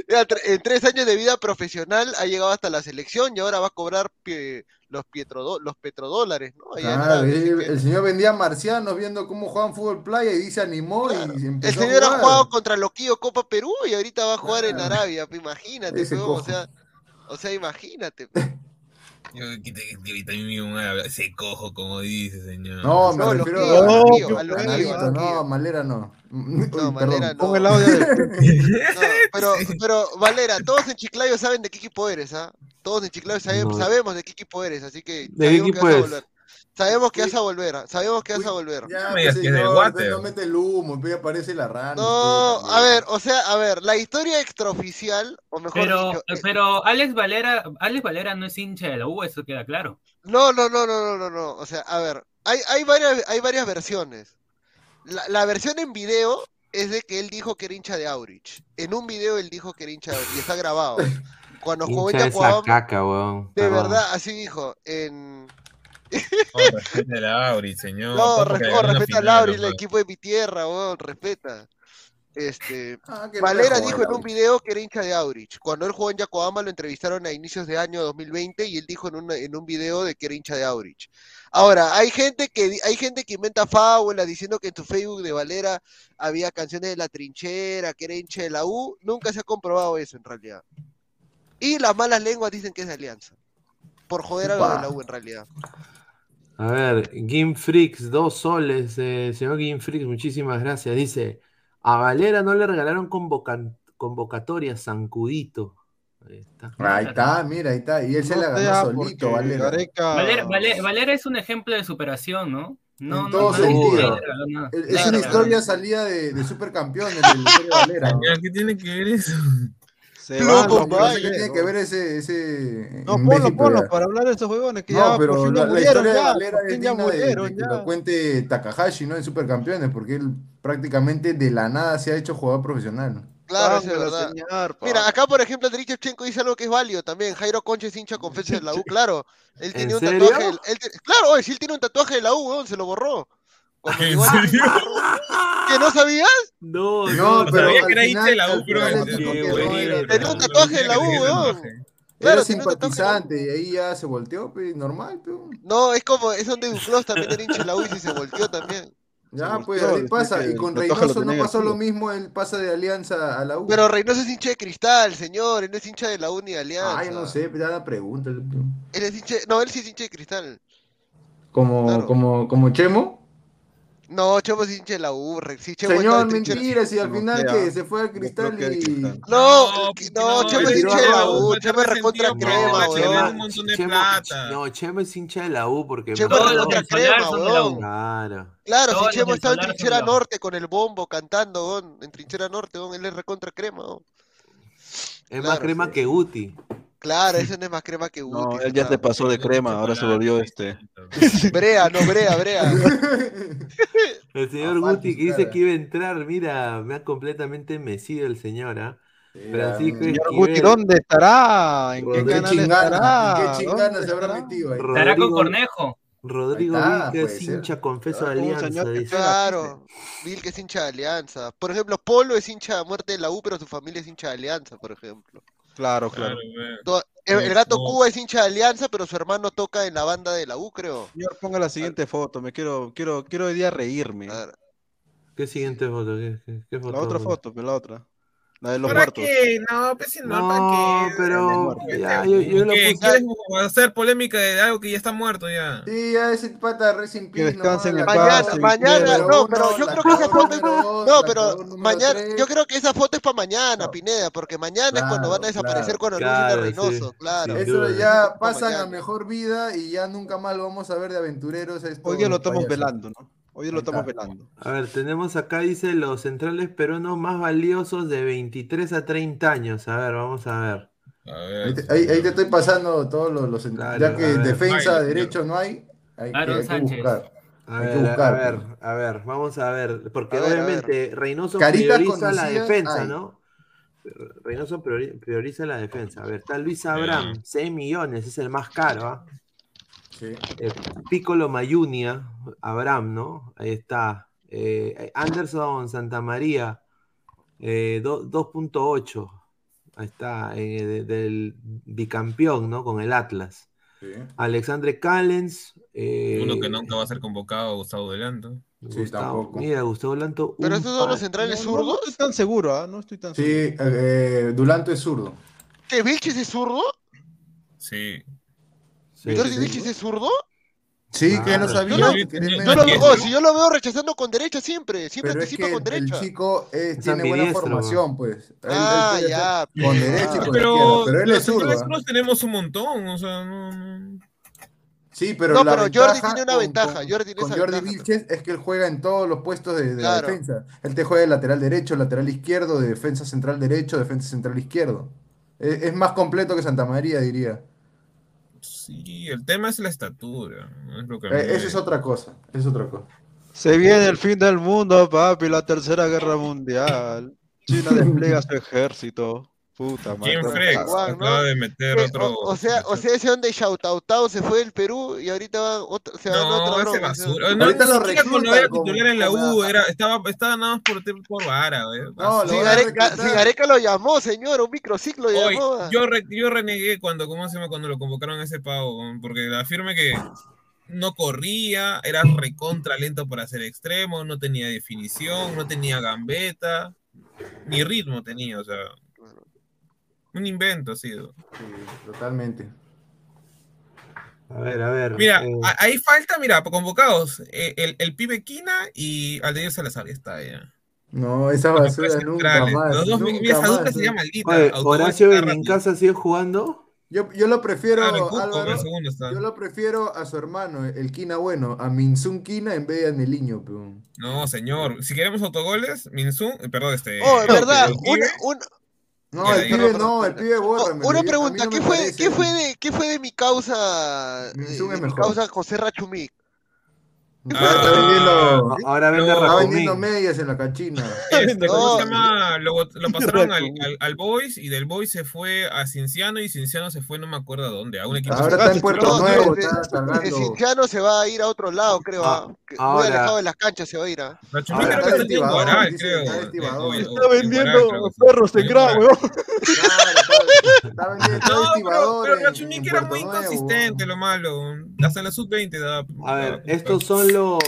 (laughs) en tres años de vida profesional ha llegado hasta la selección y ahora va a cobrar pie- los, pietrodo- los petrodólares, ¿no? Claro, así el, el señor vendía marcianos viendo cómo jugaban fútbol playa y dice animó Claro. y El empezó señor a ha jugado contra Loquillo Copa Perú y ahorita va a jugar en Claro. Arabia, imagínate, o sea, o sea, imagínate. (laughs) Yo ahorita mismo ese cojo, como dice, señor. No, me No, refiero No, a Loquillo, Canalito, a Loquillo. no, Malera no. Uy, No, Valera perdón. no. Pon el audio del... No, pero, (laughs) pero, Valera, todos en Chiclayo saben de qué equipo eres, ¿ah? Todos en Chiclayo sabe- No. sabemos de qué equipo eres, así que ¿De qué sabemos equipo vas a es? volver. Sabemos que vas a volver, ¿ah? sabemos que vas a volver. Ya, me digas que es del señor, water. no mete el humo, pues, aparece la rana. No, a ver, o sea, a ver, la historia extraoficial, o mejor Pero, dicho, eh, pero Alex Valera, Alex Valera no es hincha de la U, eso queda claro. no, no, no, no, no, no, no, o sea, a ver, hay, hay varias, hay varias versiones. La, la versión en video es de que él dijo que era hincha de Aurich. En un video él dijo que era hincha de Aurich y está grabado. (laughs) Cuando jugó en Yacuabamba, de verdad, así dijo. En... Oh, respete a Lauri, señor. No, Tampoco res- que ganó una respeta final, Lauri, el equipo de mi tierra, weón, respeta. Este, Ah, no Valera dijo en un video que era hincha de Aurich. Cuando él jugó en Yacoama lo entrevistaron a inicios de año 2020 y él dijo en, una- en un video de que era hincha de Aurich. Ahora, hay gente que hay gente que inventa fábulas diciendo que en su Facebook de Valera había canciones de la trinchera, que era hincha de la U. Nunca se ha comprobado eso en realidad. Y las malas lenguas dicen que es de Alianza. Por joder a los de la U en realidad. A ver, Game Freaks, dos soles. eh, señor Game Freaks, muchísimas gracias. Dice, a Valera no le regalaron convoca- convocatoria, Zancudito. Ahí está. Ahí está, mira, ahí está. Y él se la ganó solito, Valera. Gareca- Valera, Valera- Valera es un ejemplo de superación, ¿no? No, En no, todo no, sentido. Es una historia salida de, de supercampeones de la historia de Valera. ¿Qué tiene que ver eso? Se van No sé vaya. qué tiene que ver ese, ese No, ponlo, ponlo pero- para hablar de estos huevones que No, ya pero por fin la, murieron historia de ya, Valera por es fin ya digna de, de murieron que lo cuente Takahashi, ¿no? En Supercampeones, porque él prácticamente de la nada se ha hecho jugador profesional. ¿no? Claro, es verdad. señor, Mira, acá por ejemplo Andriy Shevchenko dice algo que es válido también. Jairo Concha es hincha confeso de la U, claro. Él ¿En tenía un serio? tatuaje. él Claro, oye, si él tiene un tatuaje de la U, weón, se lo borró. Cuando ¿En serio? (laughs) ¿Que no sabías? No, No, no, pero Sabía que era hincha de la U, pero Tenía un tatuaje de la U, weón. Era Claro, simpatizante y ahí ya se volteó, pues, normal, pues. No, es como, es donde Duclos también era hincha de la U y se volteó también. Ya, Se pues volteó, ahí pasa. Y con Reynoso no en pasó lo mismo, él pasa de Alianza a la U. Pero Reynoso es hincha de cristal, señor. Él no es hincha de la U ni de Alianza. Ay, no sé, ya la pregunta. Él es hincha, no, él sí es hincha de cristal. Como, Claro. como, como Chemo. No, Chemo es hincha de la U. Sí, Chemo Señor, mentira, si al final que se fue al cristal y. No, No, él es tiró hincha de la U. Chemo Chemo es recontra crema, weón. un montón de Chemo- plata. no, Chemo es hincha de la U porque Chemo me es recontra crema, weón. Claro. Claro, si del estaba en trinchera norte con el bombo cantando, weón, en trinchera norte, weón, él es recontra crema, weón. Es más crema que Guti. Claro, ese no es más crema que No, Guti. él ya se pasó de crema, ahora se volvió este. (laughs) Brea, no, Brea, Brea. (laughs) El señor Afán, Guti que dice que iba a entrar, mira, me ha completamente mecido el señor, ¿ah? Francisco Señor Esquivel. Guti, ¿dónde estará? ¿En qué ¿En qué canal chingana? estará? ¿En qué chingana ¿Dónde se habrá estará? metido ahí? Estará con Cornejo. Rodrigo está, Vilca es ser. hincha confeso de Ah, Alianza, señor que Claro, que es hincha de Alianza. Por ejemplo, Polo es hincha de muerte de la U, pero su familia es hincha de Alianza, por ejemplo. Claro, claro. El, el gato No. Cuba es hincha de Alianza, pero su hermano toca en la banda de la U, creo. Señor, ponga la siguiente foto, me quiero, quiero, quiero hoy día reírme. ¿Qué siguiente foto? ¿Qué, qué- qué foto? La otra foto, pero la otra. La de los ¿Para muertos. qué? No, pues si no, No, ¿para qué? pero Este, ya, yo- yo lo ¿qué? puse- ¿Quieres hacer polémica de algo que ya está muerto ya? Sí, ya ese pata re sin Que descansen nomás, en la paz, Mañana, mañana, claro. no, pero yo creo que esa foto es, no, pero mañana, yo creo que esa foto es para mañana, No. Pineda, porque mañana es cuando van a Claro, desaparecer claro. a Claro, Reynoso, sí, claro. Eso duda. ya Pa' pasan a mañana. mejor vida y ya nunca más lo vamos a ver de aventureros. Hoy día lo estamos velando, ¿no? Hoy lo estamos velando. A ver, tenemos acá, dice, los centrales peruanos más valiosos de 23 a 30 años. A ver, vamos a ver. A ver, Ahí te, ahí- ahí te estoy pasando todos los, los- Claro, ya que defensa, Ay, derecho no hay, hay que, Aaron hay que Sánchez. buscar. A Hay que ver, a- buscar, a ver, pues. a ver, vamos a ver, porque A ver, obviamente Reynoso Caritas prioriza la defensa, hay. ¿no? Reynoso priori- prioriza la defensa. A ver, está Luis Abraham, 6 millones, es el más caro, ¿ah? Sí. Eh, Piccolo Mayunia, Abraham, ¿no? Ahí está. Eh, Anderson Santamaría, eh, do- 2.8. Ahí está, eh, de- del bicampeón, ¿no? Con el Atlas. Sí. Alexandre Callens. eh, Uno que nunca va a ser convocado, Gustavo Delanto. Sí, Gustavo, tampoco. mira, Gustavo Lanto. Pero estos son los centrales No, no, no zurdos. estoy tan seguro, ¿ah? No estoy tan Sí, seguro. eh, eh, Dulanto es zurdo. ¿Que es zurdo? Sí. Sí, ¿Jordi sí. Vilchis es zurdo? Sí, Claro. que no Yo sabía. oh, si yo lo veo rechazando con derecha siempre, siempre Pero es anticipa que con el, el derecha. chico Es tiene buena formación, pues. Él- él Ah, ya, con derecha y Ah. con izquierda, Pero, pero él es zurdo. ¿ah? zurdos tenemos un montón, o sea, no, no. Sí, pero No, la pero Jordi ventaja tiene una con- ventaja, con- Jordi tiene con esa Jordi ventaja. Vilches es que él juega en todos los puestos de, de Claro. la defensa. Él te juega de lateral derecho, lateral izquierdo, de defensa central derecho, defensa central izquierdo. Es, es más completo que Santa María, diría. Sí, el tema es la estatura. no es lo que a Eh, eso es otra cosa. Es otra cosa. Se viene el fin del mundo, papi, la tercera guerra mundial. China despliega su ejército. Puta madre. ¿Quién frex? Juan, ¿no? Acaba de meter otro. O, o sea, o sea, ese donde Shautautau se fue del Perú y ahorita va otro, se va a No, otro ese basura. No, Ahorita lo cuando era titular en la U, era, estaba, estaba nada más por, por vara, güey. No, Basura. lo a llamó, señor, un microciclo llamó. yo, re- yo renegué cuando, ¿cómo se llama? Cuando lo convocaron a ese pavo, porque afirme que no corría, era recontra lento para hacer extremo, no tenía definición, no tenía gambeta, ni ritmo tenía, o sea, un invento ha sido. Sí, totalmente. A ver, a ver. Mira, eh, ahí falta, mira, convocados, eh, el, el pibe Quina y Aldeir Salazar, ya está ya. No, esa basura nunca más. Los dos, nunca mira, esa dupla más, se ¿eh? llama maldita. Oye, Horacio cada en ratito. casa sigue jugando. Yo, yo lo prefiero, Álvaro, está. yo lo prefiero a su hermano, el Quina bueno, a Minsun Quina en vez de a Neliño. No, señor. Si queremos autogoles, Minsun, eh, perdón, este. Oh, el verdad, una, una, No, el pibe no, el pibe bórramelo. una pregunta, ¿qué fue. ¿qué fue de, qué fue de mi causa, de, mi mejor. causa José Rachumic? Ah, está vendiendo, Ahora vende no, está vendiendo medias en la canchina. Este, (laughs) ¿cómo se llama? Lo, lo (laughs) pasaron al, al, al Boys y del Boys se fue a Cinciano y Cinciano se fue no me acuerdo a dónde, a un equipo. Ahora está en Puerto No, Nuevo, de- está de cargando. Cinciano se va a ir a otro lado, creo. Ah, ah, que ahora- Muy alejado de las canchas se va a ir. ah. Rachumí Ahora creo que está está en estibador, Guaral, dice, creo. está eh, o- Está en Guaral, vendiendo creo que sí. perros en grado. Claro, (laughs) No, pero, que era muy inconsistente, lo malo. Hasta en la sub-20 da. A ver, da- estos son los.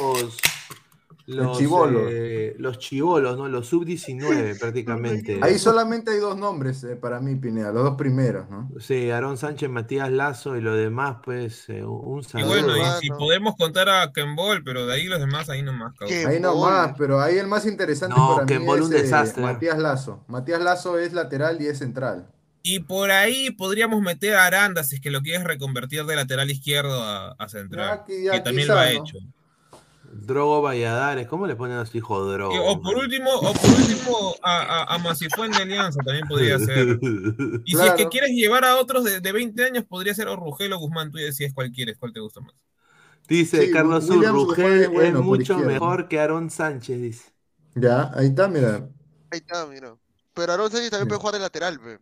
Los chibolos. eh, los chivolos, ¿no? Los sub-19 (laughs) prácticamente. Ahí solamente hay dos nombres eh, para mí, Pineda, los dos primeros, ¿no? Sí, Aarón Sánchez, Matías Lazo y lo demás, pues, eh, un Y saludo. bueno, y si podemos contar a Kembol, pero de ahí los demás, ahí nomás. cabrón. Ahí nomás, pero ahí el más interesante No, para que mí es un eh, desastre. Matías Lazo. Matías Lazo es lateral y es central. Y por ahí podríamos meter a Aranda si es que lo quieres reconvertir de lateral izquierdo a, a central. Ya, qui- ya que también quizá, lo ha ¿no? hecho. Drogo Valladares, ¿cómo le ponen a su hijo Drogo? Y- o por último, o por último a, a, a de Alianza también podría ser. (laughs) Y si es que quieres llevar a otros de, de 20 años, podría ser o Rugel o Guzmán. Tú decides cuál quieres, cuál te gusta más. Dice Sí, Carlos Urrugel Guzmán es bueno mucho mejor que Aarón Sánchez, dice. Ya, ahí está, mira. Ahí está, mira. Pero Aaron Sánchez también puede jugar de lateral, pe.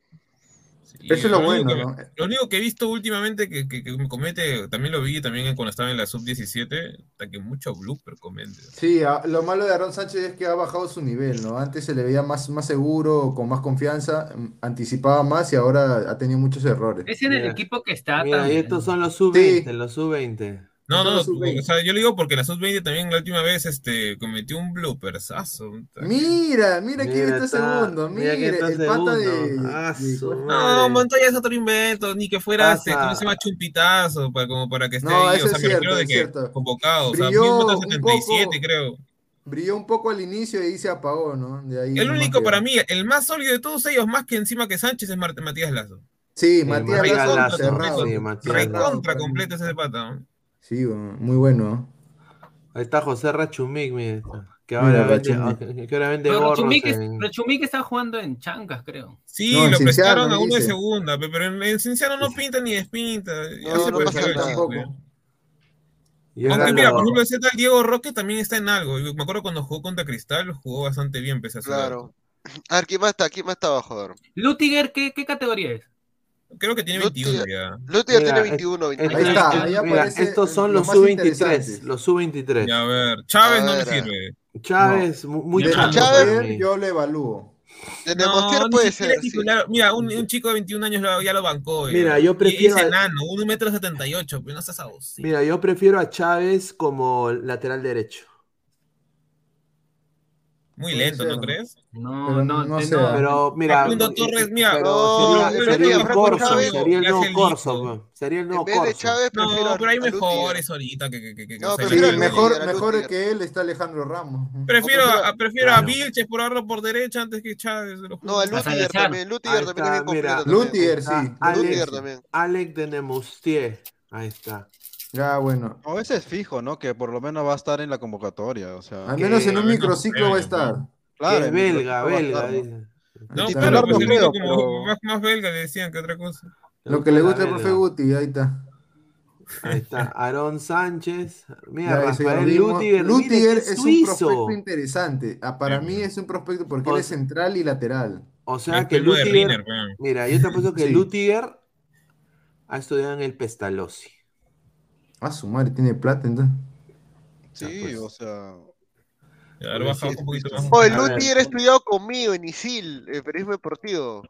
Eso es lo único bueno, que- ¿no? Lo único que he visto últimamente que, que, que me comete, también lo vi también cuando estaba en la sub-17, hasta que mucho blooper comete. Sí, a- lo malo de Aaron Sánchez es que ha bajado su nivel, ¿no? Antes se le veía más, más seguro, con más confianza, mm, anticipaba más y ahora ha tenido muchos errores. Es en el Mira. equipo que está Mira, y estos son los sub-20, Sí. los sub-20. No, no, es sub-20. o sea, yo le digo porque la sub-20 también la última vez este, cometió un bloopersazo. Mira, mira quién está está- segundo, mira mira, el pata de... Ah, No, madre. Montoya es otro invento, ni que fuera este. ¿cómo se llama? Chumpitazo, para, como para que esté No, ahí. eso O sea, es me refiero cierto, de es que cierto. convocado, o sea, Brilló mismo un 77, poco. creo. Brilló un poco al inicio y ahí se apagó, ¿no? De ahí El único para mí, el más sólido de todos ellos, más que encima que Sánchez, es Mart- Matías Lazo. Sí, Sí, Matías Lazo Lazo, cerrado. sí, Matías Recontra Lazo. completo ese pata. ¿no? Sí, muy bueno. Ahí está José Rachumic, mira. Que Mira, ahora vende, Rachumic. que ahora vende Rachumic, es- en- Rachumic está jugando en Chancas, creo. Sí, No, lo Cinciano, prestaron a uno de segunda, pe- pero en, en Cinciano no pinta ni despinta. No, se no puede pasa. Tampoco. Aunque mira, por ejemplo, ese tal Diego Roque también está en algo. Yo me acuerdo cuando jugó contra Cristal, jugó bastante bien, pese a. Claro. A ver, ¿quién más está? ¿Quién más está abajo? Lutiger, ¿qué, qué categoría es? Creo que tiene Lutiger. 21 ya. Lutiger Mira, tiene es- 21, Este- 22. Ahí está, ahí mira, estos son lo los más sub-23, interesante. los sub-23. Ya, a ver, Chávez A no ver, me a ver. sirve. Chávez, mu- muy Chávez- mí. yo lo evalúo. De No, ni puede ser. sí. Mira, un, un chico de 21 años lo- ya lo bancó. ya. Mira, yo prefiero Y es enano, 1 metro 78, pero no seas abusivo. Mira, yo prefiero a Chávez como lateral derecho. Muy lento, ¿no crees? No, no, no sé, no. ah. Pero mira, Facundo eh, Torres, mira, sería, el Corso, Chávez, sería el nuevo Corso, sería el nuevo Corso. No, a- pero hay mejores ahorita que, que, que, que No, prefiero mejor, mejor que él está Alejandro Ramos. Prefiero, prefiero- a, prefiero a Claro. Vilches por ahorro por derecha antes que Chávez. No, a Lutiger también. Lutiger también es bien completo. Lutiger, sí. Lutiger también. Alex de Nemustier. Ahí está. Ya, bueno. No, ese es fijo, ¿no? Que por lo menos va a estar en la convocatoria. O sea, Al menos en un microciclo va a estar. claro, que es belga, a belga. estar, ¿no? No, pero pues, creo, como más, más belga le decían que otra cosa. Lo que le gusta al profe Guti, ahí está. Ahí está, Aarón Sánchez. Mira, Rafael. Lutiger. Lutiger mire, es un prospecto interesante. Ah, para mí es un prospecto porque O él es central y lateral. O sea Es que Lutiger. Riner. Mira, yo te apuesto que Sí. Lutiger ha estudiado en el Pestalozzi. Ah, su madre tiene plata entonces. Sí, pues. o sea. Ya, ahora baja un poquito más. Oh, el. Luti era estudiado conmigo en ISIL, en periodismo deportivo.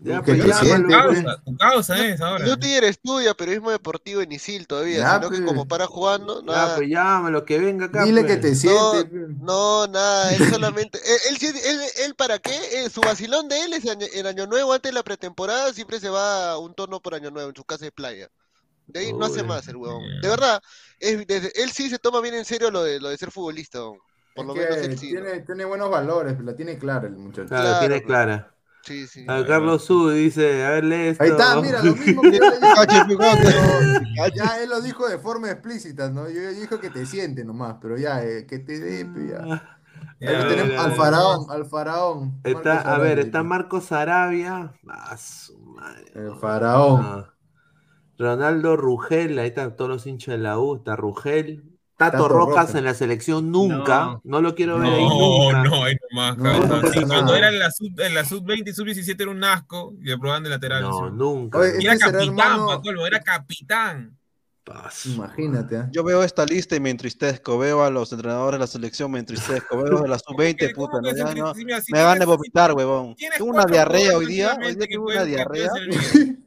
Ya, Que pues llámalo, siente, Tu pues. causa, tu causa es ahora. Lutiger estudia periodismo deportivo en ISIL todavía, Ya, sino que pues. como para jugando, Ya, nada. pues llámalo, que venga acá. Dile pues. que te siente. pues. No, nada, él solamente, él, él, sí- él, él para qué, Eh, su vacilón de él es en Año Nuevo, antes de la pretemporada, siempre se va a un torno por Año Nuevo en su casa de playa. De ahí no hace más el huevón. De verdad, es, desde- él sí se toma bien en serio lo de, lo de ser futbolista, huevón. por Es lo que menos él sí. ¿no? tiene, tiene buenos valores, la tiene clara el muchacho. Claro, Claro, tiene clara. Sí, sí. A Carlos Su dice, a ver, lee esto. Ahí está, mira, lo mismo que (laughs) yo le dije. Pero ya él lo dijo de forma explícita, ¿no? Yo, dijo que te siente nomás, pero ya, eh, que te dé, ya. Ya, Ahí lo tenemos al faraón, al faraón. Está, Marcos a ver, Arabia, está Marcos Arabia. Ah, su madre. El faraón. Ah. Ronaldo Rugel, ahí están todos los hinchas de la U, está Rugel. Tato, Tato Rojas en la selección nunca, no, No. lo quiero ver ahí No, nunca. no, ahí nomás, No, causa. no pasa Sí, cuando era en la sub, en la sub 20 y sub 17 era un asco y le probaban de lateral. No, nunca. Oye, era Este será capitán, hermano- era capitán. Imagínate, ¿ah? Yo veo esta lista y me entristezco. Veo a los entrenadores de la selección, me entristezco. Veo de la sub-20, (laughs) ¿Qué? ¿Cómo puta. No, ya no, me van a vomitar, huevón. Tengo una diarrea hoy día. Hoy una diarrea. (laughs)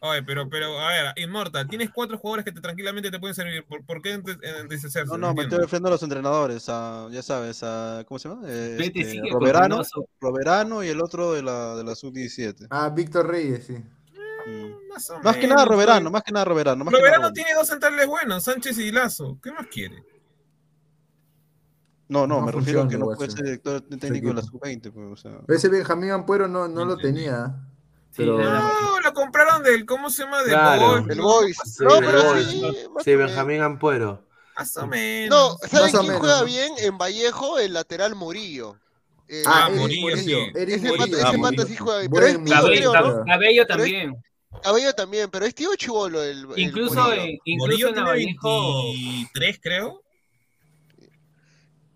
Oye, pero, pero, a ver, Inmortal, tienes cuatro jugadores que te, tranquilamente te pueden servir. ¿Por, por qué eh, deshacerse? No, no, me estoy refiriendo a los entrenadores, a, ya sabes, a, ¿cómo se llama? Eh, este, Roberano, y el otro de la, de la sub-17. Ah, Víctor Reyes, sí. Mm. Más, o Más que menos, nada Roberano, más que nada Roberano. Más que nada Roberano Roberano. tiene dos centrales buenos, Sánchez y Lazo. ¿Qué más quiere? No, no, No me refiero a que no puede ser director técnico de la equipo. sub-20. Pues, o sea. Ese Benjamín Ampuero no, no lo tenía. Pero No, lo compraron del, ¿cómo se llama? Del Claro. Boys. Boys. Sí, No, pero Boys. sí, Sí. Benjamín Ampuero. Más o menos. No, ¿saben quién menos, juega bien? En Vallejo, el lateral Murillo. Eh, Ah, Eric Murillo, sí. Ese pata, Ah, sí juega bien. Pero es Cabello, creo, Murillo. ¿no? Cabello Pero es- también. Cabello también, pero es tío chivolo el, Incluso, en, incluso en tiene Vallejo, 23, creo.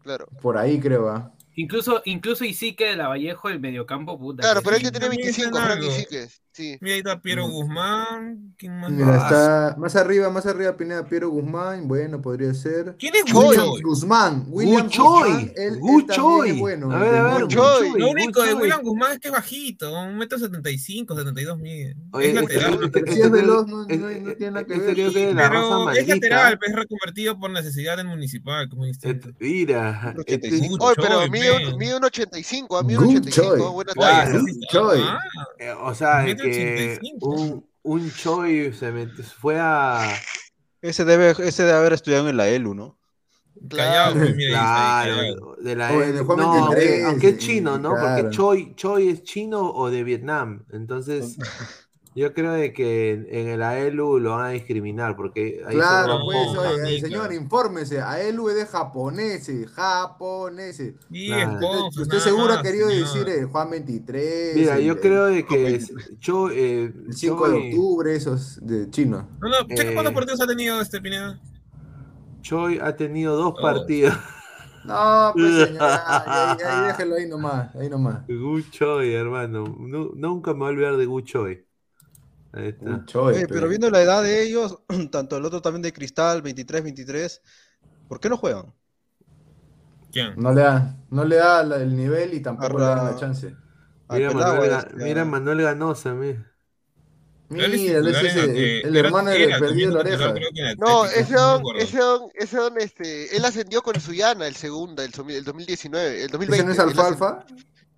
Claro. Por ahí creo, ¿ah? Incluso, incluso Isique de la Vallejo, el mediocampo, puta. Claro, pero él sí. ya tiene También 25, dicen Frank algo. Isiques. Sí. Mira, ahí está Piero Mm. Guzmán. ¿Quién más? Mira, está más arriba, más arriba Pineda Piero Guzmán. Bueno, podría ser. ¿Quién es Williams Guchoy? Guzmán. Williams Guchoy. Guzmán. Él, él Guchoy. bueno. A ver, a ver, Guchoy. Lo único de. William Guzmán es que es bajito, un metro setenta y cinco, setenta y dos mide. Es este- lateral. si este es veloz, no, este- no, no tiene nada que ver. Pero es lateral, es reconvertido por necesidad del municipal, Mira, este- 85. Oye, pero Guchoy, mide un, mide un 85, a mí un 85, Guchoy. buena talla. Claro. ah, eh, o sea, Metro que 85. un, un Choi se metió, fue a... Ese debe, ese debe haber estudiado en la ELU, ¿no? Callado, mira, ahí está, ahí, callado. Claro, de la de Juan no, 23, aunque, aunque es sí, chino, ¿no? claro. Porque Choi, Choi es chino o de Vietnam. Entonces, yo creo de que en, en el AELU lo van a discriminar porque ahí Claro, solo- pues, oye, señor, infórmese. A él es de japoneses, japoneses. Y Claro. esponja, Usted seguro ha querido señor. decir eh, Juan 23. Mira, el- yo creo de que el- es- Choi, eh, El 5 de octubre, esos de chino. No, no, checa Eh, cuántos partidos ha tenido este Pineda. Choi ha tenido dos Dos. partidos. No, pues señor, ahí, (laughs) déjelo ahí nomás, ahí nomás. Gu Choi, hermano. Nu- nunca me voy a olvidar de Gu Choi. Ahí está. Un choy, Oye, pero viendo la edad de ellos, (clears throat) tanto el otro también de Cristal, 23, 23, ¿por qué no juegan? ¿Quién? No le da, no le da la- el nivel y tampoco le dan Arra- la chance. Mira, Manuel, este, Ga- mira a- Manuel Ganosa, mira. Mira, ese el, eh, hermano del perdido de la oreja. No, ese don, ese don, ese don, este, él ascendió con Suyana, el segunda, el, el 2019, el 2020. ¿Ese no es ascendió- alfalfa?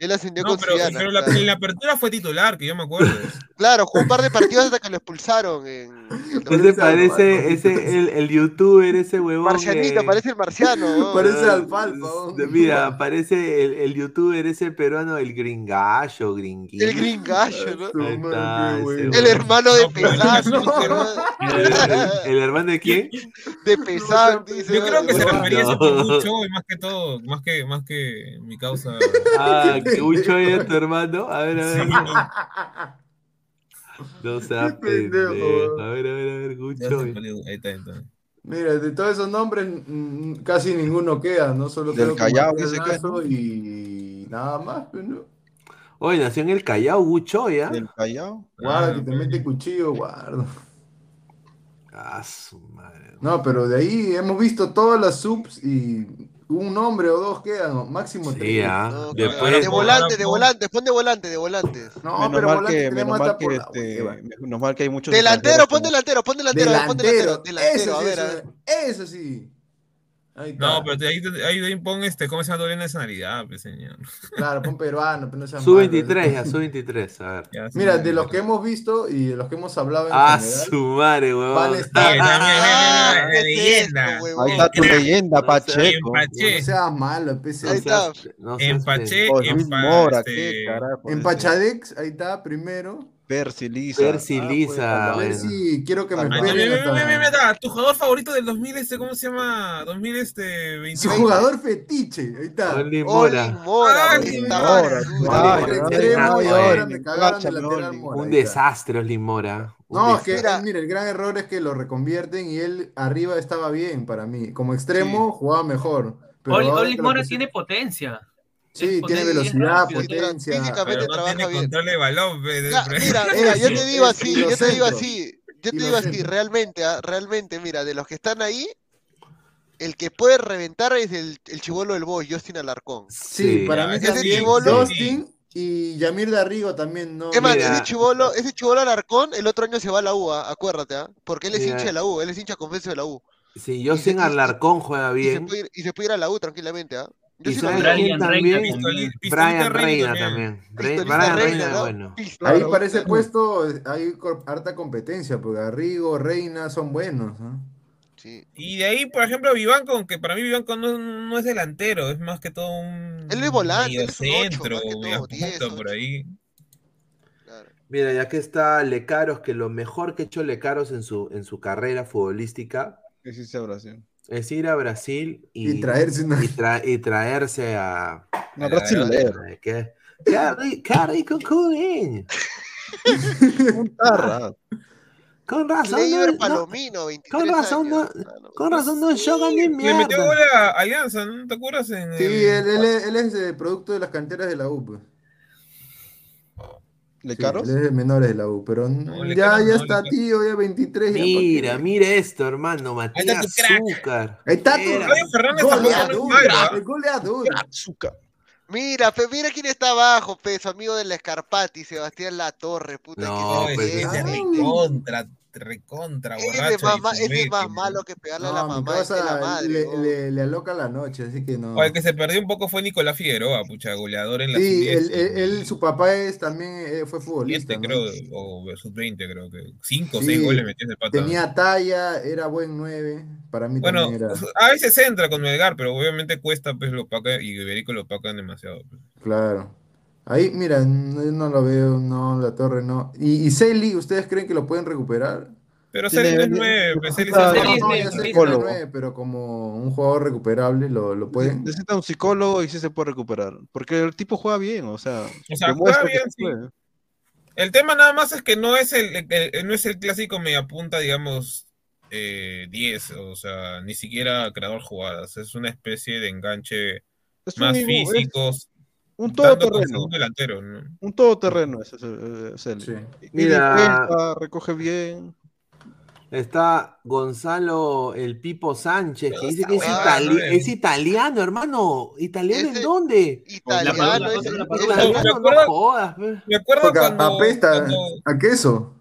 Él ascendió No, con pero, Suyana. pero la- claro. en la apertura fue titular, que yo me acuerdo. (laughs) Claro, jugó un par de partidos hasta que lo expulsaron en Ese 2020. parece, ese, el, el youtuber, ese huevón. Marcianito, que- parece el marciano. (laughs) weón. Parece alfalfa. oh. Mira, parece el, el youtuber ese peruano, el gringallo, gringuillo. El gringallo, ¿no? Está. El hermano de No, pero Pesán, no. ¿El, hermano de quién? De Pesán, dice. Yo creo que se refería a ese No. mucho y más que todo, más que, más que mi causa. Ah, que Ucho es tu hermano. A ver, a ver. Sí, No sea pendejo. A ver, a ver, a ver, Gucho. se Ahí está, ahí está. Mira, de todos esos nombres mm, casi ninguno queda, ¿no? Solo Del Callao, que, Lazo ¿no? y nada más, pues, ¿no? Oye, nació en el Callao, Gucho, ¿ya? Del Callao. Guarda Ah, que te ok. mete cuchillo, guarda. Ah, su madre. No, pero de ahí hemos visto todas las subs y un nombre o dos quedan, máximo Sí, tres. ah. No, Después, de Ahora, volante, de pon- volante, pon de volante, de volantes. No, menos pero mal volante que, tenemos menos mal hasta que la este, menos mal que hay muchos Delantero, pon delantero, pon delantero, pon delantero, Delantero, delantero, eso a ver, a eso, ver. eso sí. No, pero de ahí, ahí, pon este, ¿cómo se llama doble nacionalidad, pues, señor? Claro, pon peruano, pero no seas Su malo, 23, ¿no? ya, su 23, a ver. (laughs) Ya, Mira, de los que hemos visto y de los que hemos hablado en Ah, general, su madre, van a estar. Ah, mira, ¿qué la es leyenda. esto, huevón? Ahí está tu leyenda, No Pacheco. Empaché, No seas malo, PC. Ahí está. No seas Oh, Mora, este, qué carajo. En ese. Pachadex, ahí está, primero. Percy Lisa. Percy Ah, Lisa, pues, A ver bueno. si quiero que me Ah, esperen mira, mira, mira, mira, hasta... mira, tu jugador favorito del 2000, este, ¿cómo se llama? 2000, este, Su 21. jugador fetiche, ahí está. Oli Olin Mora. Oli. Mora, Un desastre, Oli Mora. No, es que Mira. mira, el gran error es que lo reconvierten y él arriba estaba bien para mí. Como extremo jugaba mejor. Oli, Mora tiene potencia. Sí, Es tiene es velocidad, potencia. físicamente Pero no trabaja tiene bien. control de balón, pe, de- Ya, mira, (laughs) mira, yo te digo así, yo te digo así, yo te digo así, realmente, ah, realmente, mira, de los que están ahí, el que puede reventar es el, el chivolo del boy, Justin Alarcón. Sí, Sí, para mí ese también. chibolo- Justin y Yamir Darrigo también, ¿no? Es más, Mira. ese chivolo, ese chivolo Alarcón, el otro año se va a la U, ah, acuérdate, ah, porque él es Mira. hincha de la U, él es hincha confeso de la U. Sí, y- Alarcón juega Y se bien. puede ir, y se puede ir a la U tranquilamente, ¿ah? Yo Y sabes. Brian quién Reina también. Brian Reina Reina también. Brian Reina, Reina es ¿no? bueno. Ahí ese puesto hay harta competencia, porque Garrigo, Reina son buenos. ¿no? Sí. Y de ahí, por ejemplo, Vivanco, aunque para mí Vivanco no, no es delantero, es más que todo un Él es volante, él es un ocho, mediocentro, más que todo, media 10, punta por ahí. Claro. Mira, ya que está Lecaros, que lo mejor que ha hecho Lecaros en su, en su carrera futbolística Que sí sea Brasil. Es ir a Brasil y, Y traerse una- y, tra- y traerse a... (laughs) No, A la brasilero. Ay, ¿Qué, qué, ri- qué rico culiño. (laughs) Un tarra. Con razón, no, no- Palomino, 23 con razón no, años. No. con razón no juegan ni Le metió mierda. gol a Alianza, ¿no te acuerdas? En Sí, el- él, él es- él es eh, producto de las canteras de la U. ¿Le Sí, caros? él es de menores de la U, pero No, ya, caros ya no, está tío, ya 23. ya pa' Mira, qué. mira esto, hermano, está tu Matías. Azúcar. Ahí está tu Era- Flavio Fernández tampoco no es goleador, goleador. Azúcar. Mira, pe, mira quién está abajo, pe, su amigo del Escarpati, Sebastián Latorre, puta, No, que pues, ese es Ay. Recontra, recontra borracho. es más, ma- ese es más ¿no? malo que pegarle a la No, mamá de la causa madre. le, ¿no? le, le aloca la noche, así que no. O el que se perdió un poco fue Nicolás Figueroa, pucha, goleador en la Sí, él, sub-10, él- él- su papá es también eh, fue futbolista. 20, ¿no? creo, o sub-20, creo que. 5 o Sí, 6 goles metió ese pata. Tenía talla, era buen 9. Para mí Bueno, también era. a veces entra con Melgar, pero obviamente cuesta, pues lo paca y Iberico lo pacan demasiado. pues. Claro. Ahí, mira, no, no lo veo, no, la torre no. ¿Y, y Celi, ustedes creen que lo pueden recuperar? Pero Celi no es tiene- 9, pues Celi es No, de- ya sé que no es psicólogo. nueve, pero como un jugador recuperable lo, lo pueden. Necesita un psicólogo y sí se puede recuperar. Porque el tipo juega bien, o sea. O sea, demuestra juega que bien, sí. puede. El tema nada más es que no es el, el- el- no es el clásico mediapunta, digamos, eh, 10, o sea, ni siquiera creador jugadas. Es una especie de enganche Es más un, es físicos, un todoterreno. delantero, ¿no? Un todoterreno ese es el- es él. Sí. Mira. vuelta, recoge bien. Está Gonzalo el Pipo Sánchez, que dice que es, itali- es italiano, hermano. ¿Italiano en dónde? Italiano. Italiano, Me no acuerdo- jodas. pe. Me acuerdo Porque cuando, apesta cuando, a queso.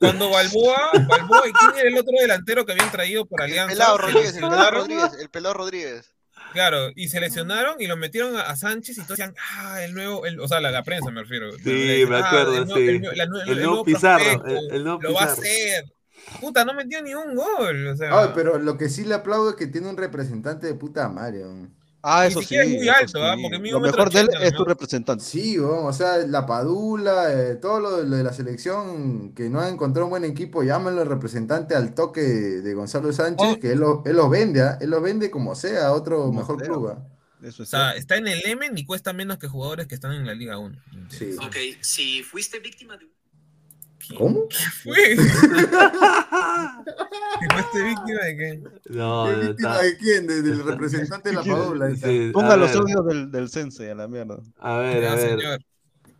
cuando Balboa, Balboa, ¿y quién era el otro delantero que habían traído por el Alianza? pelado Se Rodríguez, el pelado Rodríguez, el pelado Rodríguez. Claro, y se lesionaron y lo metieron a, a Sánchez y todos decían, ah, el nuevo, el- o sea, la, la prensa me refiero. Sí, decían, me "Ah, acuerdo, el nuevo- sí. el, la El el nuevo Pizarro, prospecto, el- el nuevo lo va a Pizarro". hacer. Puta, no metió ni un gol, o sea, Ay, pero lo que sí le aplaudo es que tiene un representante de puta madre. Ah, Ni eso sí. siquiera es muy eso alto, ¿ah? sí. Porque mide Lo un mejor de él es tu representante. Sí, o sea, la Padula, eh, todo lo, lo de la selección que no ha encontrado un buen equipo, llámenlo representante al toque de Gonzalo Sánchez, Oh. que él, lo- él los vende, ¿ah? él los vende como sea, a otro Como mejor sea. club. ¿ah? Eso o es sea, cierto. está en el Emen y cuesta menos que jugadores que están en la Liga 1. Sí. Ok, si fuiste víctima de... ¿Cómo? ¿Fue? (laughs) ¿Que fuiste víctima de qué? No, (laughs) ¿Qué no, víctima está- de quién? De- del (laughs) representante de la. Sí, Ponga los audios del, del Sense a la mierda. A ver, a ver. señor.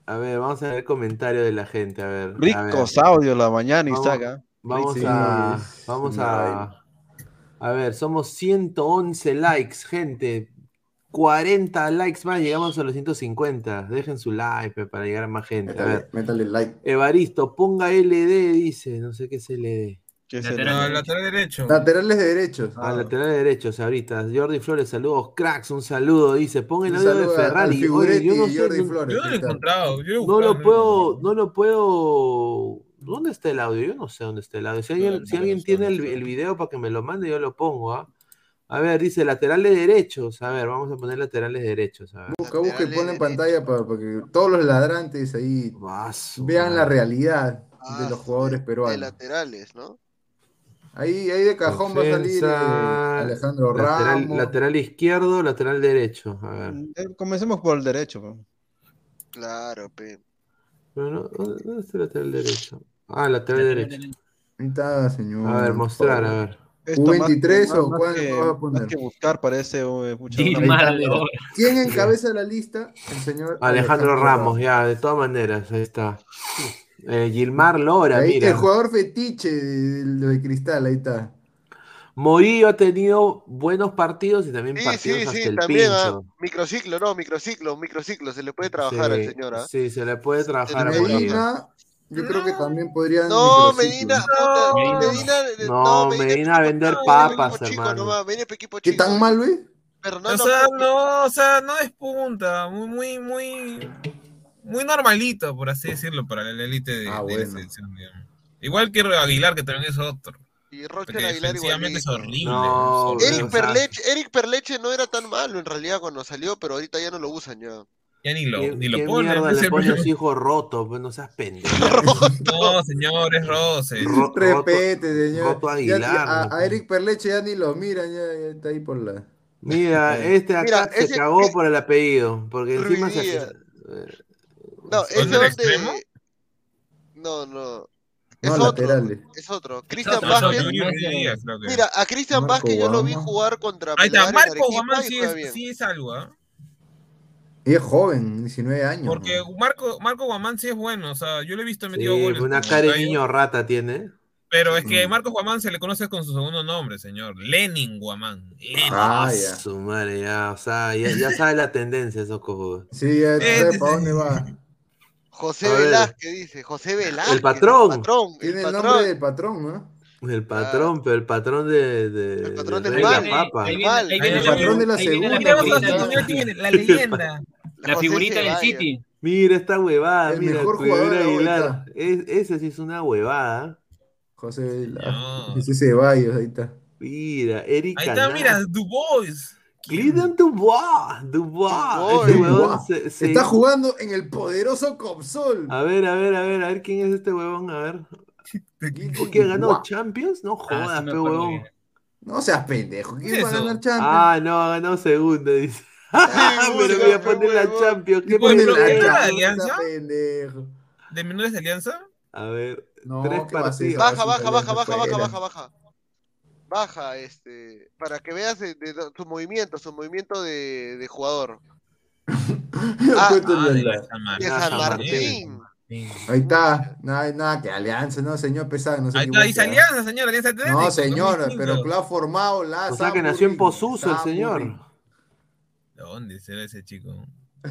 A ver, vamos a ver comentarios de la gente, a ver. Ricos audios la mañana y Vamos- saca. Vamos Sí, a. Vamos a. A ver, somos 111 likes, gente. 40 likes más, llegamos a los 150. Dejen su like para llegar a más gente. A ver. métale like. Evaristo, ponga LD, dice. No sé qué es LD. ¿Qué es Lateral No, derecho. lateral derecho. Laterales de derechos. Ah, lateral derecho, ahorita. Jordi Flores, saludos. Cracks, un saludo. Dice, ponga el audio de Ferrari. Oye, yo no sé. Jordi no- Flores. Yo no lo he encontrado. Yo No lo puedo, no lo puedo. ¿Dónde está el audio? Yo no sé dónde está el audio. Si alguien, No, si no alguien está, tiene no el, está. el video para que me lo mande, yo lo pongo, ¿ah? A ver, dice laterales derechos. A ver, vamos a poner laterales derechos. A ver. Busca, busca y ponle en pantalla para, para que todos los ladrantes ahí Ah, vean la realidad Ah, de los jugadores De peruanos. laterales, ¿no? Ahí, ahí de cajón va a salir eh, Alejandro lateral, Ramos. lateral izquierdo, lateral derecho. A ver. Eh, Comencemos por el derecho. pues. Claro, pe. Pero no, ¿Dónde dónde está el lateral derecho? Ah, lateral derecho. Ahí está, señor. A ver, mostrar, a ver. Esto más que- ¿U23 o más cuál que- vas a poner? Más que buscar parece no. ¿Quién encabeza la lista? El señor Alejandro Ramos, ya, de todas maneras, ahí está. Eh, Gilmar Lora, Ahí, mira. el jugador fetiche de, de- de Cristal, ahí está. Morillo ha tenido buenos partidos y también Sí, partidos sí, hasta sí, el también, ah, pincho. microciclo, no, microciclo, microciclo, se le puede trabajar al Sí, señor, ¿ah? Sí, se le puede trabajar a. Medina, yo creo que también podrían. No. Medina, puta, Medina, eh, No, Medina, Medina a vender no, papas, equipo chico hermano. Medina es equipo ¿Qué chico. tan mal, güey? Fernando O sea, no, o sea, no despunta, muy, muy, muy, muy normalito, por así decirlo, para la élite de, Ah, de la bueno. selección, digamos. Igual que Aguilar, que también es otro. y Roger Aguilar defensivamente es horrible. No, es. Eric Perleche, Eric Perleche no era tan malo en realidad cuando salió, pero ahorita ya no lo usan ya. Ya ni lo, ¿Qué, ni lo ponen. ese le a hijo roto? Pues no seas pendejo. (laughs) No, señor, es Roses. Ro- Respete, señor. Roto Ya- Aguilar, a, ¿no? a Eric Perleche ya ni lo miran, ya, ya está ahí por la. Mira, (laughs) este acá Mira, se ese- cagó por el apellido, porque encima se... Ruidía. eh, No, ese donde... extremo? No, no. Es No, otro, laterales. es otro. Cristian No, no, Vázquez. Mira, a Cristian Vázquez yo lo vi jugar contra Ahí está, Marco Guamán sí sí es algo, ¿ah? Y es joven, 19 años. Porque ¿no? Marco, Marco Guamán sí es bueno, o sea, yo le he visto Sí, metido goles. una cara de niño rata tiene. Pero es que Mm. Marco Guamán se le conoce con su segundo nombre, señor. Lenin Guamán. Lenin. Ah, ya. Su madre, ya, o sea, ya, ya sabe la tendencia esos cojudos. Sí, ya Eh, sabe sí, para sí. dónde va. José. Velázquez dice, José Velázquez. patrón. El patrón, Tiene el el patrón. nombre del patrón, ¿no? El patrón, pero el patrón de, de, El patrón de del Rey la mal. Papa. Ahí El viene- ahí viene El la patrón de la segunda. La (laughs) leyenda. La José figurita del. City. Mira esta huevada, El mira, mejor jugador de la Aguilar. Es, esa sí es una huevada. José. No. Ese Ceballos, ahí está. Mira, Eric Ahí está, Canal. mira, Du Bois. Cleveland Dubois, Dubois. Dubois. Dubois. se- se- Está jugando en el poderoso Copsol. A ver, a ver, a ver, a ver quién es este huevón, a ver. ¿Por qué ganó Dubois. Champions? No Ah, jodas, sí me pe acuerdo huevón. bien. No seas pendejo. ¿Qué ¿Quién va a eso? ganar Champions? Ah, no, ganó segundo, dice. (laughs) Pero Seguro, voy a poner la huevón. Champions. ¿Qué Ponle pone la ¿qué la era? Champions, Alianza? pendejo. ¿De menores de alianza? A ver, No, tres ¿qué va a hacer? partidos. Baja, baja, baja, baja, baja, baja, baja. Baja, este, para que veas de, de- de su movimiento, su movimiento de, de jugador. (laughs) Ah, Ah, la- de la San De Martín. Ah, San San Martín. Sí. Ahí está. Nada, nada que alianza, no, señor pesado. No, se Ahí está, dice alianza, señor, alianza Atlético. No, señor, 2005. pero que lo ha formado la O sea que nació en Posuso el señor. ¿Dónde será ese chico? (laughs)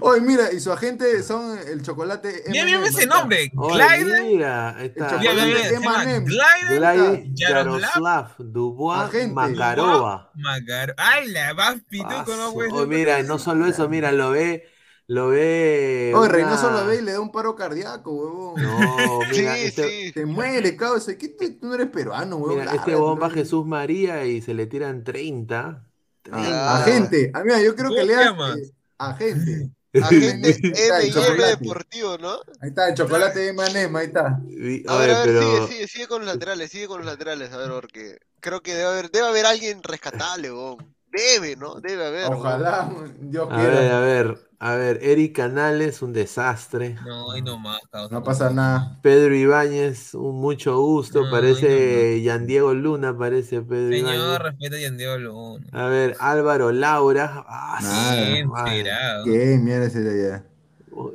Oye, mira, y su agente son el chocolate. Mira, mira ese nombre. Oye, Glide. mira, está. Glide Yaroslav. Dubois Agente. Makarova. Magar. ¡Hala! Vas pituco, no Oh, ser. mira, no solo eso, mira, lo ve, lo ve. Oye, una- Reynoso lo ve y le da un paro cardíaco, huevón. No, (laughs) mira, Sí, este, sí. Te muere, causa. ¿Qué tú, tú no eres peruano, huevón? mira, este Lárgate, bomba ¿no? Jesús María y se le tiran 30. Ah, Agente. Ah, mira, yo creo ¿Cómo que te leas llamas? eh, agente. M&M chocolate. Deportivo, ¿no? Ahí está, el chocolate de Manema, ahí está. A ver, a ver, pero sigue, sigue, sigue con los laterales, sigue con los laterales, a ver, porque creo que debe haber, debe haber alguien rescatable, weón. Debe, ¿no? Debe haber. ¿no? Ojalá, Dios A ver, quiera. a ver, a ver, Eric Canales, un desastre. No, ahí nomás. No pasa nada. Pedro Ibáñez, un mucho gusto, No, parece Yan Diego Luna, parece Pedro Señor, Ibáñez. respeta a Yandiego Luna. A ver, Álvaro Laura, ah, ¿Quién madre. será? ¿Qué mierda será ya?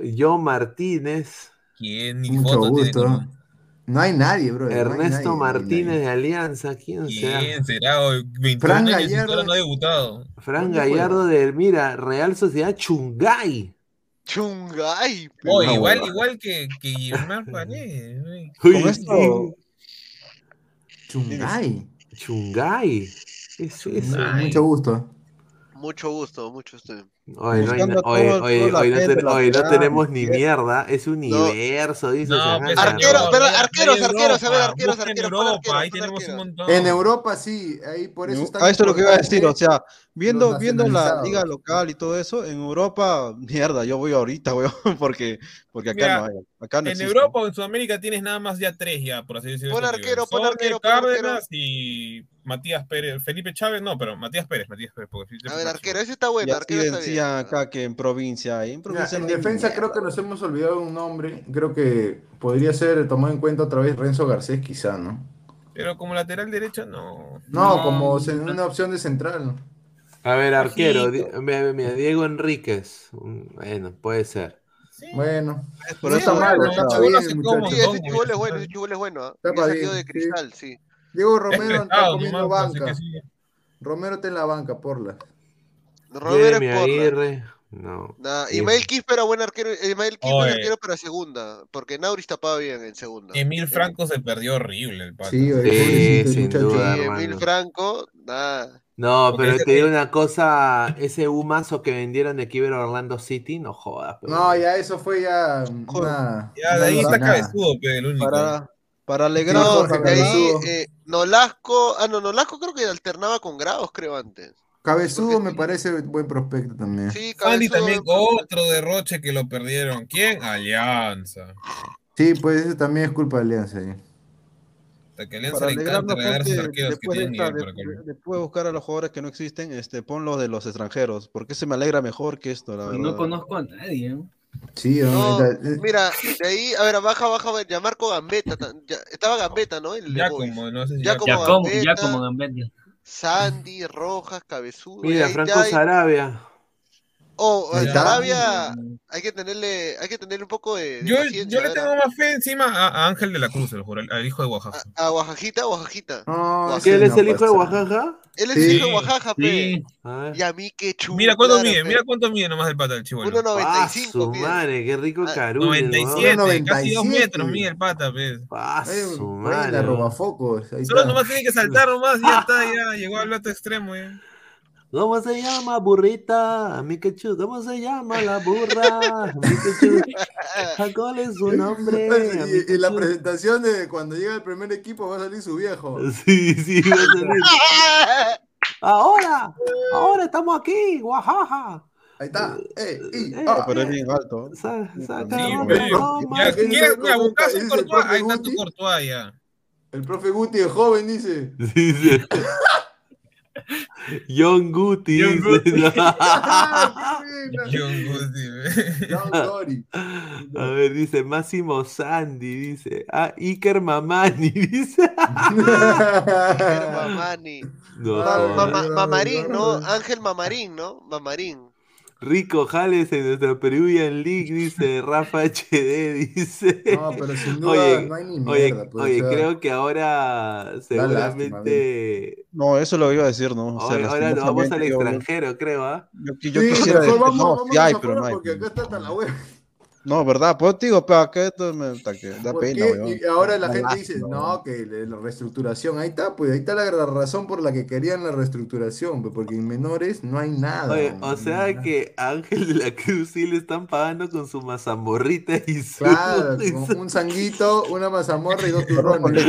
Yo Martínez, ¿Quién? Ni Mucho foto tiene gusto. con- No hay nadie, bro. Ernesto no Martínez de Alianza, ¿quién será? ¿Quién será? Hoy, 21 Fran años Gallardo. no ha debutado. Fran ¿Dónde Gallardo de, mira, Real Sociedad Chungay. Chungay. Oh, No, igual, igual que, que Guillermo Paredes. (laughs) Con esto, Chungay. Chungay. Eso, eso. Ay. Mucho gusto. Mucho gusto, mucho gusto. Oye, no, no, no tenemos ni mierda, es universo, dice. Pues, gana. Arquero, no, pero hay- hay arqueros, arqueros, a ver, arqueros, arqueros, pon Europa, arqueros, ahí pon tenemos un arqueros. montón. En Europa sí, ahí por eso está Ah, esto es lo que iba a decir, o sea, viendo, viendo la liga local y todo eso, en Europa, mierda, yo voy ahorita, (laughs) weón, porque, porque acá Mira, no hay, acá no En existe. Europa o en Sudamérica tienes nada más ya tres ya, por así decirlo. Pon arquero, pon arquero, Cárdenas y Matías Pérez. Felipe Chávez, no, pero Matías Pérez, Matías Pérez. Porque A ver, arquero, ese está bueno, arquero está bien. Acá que en provincia, ahí en provincia en no defensa mierda. creo que nos hemos olvidado un nombre. Creo que podría ser tomado en cuenta otra vez Renzo Garcés, quizá, ¿no? Pero como lateral derecho, no. No, como se- una opción de central. A ver, arquero, mira, mira, Diego Enríquez. Bueno, puede ser. Bueno, Pero no está mal, está bien, se come. Sí, ese chibol es bueno, ese chibol es bueno. sí. Diego Romero está comiendo banca. Romero está en la banca, porla. Romero Porra. Aguirre. No. Nah. Ismael Quispe era buen arquero, Ismael Quispe arquero para segunda, porque Nauris tapaba bien en segunda. Emil Franco se perdió horrible el pato. Sí, oye, Sí, pobrecito, sin duda. Emil. Franco, nada. No, Porque pero te digo que- una cosa, ese humazo que vendieron de que a Orlando City, no jodas. pero- No, ya eso fue ya una. Ya, de ahí está cabezudo, pe, el único. para, para Jorge de ahí eh, Nolasco, ah no, Nolasco creo que alternaba con Grados, creo antes. Cabezudo me parece buen prospecto también. Sí, Sandy Cabezudo, también, otro derroche que lo perdieron. ¿Quién? Alianza. Sí, pues eso también es culpa de Alianza. ahí. Hasta que Alianza para le encanta alegrarnos regalar sus gente, arqueros que después tienen esta- después de buscar a los jugadores que no existen, este, pon los de los extranjeros, porque se me alegra mejor que esto, la Y verdad. no conozco a nadie. ¿no? Sí, No, hombre, la- mira, de ahí, a ver, baja, baja, ya Marco Gambetta, ta- ya- estaba Gambetta, ¿no? El Ya como, no sé si Ya ya como Ya como, Gambetta. Sandy, Rojas, Cabezudo. Mira, Franco ya Sarabia. Oh. Sarabia hay que tenerle, hay que tenerle un poco de, de Yo, yo le tengo más fe encima a, a Ángel de la Cruz, el juro, al hijo de Oaxaca. a, a Oaxajita, Oaxajita. No, ¿Que ¿Que él es el hijo de. Oaxaca? Él es Sí. hijo de Oaxaca, pe. Y a mí qué chulo. Mira cuánto claro, mide, pe. mira cuánto mide nomás el pata del chivolo. 1.95 su mide. madre, qué rico Ah, carulo. 97, casi 2 97. metros mide el pata, pues. Ah, Eh, su madre. robafocos. Ahí Solo nomás tiene que saltar nomás y ya (laughs) está, ya llegó al plato extremo. Ya. ¿Cómo se llama, burrita? Mikechu, ¿cómo se llama la burra? Mikechu, ¿cuál es su nombre? (laughs) Y, y la presentación de cuando llega el primer equipo va a salir su viejo. (laughs) Sí, sí, va a salir. Ahora, ahora estamos aquí, Oaxaca. Ahí está. Eh, Eh, ah, Pero es bien alto. Sa- saca Sí, pero-. Ya, ¿Qué ¿quieres dice mira, el buscar profe- su dice el Courtois? profe Ahí está tu? Courtois ya. el profe Guti es joven, dice. Sí, sí. (laughs) John Guti. John. Guti. (laughs) ¡Ah! (laughs) John Guti, John Dory. (laughs) A ver, dice Máximo Sandy, dice. Ah, Iker Mamani, dice. Era Mamani. No, Mamarín, ¿no? Ángel Mamarín, ¿no? Mamarín. Rico Jales en nuestra Peruvian League, dice (laughs) Rafa HD, dice. No, pero sin duda Oye, no hay ni Oye, mierda. pues, oye, o sea, creo que ahora seguramente. No, eso lo iba a decir, ¿no? O sea, Oye, ahora nos vamos al extranjero, creo, ¿ah? Yo, yo sí, quisiera mejor decir, vamos, no, vamos sí hay, pero no hay. Porque acá está hasta la web. No, ¿verdad? Pues digo, pero acá esto me que da ¿Por pena. Y ahora la Da gente dice, no, que la reestructuración, ahí está, pues ahí está la, razón por la que querían la reestructuración, pues, porque en menores no hay nada. Oye, o sea que Ángel de la Cruz sí le están pagando con su mazamorrita y su. Claro, (laughs) y con su- un sanguito, una mazamorra y dos turrones.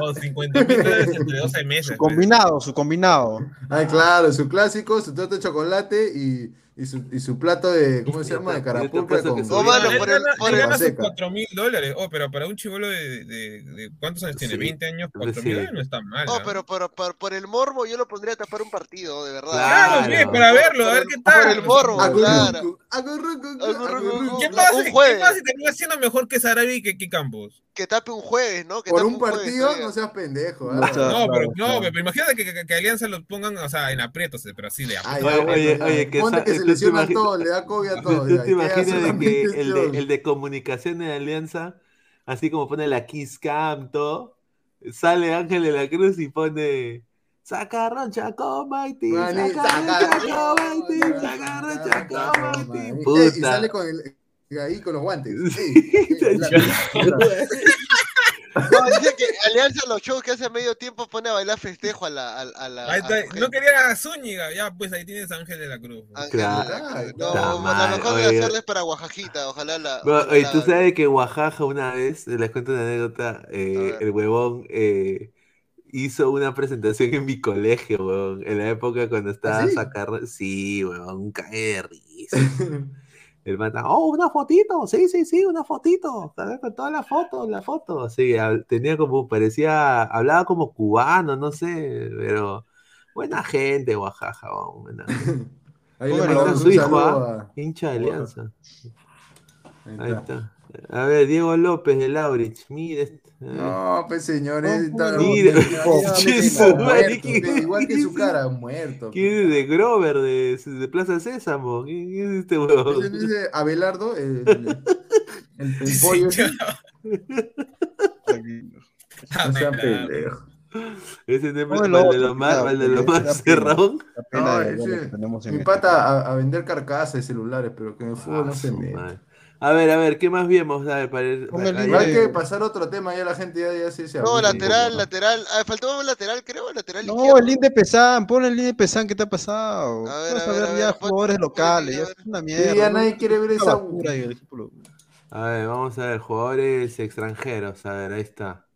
Oh, 50 mil dólares entre 12 meses. Su combinado, su combinado. Ay, claro, su clásico, su torta de chocolate y, y su, y su plato de, ¿cómo se llama? De carapulcra con, Oh, mano, con- por el- por el- Gana sus seca. 4 mil dólares. Oh, pero para un chivolo de, de, de- ¿Cuántos años tiene? Sí. ¿20 años? 4 Sí. mil dólares no está mal. Oh, ¿ah? pero, pero, por, por el morbo yo lo pondría a tapar un partido, de verdad. Claro, Claro. bien, para verlo, a ver qué tal. Por el morbo, Agurrucu, claro. agurrucu, Agurrucu. ¿Qué Un pasa, ¿Qué jueves. pasa si termina siendo mejor que Sarabi y que, que Campos? Que tape un jueves, ¿no? Que Por tape un partido, no seas pendejo. No No, pero, no, pero imagínate que, que, que Alianza los pongan, o sea, en aprietos, pero así de aprietos. Oye, oye, que se lesiona imagi- todo, le da COVID a (laughs) todo. ¿Tú ya, te ¿y qué hace imaginas de que el de, el de comunicación de Alianza, así como pone la Kiss Cam, todo, sale Ángel de la Cruz y pone Sacarron Chaco Mighty, Mani, Sacarron Chaco Mighty, saca- Sacarron saca- Chaco saca- Mighty. Ey, Y sale con el, ahí con los guantes. (laughs) Sí, (laughs) No, dice que Alianza los shows que hace a medio tiempo pone a bailar festejo a la. A, a la Ahí a está, la no quería a Zúñiga, ya pues ahí tienes a Ángel de la Cruz. Claro. de la Cruz. Está No, la mal, mejor de hacerles para Oaxajita, ojalá la. Ojalá oye, la tú sabes que Oaxaca una vez, les cuento una anécdota, eh, A el huevón eh, hizo una presentación en mi colegio, huevón, en la época cuando estaba sí? sacando, sí, huevón, un cae de risa. (laughs) El mata, oh, una fotito, sí, sí, sí, una fotito, con todas las fotos, la foto, sí, tenía como, parecía, hablaba como cubano, no sé, pero buena gente, Oaxaca, huevón, buena gente. (laughs) Ahí está su hijo, ¿ah? a- hincha de Alianza. Ahí Ahí está. está. A ver, Diego López de Laurich. Mire. Este, a ver. No, pues señores, está Mira, mira, Jesús, muerto, madre, ¿qué- pe, igual que su cara, muerto. ¿Quién es de Grover, de, de Plaza Sésamo? ¿Quién quién es este huevón? dice Abelardo, el, el, el pollo. ese. (laughs) No sean pendejos. Ese no es No, el Cerrón. No, de- de lo ese- que tenemos en Mi este pata a, a vender carcasas de celulares, pero que en el fútbol no Ah, se su mete. A ver, a ver, ¿qué más vemos? A ver, para ir- Póngale para- libre. Hay que pasar a otro tema, ya la gente ya, ya se, se No, lateral, poco. lateral. Ah, faltaba un lateral, creo, lateral No, izquierdo. el link de Pesán, pon el link de Pesán, ¿qué te ha pasado? A ver, Vas a a ver, ver a ya pon- jugadores pon- locales, a ya ver. es una Sí, mierda. ya ¿no? nadie quiere ver esa basura y el equipo lo- A ver, vamos a ver, jugadores extranjeros. A ver, ahí está.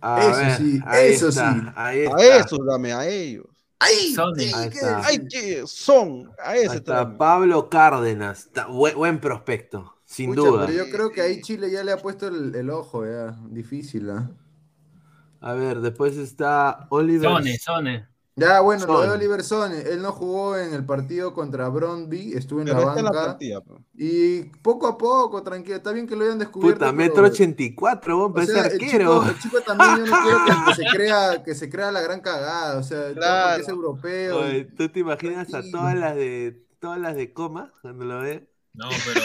A Eso ver, sí, ahí eso está, sí. Ahí A está. esos dame, a ellos. ¡Ay! Sony. sí, Ahí ¿qué está. decir? Ay, que son, a Ahí ese está. Pablo Cárdenas. Está- buen, buen prospecto, sin Pucha, duda. pero yo creo que ahí Chile ya le ha puesto el, el ojo, ya. Difícil, ¿ah? A ver, después está Oliver. Sone, Sone. Ya, bueno, lo de Son. Oliver Son, él no jugó en el partido contra Brondby, estuvo en Pero la está en la banca. y poco a poco, tranquilo, está bien que lo hayan descubierto. Puta, metro 84, vos o sea, el arquero. chico, el chico también yo no quiero que, que se crea, (laughs) que se crea la gran cagada, o sea, Claro. porque es europeo. Oye, ¿Tú te imaginas a todas las de todas las de coma cuando lo ve? No, pero.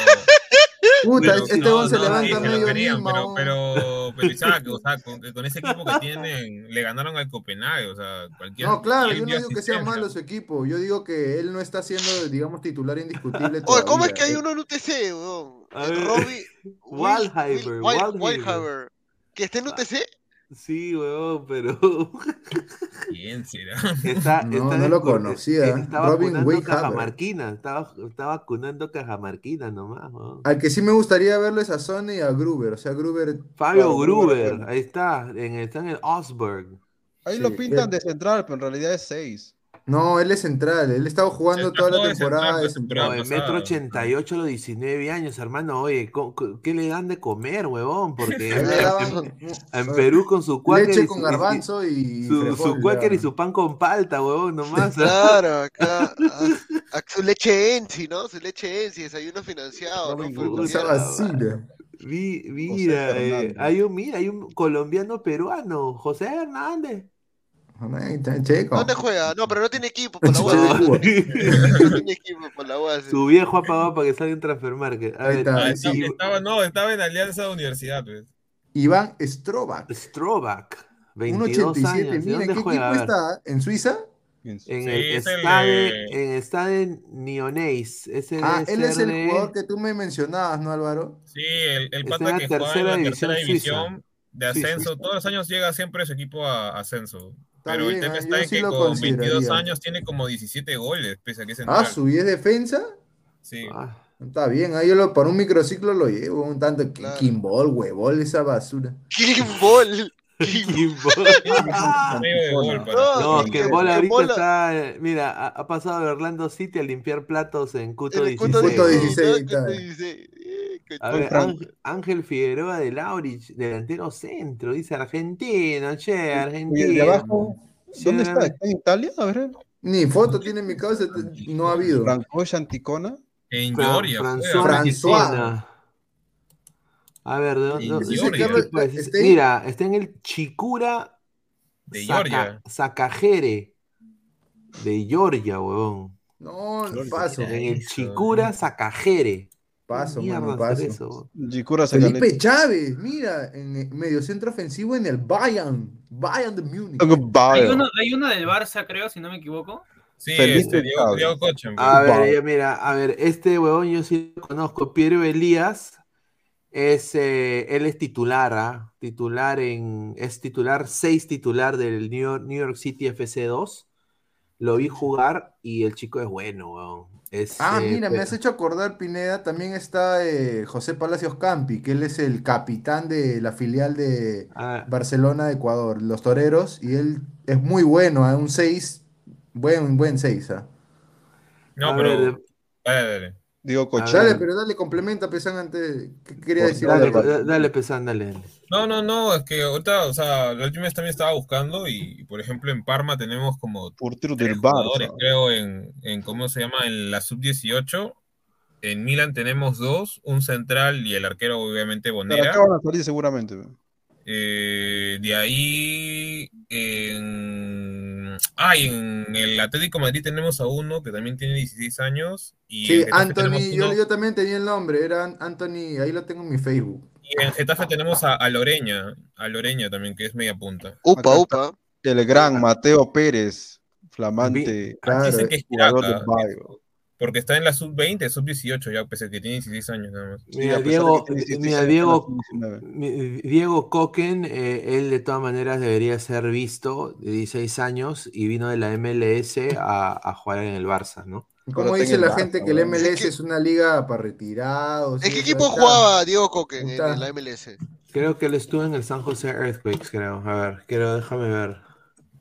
Puta, pero- este no, se no, sí, levanta se lo medio querían, Lima, pero, pero, (laughs) pero Isaac, o sea, con, con ese equipo que tienen, le ganaron al Copenhague, o sea, cualquier. No, claro, yo no digo que sea malo su equipo, yo digo que él no está siendo, digamos, titular indiscutible (laughs) Oye, ¿cómo es que hay uno en UTC, weón? Robbie. (laughs) Waldheimer, Waldheimer. Wildheimer. ¿Que está en UTC? Sí, weón, pero ¿Quién será? (laughs) está, No, está no lo descu- conocía. eh, Está Robin vacunando cajamarquina, está, está vacunando cajamarquina nomás, weón. Al que sí me gustaría verlo es a Sony y a Gruber, o sea, Gruber... Fabio Gruber, ahí está, en, está en el Osberg. Ahí Sí, lo pintan bien. de central, pero en realidad es 6. No, él es central, él estaba jugando toda la jugó de temporada central, de central. temporada metro pasada. 88 a los 19 años, hermano. Oye, ¿co- co- ¿qué le dan de comer, huevón? Porque (laughs) en, Perú con su cuáquer leche y con su- garbanzo y su, frijol, su cuáquer ya. y su pan con palta, huevón, (laughs) nomás. Claro, acá. (laughs) a- a- su leche Ensi, ¿no? Su leche Ensi, desayuno financiado, ¿no? Hood, Esa. Vi- mira, eh, hay un, mira, hay un colombiano peruano, José Hernández. ¿Dónde juega? No, pero no tiene equipo por la UAS. No tiene equipo por la UAS. Su viejo ha para que salga en Transfer Market. A ver. Ah, estaba, no, estaba en Alianza de Universidad, pues. Iván. Strovac, Un 22 87. años. ¿Y Mira, ¿en qué juega? Equipo está? ¿En Suiza? En el Stade, de- en Stade Nionais. Ese Ah, él es el jugador que tú me mencionabas, ¿no, Álvaro? Sí, el, el pata que juega en la tercera división de ascenso. Todos los años llega siempre su equipo a ascenso. Pero bien, el tema ah, está en sí que lo con 22 consideraría. años tiene como 17 goles, pese a que es Ah, central. su y es defensa. Sí. Ah, Está bien, ahí yo lo, para un microciclo lo llevo, un tanto Claro. Kimball, huevol, esa basura. Kimball. (laughs) Para- No, que Bola ahorita Bola- está. eh, Mira, ha, ha pasado de Orlando City a limpiar platos en Cuto En el Cuto 16. 16, ¿no? ahí está. Cuto 16. Eh, que- A ver, Ángel, Ángel Figueroa de Laurich, delantero centro, dice argentino, che, Y el de argentino. abajo, ¿dónde está? ¿Está en Italia? A ver. Ni foto tiene en mi cabeza, no ha habido. Francois Anticona. En Fra- Georgia. François juega. François. Messina. A ver, ¿de dónde? Dónde- Georgia. ¿qué Carlos, equipo es? está ahí. Mira, está en el Chicura De Saca- Georgia. Sakajere. De Georgia, huevón. No, paso. En el Eso, Chicura Sakajere. Paso, ¿Qué mano, paso. eso? Gicura Felipe Chávez, mira, en el medio centro ofensivo en el Bayern. Bayern de Múnich. Hay uno, hay uno del Barça, creo, si no me equivoco. Sí, Felipe este, Diego. Diego Cochen. pues. A ver, Wow. eh, mira, a ver, este huevón yo sí lo conozco. Piero Elías es, eh, él es titular, ¿ah? Titular en, es titular, seis titular del New York, New York City FC2. Lo vi jugar y el chico es bueno, weón. Es, Ah, eh, mira, me pe- has hecho acordar, Pineda, también está eh, José Palacios Campi, que él es el capitán de la filial de Ah, Barcelona de Ecuador, los Toreros, y él es muy bueno, a un 6, buen, buen 6. No, a pero. ver, Dale, dale. Digo A Dale, pero dale, complementa, Pesan, antes. ¿Qué quería decir? dale, dale, Pesan, dale, dale. No, no, no, es que ahorita, o sea, la última vez también estaba buscando y, por ejemplo, en Parma tenemos como portero tres del jugadores, Barça. creo, en, en, ¿cómo se llama? En la sub-18. En Milan tenemos dos, un central y el arquero, obviamente, Pero Bonera. van a salir seguramente. Eh, de ahí, en... Ah, y en el Atlético de Madrid tenemos a uno que también tiene 16 años. Y Sí, Anthony, yo, también tenía el nombre, era Anthony, ahí lo tengo en mi Facebook. y en Getafe tenemos a, a Loreña, a Loreña también, que es media punta. Upa, Acá upa. El gran Mateo Pérez, flamante Claro, Dicen que es jugador. Porque está en la sub-20, sub-18 ya, pese a que tiene 16 años nada más. Mira, Diego, que tiene 16 mira, años, Diego, está en la sub-19. mi- Diego Coquen, eh, él de todas maneras debería ser visto de 16 años y vino de la MLS a, a jugar en el Barça, ¿no? ¿Cómo dice la Barça, gente que el. MLS Es que- es una liga para retirados? ¿En qué equipo está. jugaba Diego Coque en, la MLS? Creo que él estuvo en el San José Earthquakes, creo. A ver, quiero, déjame ver.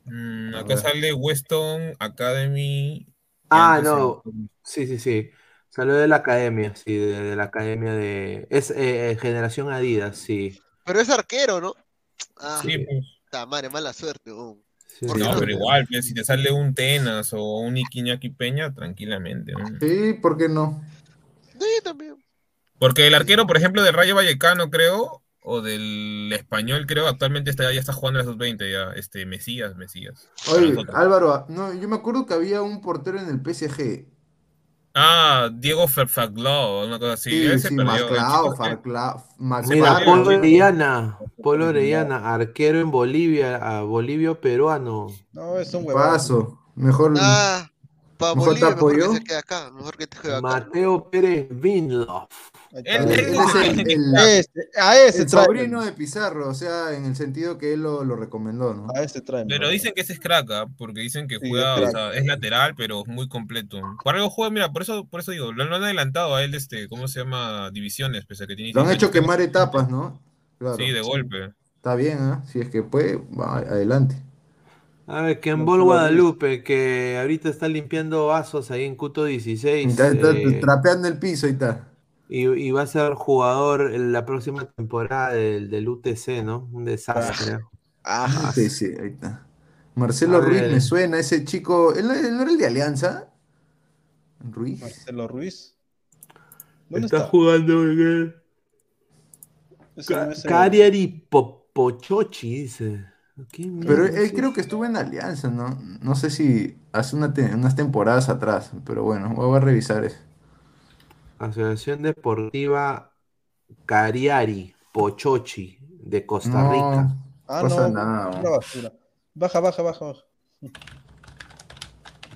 Mm, acá ver. sale Weston Academy. Ah, no, sí, sí, sí. Salió de la academia, sí, de, de la academia de... Es eh, Generación Adidas, sí. Pero es arquero, ¿no? Ah, Sí, pues. puta madre, mala suerte. sí, No, sí. pero igual, pues, si te sale un Tenas o un Iquiñaki Peña, tranquilamente. ¿no? Sí, ¿por qué no? Sí, también. Porque el arquero, por ejemplo, del Rayo Vallecano, creo, o del Español, creo, actualmente está, ya está jugando en la sub-20, ya, este, Mesías, Mesías. Oye. Álvaro, no, yo me acuerdo que había un portero en el PSG. Ah, Diego Ferfaglo, una cosa así. Sí, Maclao, Farclao, Mira, Polo. Orellana, Polo Orellana, arquero en Bolivia, a Bolivio peruano. No, es un huevón. Paso. Mejor. Ah, para Mejor Bolivia, te mejor que apoyó. se quede acá. Mejor que te quede acá. Mateo Pérez Vinloff. Ahí Él- está. él es el, el- Este, a ese el trae. sobrino de Pizarro, o sea, en el sentido que él lo, lo recomendó, ¿no? A ese trae. Pero dicen que ese es crack, ¿ah? porque dicen que Sí, juega, es o sea, es lateral, pero es muy completo. Por algo juega, mira, por eso, por eso digo, lo, lo han adelantado a él, este, ¿cómo se llama? Divisiones, pese a que tiene Lo han 16 hecho quemar etapas, ¿no? Claro. Sí, de golpe. Está bien, ¿ah? Si es que puede, va, adelante. A ver, Kembol Guadalupe, que ahorita está limpiando vasos ahí en Cuto 16. Está, está eh, trapeando el piso y está. Y, y va a ser jugador en la próxima temporada del, del UTC, ¿no? Un desastre. Ah, Sí, sí, ahí está. Marcelo A Ruiz ver. me suena, ese chico. ¿Él, él no era el de Alianza? Ruiz. Marcelo Ruiz. ¿Dónde Está, está? jugando en el Ese no Ca- es el- Cagliari Popochochi, dice. ¿Qué Pero él creo que estuvo en Alianza, ¿no? No sé si hace una te- unas temporadas atrás, pero bueno, voy a revisar eso. Asociación Deportiva Cariari Pochochi de Costa No, Rica. Ah, pasa no, nada. una basura. Baja, baja, baja, baja.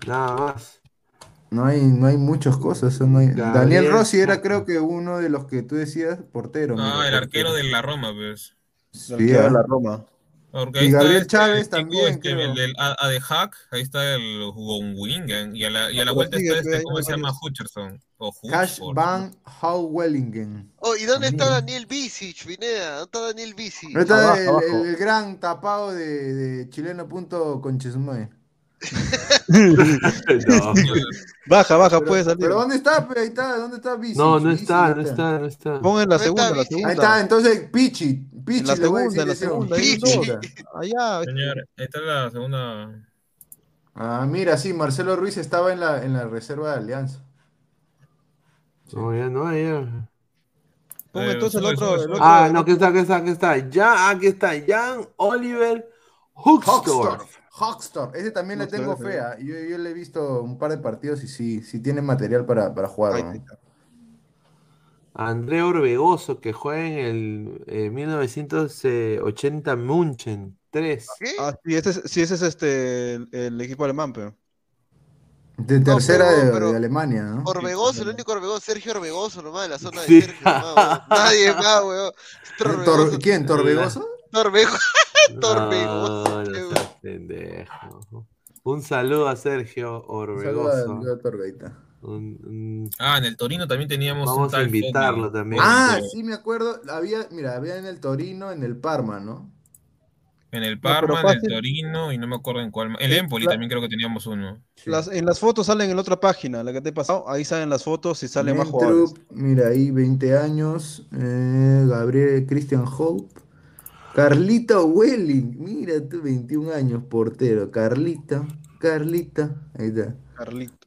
Nada más. No hay, no hay muchas cosas. eso no hay- Gabriel Daniel Rossi era creo que uno de los que tú decías, portero. Ah, mira, el arquero de la Roma, pues. El Sí, arquero de ah. la Roma. Porque Y ahí está Gabriel este Chávez también, este, creo. el del A- de Hack, ahí está el Wingen, y a la, y a la vuelta sigue, está este, hay ¿cómo se llama? Hutcherson. O Cash. Van Houwellingen. Oh, ¿y dónde está. Daniel Visic, Pineda? ¿Dónde está Daniel Visic? No está Abajo, el, abajo. el- el gran tapado de, de chileno punto conchesumoy. (laughs) No. Baja, baja, Pero, puede salir. pero ¿dónde está? Ahí está, ¿dónde está Visic? No, no está, ahí no está, no está. Pon en la No segunda, está en la segunda. Ahí está, entonces Pichi. Pichi En la segunda, en la segunda. Allá. Señor, ahí está la segunda. Ah, mira, sí, Marcelo Ruiz estaba en la, en la reserva de Alianza. No, ya no, ya. Pon Eh, entonces el otro. el otro- Ah, no, aquí está, aquí está, aquí está. Ya, aquí está. Jan Oliver. Hoxtor. Hoxtor. Ese también le tengo ese. fe. ah. Yo, yo le he visto un par de partidos y sí, sí tiene material para, para jugar. Ahí ¿no? André Orbegoso, que juega en el eh, 1980 Munchen 3. ¿Qué? Ah, sí, ese es, sí, ese es este, el, el equipo alemán, pero. De tercera pero- de, pero- de Alemania, ¿no? Orbegoso, el único Orbegoso, Sergio Orbegoso nomás, de la zona de Sí. Sergio nomás. (laughs) Nadie más, weón. Tor- Orbegoso. ¿Quién? ¿Torbegoso? Torbegoso. Torbegoso. (laughs) no. Un saludo a Sergio Un saludo a- Orbegoso. a Torbeita. Un- un- Ah, en el Torino también teníamos un Vamos a tal invitarlo Fogli. también. Ah, sí, me acuerdo. Había, mira, había en el Torino, en el Parma, ¿no? En el Parma, en el. Torino y no me acuerdo en cuál. El Empoli la- también creo que teníamos uno. Sí. Las, en las fotos salen en la otra página, la que te he pasado. Ahí salen las fotos y salen más jugadores. Mira ahí, 20 años. eh, Gabriel Christian Hope. Carlita Welling, mira tú, 21 años, portero. Carlita, Carlita, ahí está. Carlito.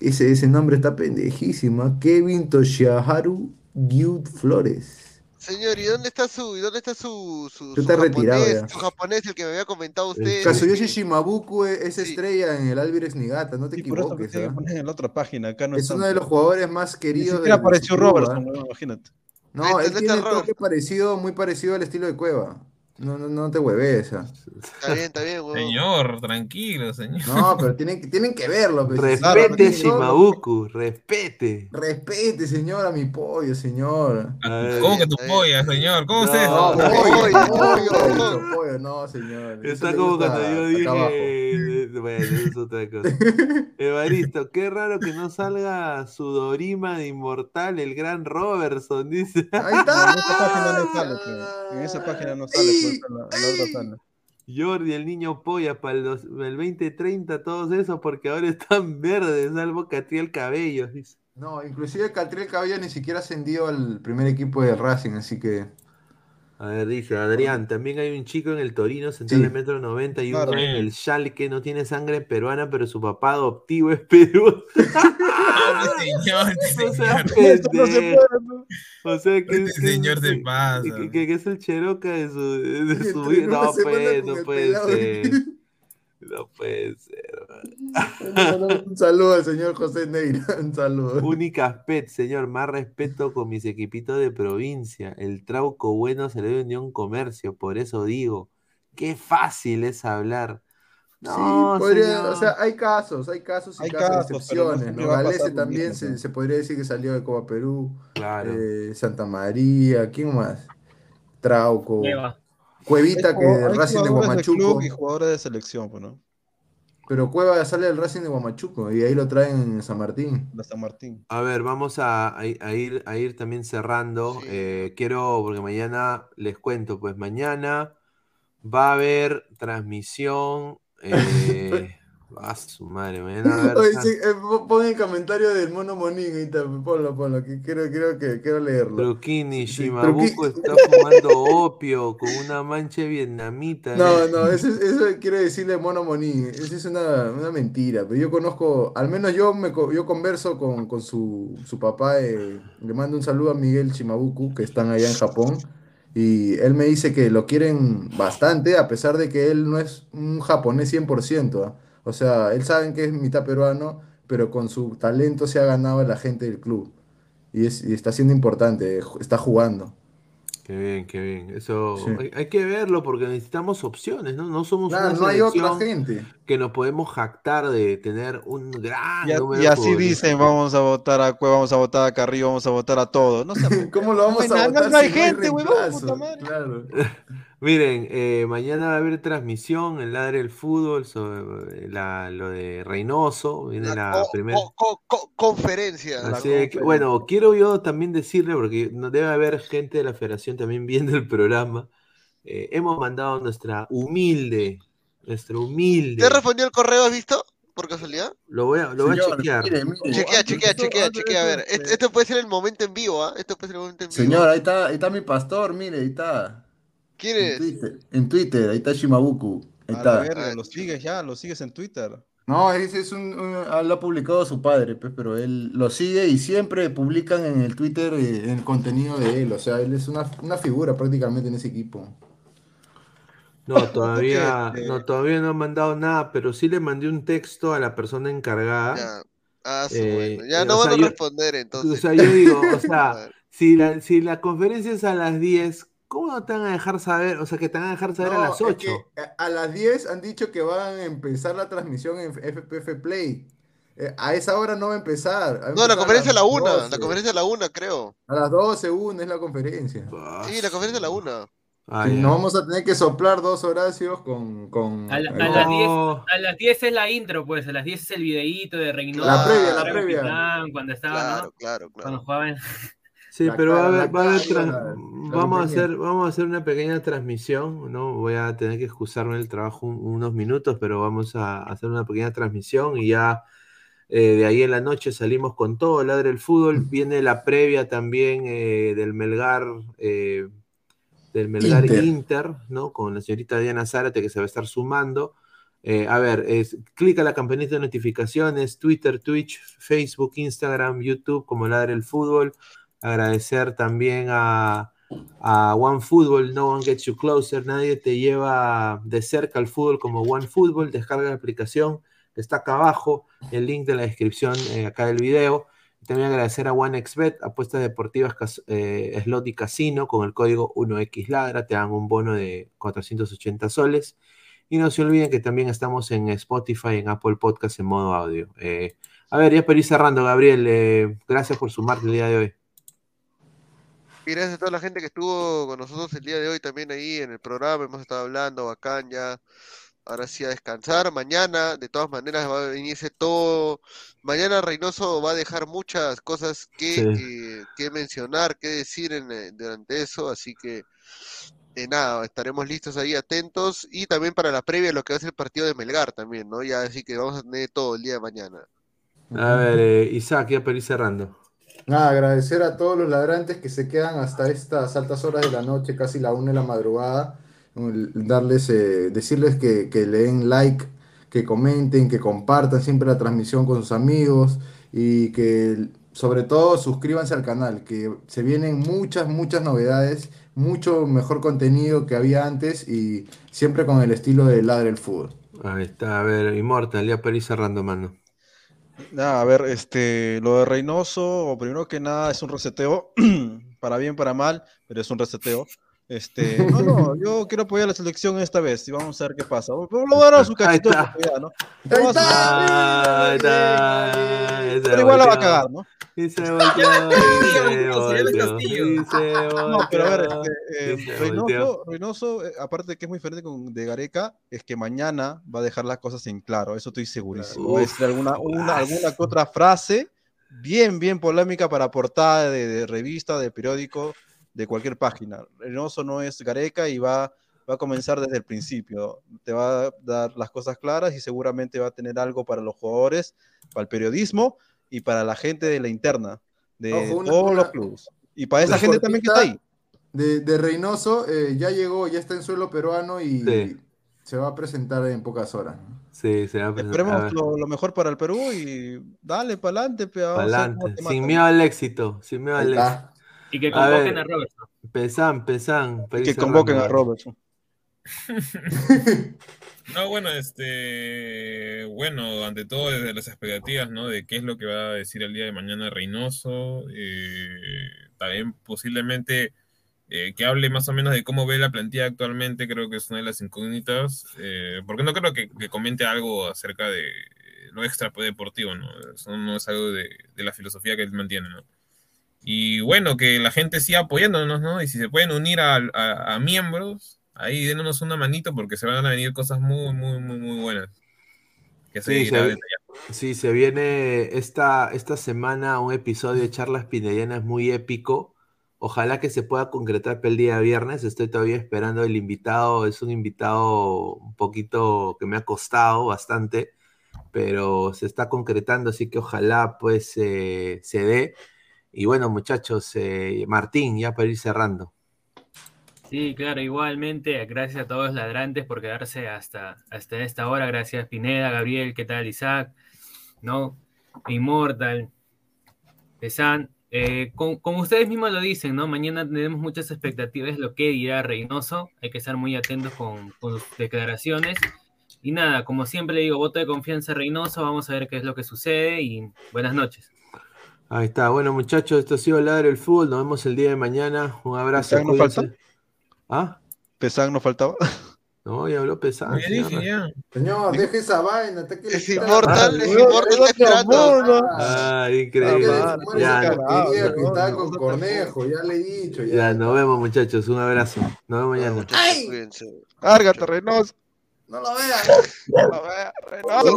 Ese, ese nombre está pendejísimo. ¿ah? Kevin Toshiharu Gyud Flores. Señor, ¿y dónde está su, y dónde está su, su, su retirado japonés, ya. su japonés, el que me había comentado usted? Kazuyoshi Shimabuku es, es Sí. estrella en el Albirex Nigata, no te Sí, por eso lo equivoques. que ¿ah? poner en la otra página. Acá no Es están. uno de los jugadores más Ni queridos. de apareció Robertson, weón, imagínate. No, él tiene el toque parecido, muy parecido al estilo de Cueva. No, no, no te hueves. ah. Está bien, está bien, weón. Señor, tranquilo, señor. No, pero tienen, que- tienen que verlo. pues, si Claro, Respete, no, Shimabuku, respete. Respete, señor, a mi pollo, señor. A ver, ¿Cómo que tu está bien. polla, señor? ¿Cómo No, es eso? No, Pollo, pollo, pollo, pollo, no, señor. Eso Está le como gusta cuando yo acá dije. abajo. (laughs) Bueno, eso es otra cosa. Evaristo, qué raro que no salga su Dorima de Inmortal, el gran Robertson, dice. (laughs) Ahí está. en esa página no sale, pero en esa página no sale, pues, en la, en la otra sale. Jordi, el niño polla, para el, dos- el 2030, todos esos, porque ahora están (laughs) verdes, salvo Catriel Cabello, dice. No, inclusive Catriel Cabello ni siquiera ascendió al primer equipo de Racing, así que. A ver, dice Adrián, también hay un chico en el Torino, central Sí. de metro 90 y uno en el Schalke, no tiene sangre peruana, pero su papá adoptivo es peruano. (laughs) Este señor, este O sea. O sea, que, Este que- señor se pasa. que, que- que es el Cheroca de su, de (laughs) su entrenó vida. No, con no puede ser. No puede ser. Un saludo al señor José Neira. (laughs) Un saludo. Únicas pet, señor. Más respeto con mis equipitos de provincia. El trauco bueno se le dio Unión Comercio. Por eso digo, qué fácil es hablar. No, sí, podría, o sea, hay casos, hay casos y Hay casos, casos, excepciones, ¿no? Galese también se, podría decir que salió de Copa Perú, Claro. eh, Santa María, ¿quién más? Trauco. Cuevita Hay que hay Racing de club y jugadores de selección, pues, ¿no? pero Cueva sale del Racing de Guamachuco y ahí lo traen en San Martín. De San Martín. A ver, vamos a, a ir- a ir, a ir también cerrando. Sí. Eh, quiero, porque mañana les cuento, pues mañana va a haber transmisión. (laughs) Eh, a su madre, mañana (laughs) Oye, sí, eh, po- pon el comentario del mono Monín, está, ponlo, ponlo, que quiero, quiero, que, quiero leerlo. Truquini, Shimabuco está (laughs) fumando opio con una mancha vietnamita. No, ¿eh? no, eso, eso quiero decirle mono Monín, eso es una, una mentira, pero yo conozco, al menos yo me yo converso con, con su, su papá, eh, le mando un saludo a Miguel Shimabuku, que están allá en Japón, y él me dice que lo quieren bastante, a pesar de que él no es un japonés 100%, ¿ah? O sea, él saben que es mitad peruano, pero con su talento se ha ganado a la gente del club, y, es, y está siendo importante, ju- está jugando. Qué bien, qué bien. Eso Sí. hay, hay que verlo porque necesitamos opciones, ¿no? No somos Claro, una no hay otra gente. que nos podemos jactar de tener un gran Y, a- número y así dicen, vamos a votar a Cueva, vamos a votar a Carrillo, vamos a votar a todos. No sé, (laughs) ¿Cómo lo vamos a votar no hay si gente, huevón, puta madre. Claro. (laughs) Miren, eh, mañana va a haber transmisión en Ladre el Fútbol sobre la- lo de Reynoso. Viene la, co- primera. co- co- co- conferencia. Así de que, bueno, quiero yo también decirle, porque no debe haber gente de la federación también (laughs) viendo el programa. eh, hemos mandado nuestra humilde, nuestra humilde. ¿Te respondió el correo, has visto? Por casualidad. Lo voy a, lo voy a Señor, chequear. mire, mire. Chequea, chequea, chequea, chequea. A ver, este- esto, esto puede ser el momento en vivo, ¿ah? Esto puede ser el momento en vivo. Señor, ahí está, ahí está mi pastor, mire, ahí está. ¿Quién En? Twitter, en Twitter, ahí está Shimabuku. Ahí A está. ver, lo sigues ya, lo sigues en Twitter. No, ese es un, un- ah, lo ha publicado su padre, pues, pero él lo sigue y siempre publican en el Twitter eh, el contenido de él. O sea, él es una, una figura prácticamente en ese equipo. No, (laughs) todavía, Este- no, todavía no han mandado nada, pero sí le mandé un texto a la persona encargada. Ya. Ah, su Eh, bueno. Ya eh, no van sea, a yo- responder entonces. O sea, yo digo, o sea, (laughs) si la, si la conferencia es a las 10, ¿cómo no te van a dejar saber? O sea, que te van a dejar saber a No, las es 8. que a- a las 10 han dicho que van a empezar la transmisión en FPF Play. Eh, a esa hora no va a empezar. va a No, la conferencia a la las una. 12. La conferencia a la una, creo. A las 12, una es la conferencia. Sí, la conferencia a la una. Ah, Sí, ya. no vamos a tener que soplar dos Horacios con... con A, la- a las 10, a las 10 es la intro, pues. A las 10 es el videíto de Reynoso. La previa, la previa. Cuando estaba, Claro, ¿no? claro, Cuando claro. jugaban. Sí, pero va va a haber vamos a hacer, vamos a hacer una pequeña transmisión, ¿no? Voy a tener que excusarme del trabajo un- unos minutos, pero vamos a hacer una pequeña transmisión y ya eh, de ahí en la noche salimos con todo, Ladre el Fútbol, viene la previa también eh, del Melgar, eh, del Melgar Inter. Inter. ¿no? Con la señorita Diana Zárate que se va a estar sumando. Eh, a ver, es, clica la campanita de notificaciones, Twitter, Twitch, Facebook, Instagram, YouTube, como Ladre el Fútbol. Agradecer también a, a OneFootball, No One Gets You Closer. Nadie te lleva de cerca al fútbol como OneFootball. Descarga la aplicación, está acá abajo, el link de la descripción eh, acá del video. También agradecer a OneXBet, apuestas deportivas, eh, slot y casino, con el código 1XLadra, te dan un bono de 480 soles. Y no se olviden que también estamos en Spotify, en Apple Podcast en modo audio. Eh, a ver, ya para ir cerrando, Gabriel, eh, gracias por sumarte el día de hoy. Y gracias a toda la gente que estuvo con nosotros el día de hoy también ahí en el programa. Hemos estado hablando, bacán, ya. Ahora sí a descansar. Mañana, de todas maneras, va a venirse todo. Mañana Reynoso va a dejar muchas cosas que, Sí. eh, que mencionar, que decir en, eh, durante eso. Así que, eh, nada, estaremos listos ahí, atentos. Y también para la previa, lo que va a ser el partido de Melgar también, ¿no? Ya, así que vamos a tener todo el día de mañana. A ver, eh, Isaac, ya para ir cerrando. Agradecer a todos los ladrantes que se quedan hasta estas altas horas de la noche, casi la una de la madrugada. Darles, eh, decirles que, que le den like, que comenten, que compartan siempre la transmisión con sus amigos y que sobre todo suscríbanse al canal, que se vienen muchas, muchas novedades, mucho mejor contenido que había antes y siempre con el estilo de Ladre el Fútbol. Ahí está, a ver, Immortal, ya para ir cerrando, mano. Nada, a ver, este, lo de Reynoso, primero que nada, es un reseteo, (clears throat) para bien, para mal, pero es un reseteo. Este, no, no, (laughs) yo quiero apoyar a la selección esta vez y vamos a ver qué pasa. Pero lo dará su Ahí cachito de está. ¿no? Ahí a Ah, ahí está, y se pero igual la va a cagar, ¿no? Y se volteó, se (laughs) No, pero a ver, este, eh, Reynoso. Reynoso, eh, aparte de que es muy diferente con, de Gareca, es que mañana va a dejar las cosas en claro, eso estoy segurísimo. Va a Uf, decir alguna, una, alguna que otra frase bien, bien polémica para portada de, de revista, de periódico, de cualquier página. Reynoso no es Gareca y va, va a comenzar desde el principio. Te va a dar las cosas claras y seguramente va a tener algo para los jugadores, para el periodismo y para la gente de la interna, de Ojo, una- todos una- los clubes. Y para esa gente también que está ahí. De, de Reynoso, eh, ya llegó, ya está en suelo peruano y Sí. se va a presentar en pocas horas. Sí, se va a presentar. Esperemos lo, lo mejor para el Perú y dale para adelante, vamos a ver cómo pa'lante, te sin miedo al éxito, sin miedo al éxito. Y que A convoquen ver. a Robertson. Pesan, pesan. que convoquen a. Robertson. (laughs) No, bueno, este, bueno, ante todo desde las expectativas, ¿no? De qué es lo que va a decir el día de mañana Reynoso, eh, también posiblemente eh, que hable más o menos de cómo ve la plantilla actualmente, creo que es una de las incógnitas, eh, porque no creo que, que comente algo acerca de lo extra deportivo, ¿no? Eso no es algo de, de la filosofía que él mantiene, ¿no? Y bueno, que la gente siga apoyándonos, ¿no? Y si se pueden unir a, a- a miembros, ahí démonos una manito porque se van a venir cosas muy, muy, muy, muy buenas. Que Sí, se, sí, se viene esta, esta semana un episodio de Charlas Pinedianas muy épico. Ojalá que se pueda concretar para el día viernes. Estoy todavía esperando el invitado. Es un invitado un poquito que me ha costado bastante, pero se está concretando, así que ojalá pues eh, se dé. Y bueno, muchachos, eh, Martín, ya para ir cerrando. Sí, claro, igualmente, gracias a todos los ladrantes por quedarse hasta, hasta esta hora. Gracias, Pineda, Gabriel, ¿qué tal, Isaac? ¿No? Immortal, Pesan. Eh, como ustedes mismos lo dicen, ¿no? Mañana tenemos muchas expectativas lo que dirá Reynoso. Hay que estar muy atentos con, con sus declaraciones. Y nada, como siempre le digo, voto de confianza a Reynoso. Vamos a ver qué es lo que sucede y buenas noches. Ahí está. Bueno, muchachos, esto ha sido Ladre el Fútbol. Nos vemos el día de mañana. Un abrazo. ¿Pesán no cuídense. falta? ¿Ah? ¿Pesán no faltaba? No, ya habló Pesán. Ya dije, ya. Señor, deje esa vaina. Es inmortal, es inmortal, esperando. Ah, increíble. Ya, con Cornejo, ya le he dicho. Ya. Ya, nos vemos, muchachos. Un abrazo. Nos vemos mañana. Árgate, Reynoso. No lo vean. No lo vea, Reynoso.